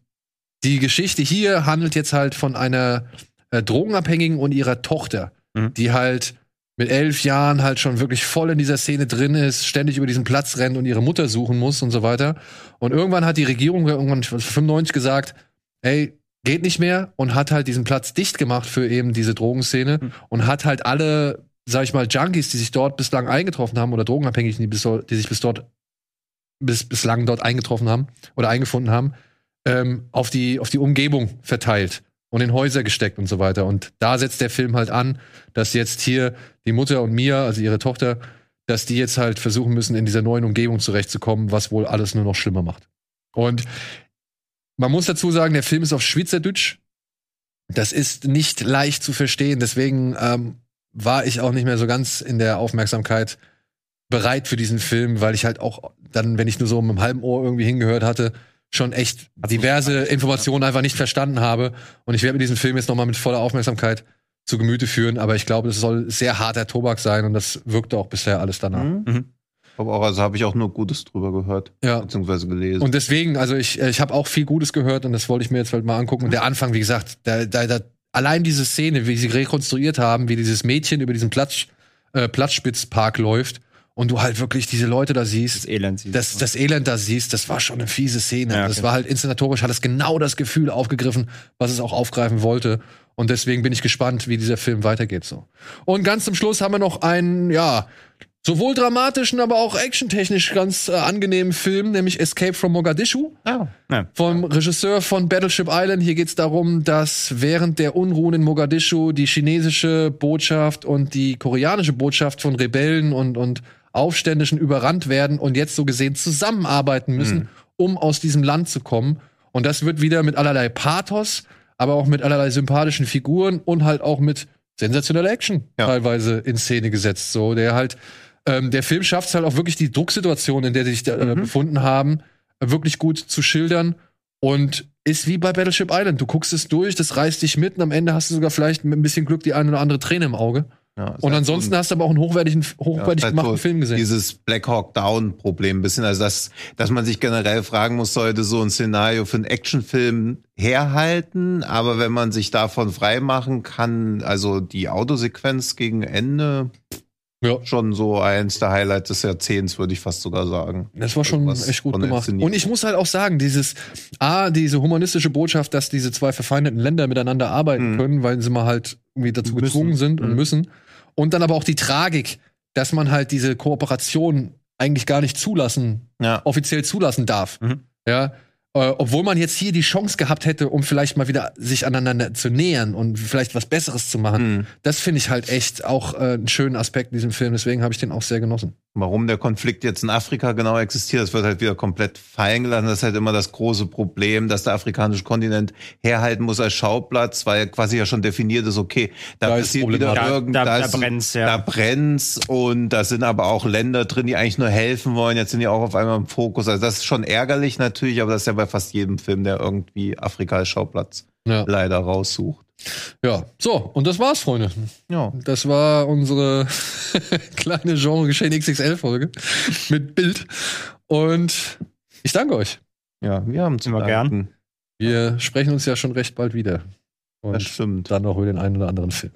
Speaker 1: die Geschichte hier handelt jetzt halt von einer äh, Drogenabhängigen und ihrer Tochter,
Speaker 2: Mhm.
Speaker 1: die halt mit elf Jahren halt schon wirklich voll in dieser Szene drin ist, ständig über diesen Platz rennt und ihre Mutter suchen muss und so weiter. Und irgendwann hat die Regierung irgendwann 95 gesagt, ey, geht nicht mehr und hat halt diesen Platz dicht gemacht für eben diese Drogenszene und hat halt alle, sag ich mal, Junkies, die sich dort bislang eingetroffen haben oder Drogenabhängigen, die, bis, die sich bis dort bis, bislang dort eingetroffen haben oder eingefunden haben, ähm, auf die auf die Umgebung verteilt und in Häuser gesteckt und so weiter. Und da setzt der Film halt an, dass jetzt hier die Mutter und Mia, also ihre Tochter, dass die jetzt halt versuchen müssen, in dieser neuen Umgebung zurechtzukommen, was wohl alles nur noch schlimmer macht. Und man muss dazu sagen, der Film ist auf Schweizerdeutsch. Das ist nicht leicht zu verstehen. Deswegen ähm, war ich auch nicht mehr so ganz in der Aufmerksamkeit bereit für diesen Film, weil ich halt auch dann, wenn ich nur so mit einem halben Ohr irgendwie hingehört hatte, schon echt diverse Informationen einfach nicht verstanden habe. Und ich werde mir diesen Film jetzt noch mal mit voller Aufmerksamkeit zu Gemüte führen. Aber ich glaube, es soll sehr harter Tobak sein und das wirkte auch bisher alles danach.
Speaker 3: Mhm. Aber auch, also habe ich auch nur Gutes drüber gehört,
Speaker 1: Ja.
Speaker 3: beziehungsweise gelesen.
Speaker 1: Und deswegen, also ich, ich habe auch viel Gutes gehört und das wollte ich mir jetzt halt mal angucken. Und der Anfang, wie gesagt, da, da, da, allein diese Szene, wie sie rekonstruiert haben, wie dieses Mädchen über diesen Platz, äh, Platzspitzpark läuft und du halt wirklich diese Leute da siehst,
Speaker 2: Das Elend siehst.
Speaker 1: das, das Elend da siehst, das war schon eine fiese Szene.
Speaker 2: Ja,
Speaker 1: Das
Speaker 2: okay.
Speaker 1: war halt inszenatorisch, hat es genau das Gefühl aufgegriffen, was es auch aufgreifen wollte. Und deswegen bin ich gespannt, wie dieser Film weitergeht so. Und ganz zum Schluss haben wir noch einen, ja, sowohl dramatischen, aber auch actiontechnisch ganz äh, angenehmen Film, nämlich Escape from Mogadischu
Speaker 3: ja.
Speaker 2: Ja.
Speaker 1: vom Regisseur von Battleship Island. Hier geht es darum, dass während der Unruhen in Mogadischu die chinesische Botschaft und die koreanische Botschaft von Rebellen und, und Aufständischen überrannt werden und jetzt so gesehen zusammenarbeiten müssen, um aus diesem Land zu kommen. Und das wird wieder mit allerlei Pathos, aber auch mit allerlei sympathischen Figuren und halt auch mit sensationeller Action
Speaker 3: Ja.
Speaker 1: teilweise in Szene gesetzt. So, der halt, ähm, der Film schafft es halt auch wirklich die Drucksituation, in der sie sich da, äh, befunden haben, wirklich gut zu schildern und ist wie bei Battleship Island. Du guckst es durch, das reißt dich mit und am Ende hast du sogar vielleicht mit ein bisschen Glück die eine oder andere Träne im Auge.
Speaker 3: Ja,
Speaker 1: Und
Speaker 3: halt
Speaker 1: ansonsten
Speaker 3: ein-
Speaker 1: hast du aber auch einen hochwertigen, hochwertig
Speaker 3: Ja,
Speaker 1: gemachten
Speaker 3: halt so
Speaker 1: Film gesehen.
Speaker 3: Dieses Black Hawk Down Problem ein bisschen, also dass, dass man sich generell fragen muss, sollte so ein Szenario für einen Actionfilm herhalten, aber wenn man sich davon freimachen kann, also die Autosequenz gegen Ende,
Speaker 1: Ja.
Speaker 3: schon so eins der Highlights des Jahrzehnts, würde ich fast sogar sagen.
Speaker 1: Das war schon
Speaker 3: Was
Speaker 1: echt gut gemacht. Und ich muss halt auch sagen, dieses, A, diese humanistische Botschaft, dass diese zwei verfeindeten Länder miteinander arbeiten
Speaker 3: Mhm.
Speaker 1: können, weil sie mal halt irgendwie dazu
Speaker 2: Müssen.
Speaker 1: gezwungen sind und
Speaker 3: Mhm.
Speaker 1: müssen. Und dann aber auch die Tragik, dass man halt diese Kooperation eigentlich gar nicht zulassen,
Speaker 3: Ja.
Speaker 1: offiziell zulassen darf.
Speaker 2: Mhm.
Speaker 1: Ja. Äh, obwohl man jetzt hier die Chance gehabt hätte, um vielleicht mal wieder sich aneinander zu nähern und vielleicht was Besseres zu machen.
Speaker 3: Mhm.
Speaker 1: Das finde ich halt echt auch äh, einen schönen Aspekt in diesem Film. Deswegen habe ich den auch sehr genossen.
Speaker 3: Warum der Konflikt jetzt in Afrika genau existiert, das wird halt wieder komplett fallen gelassen. Das ist halt immer das große Problem, dass der afrikanische Kontinent herhalten muss als Schauplatz, weil quasi ja schon definiert ist, okay, da,
Speaker 1: Da ist
Speaker 3: passiert wieder.
Speaker 2: Da-
Speaker 3: irgend,
Speaker 2: da- da
Speaker 3: ist-
Speaker 2: brennt's, ja.
Speaker 3: Da brennt's und da sind aber auch Länder drin, die eigentlich nur helfen wollen. Jetzt sind die auch auf einmal im Fokus. Also das ist schon ärgerlich natürlich, aber das ist ja bei fast jedem Film, der irgendwie Afrika als Schauplatz
Speaker 1: Ja.
Speaker 3: leider raussucht.
Speaker 1: Ja, so, und das war's, Freunde.
Speaker 3: Ja.
Speaker 1: Das war unsere kleine Genre-Geschehen XXL-Folge mit Bild. Und ich danke euch.
Speaker 3: Ja, wir haben zu
Speaker 2: Immer
Speaker 3: danken.
Speaker 1: Wir sprechen uns ja schon recht bald wieder.
Speaker 3: Das
Speaker 1: Und
Speaker 3: stimmt.
Speaker 1: dann noch über den einen oder anderen Film.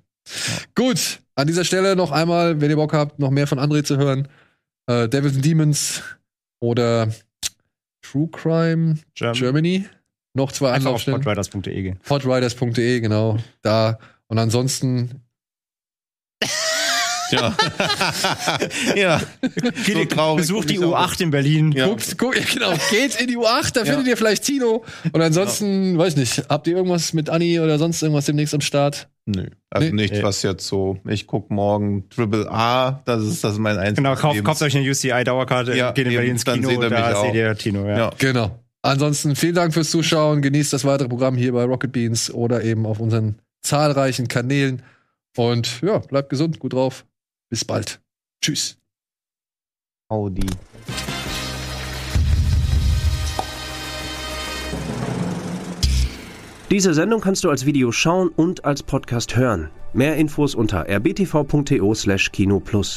Speaker 1: Gut, an dieser Stelle noch einmal, wenn ihr Bock habt, noch mehr von André zu hören, äh, Devils and Demons oder True Crime
Speaker 2: German.
Speaker 1: Germany. Noch zwei
Speaker 2: Einfach auf
Speaker 1: Anlaufstellen.
Speaker 2: podriders.de gehen.
Speaker 1: Hotriders.de, genau. Da. Und ansonsten
Speaker 3: Ja. ja. So traurig
Speaker 2: Besucht die
Speaker 3: bin ich auch.
Speaker 2: U8 in Berlin.
Speaker 3: Ja.
Speaker 1: Guckt, guckt, genau, geht in die U8, da findet ihr vielleicht Tino. Und ansonsten, weiß nicht, habt ihr irgendwas mit Anni oder sonst irgendwas demnächst am Start?
Speaker 3: Nö. Also
Speaker 1: Nee.
Speaker 3: nichts, was jetzt so. Ich guck morgen Triple A, das ist das ist mein einziges.
Speaker 2: Genau, kauft, kauft euch eine UCI-Dauerkarte,
Speaker 3: Ja,
Speaker 2: geht in Berlin ins
Speaker 3: dann
Speaker 2: Kino,
Speaker 3: seht ihr
Speaker 2: da seht ihr Tino. Ja.
Speaker 3: Ja.
Speaker 1: Genau. Ansonsten vielen Dank fürs Zuschauen. Genießt das weitere Programm hier bei Rocket Beans oder eben auf unseren zahlreichen Kanälen. Und ja, bleibt gesund, gut drauf. Bis bald. Tschüss.
Speaker 3: Audi.
Speaker 8: Diese Sendung kannst du als Video schauen und als Podcast hören. Mehr Infos unter rbtv.to/kinoplus.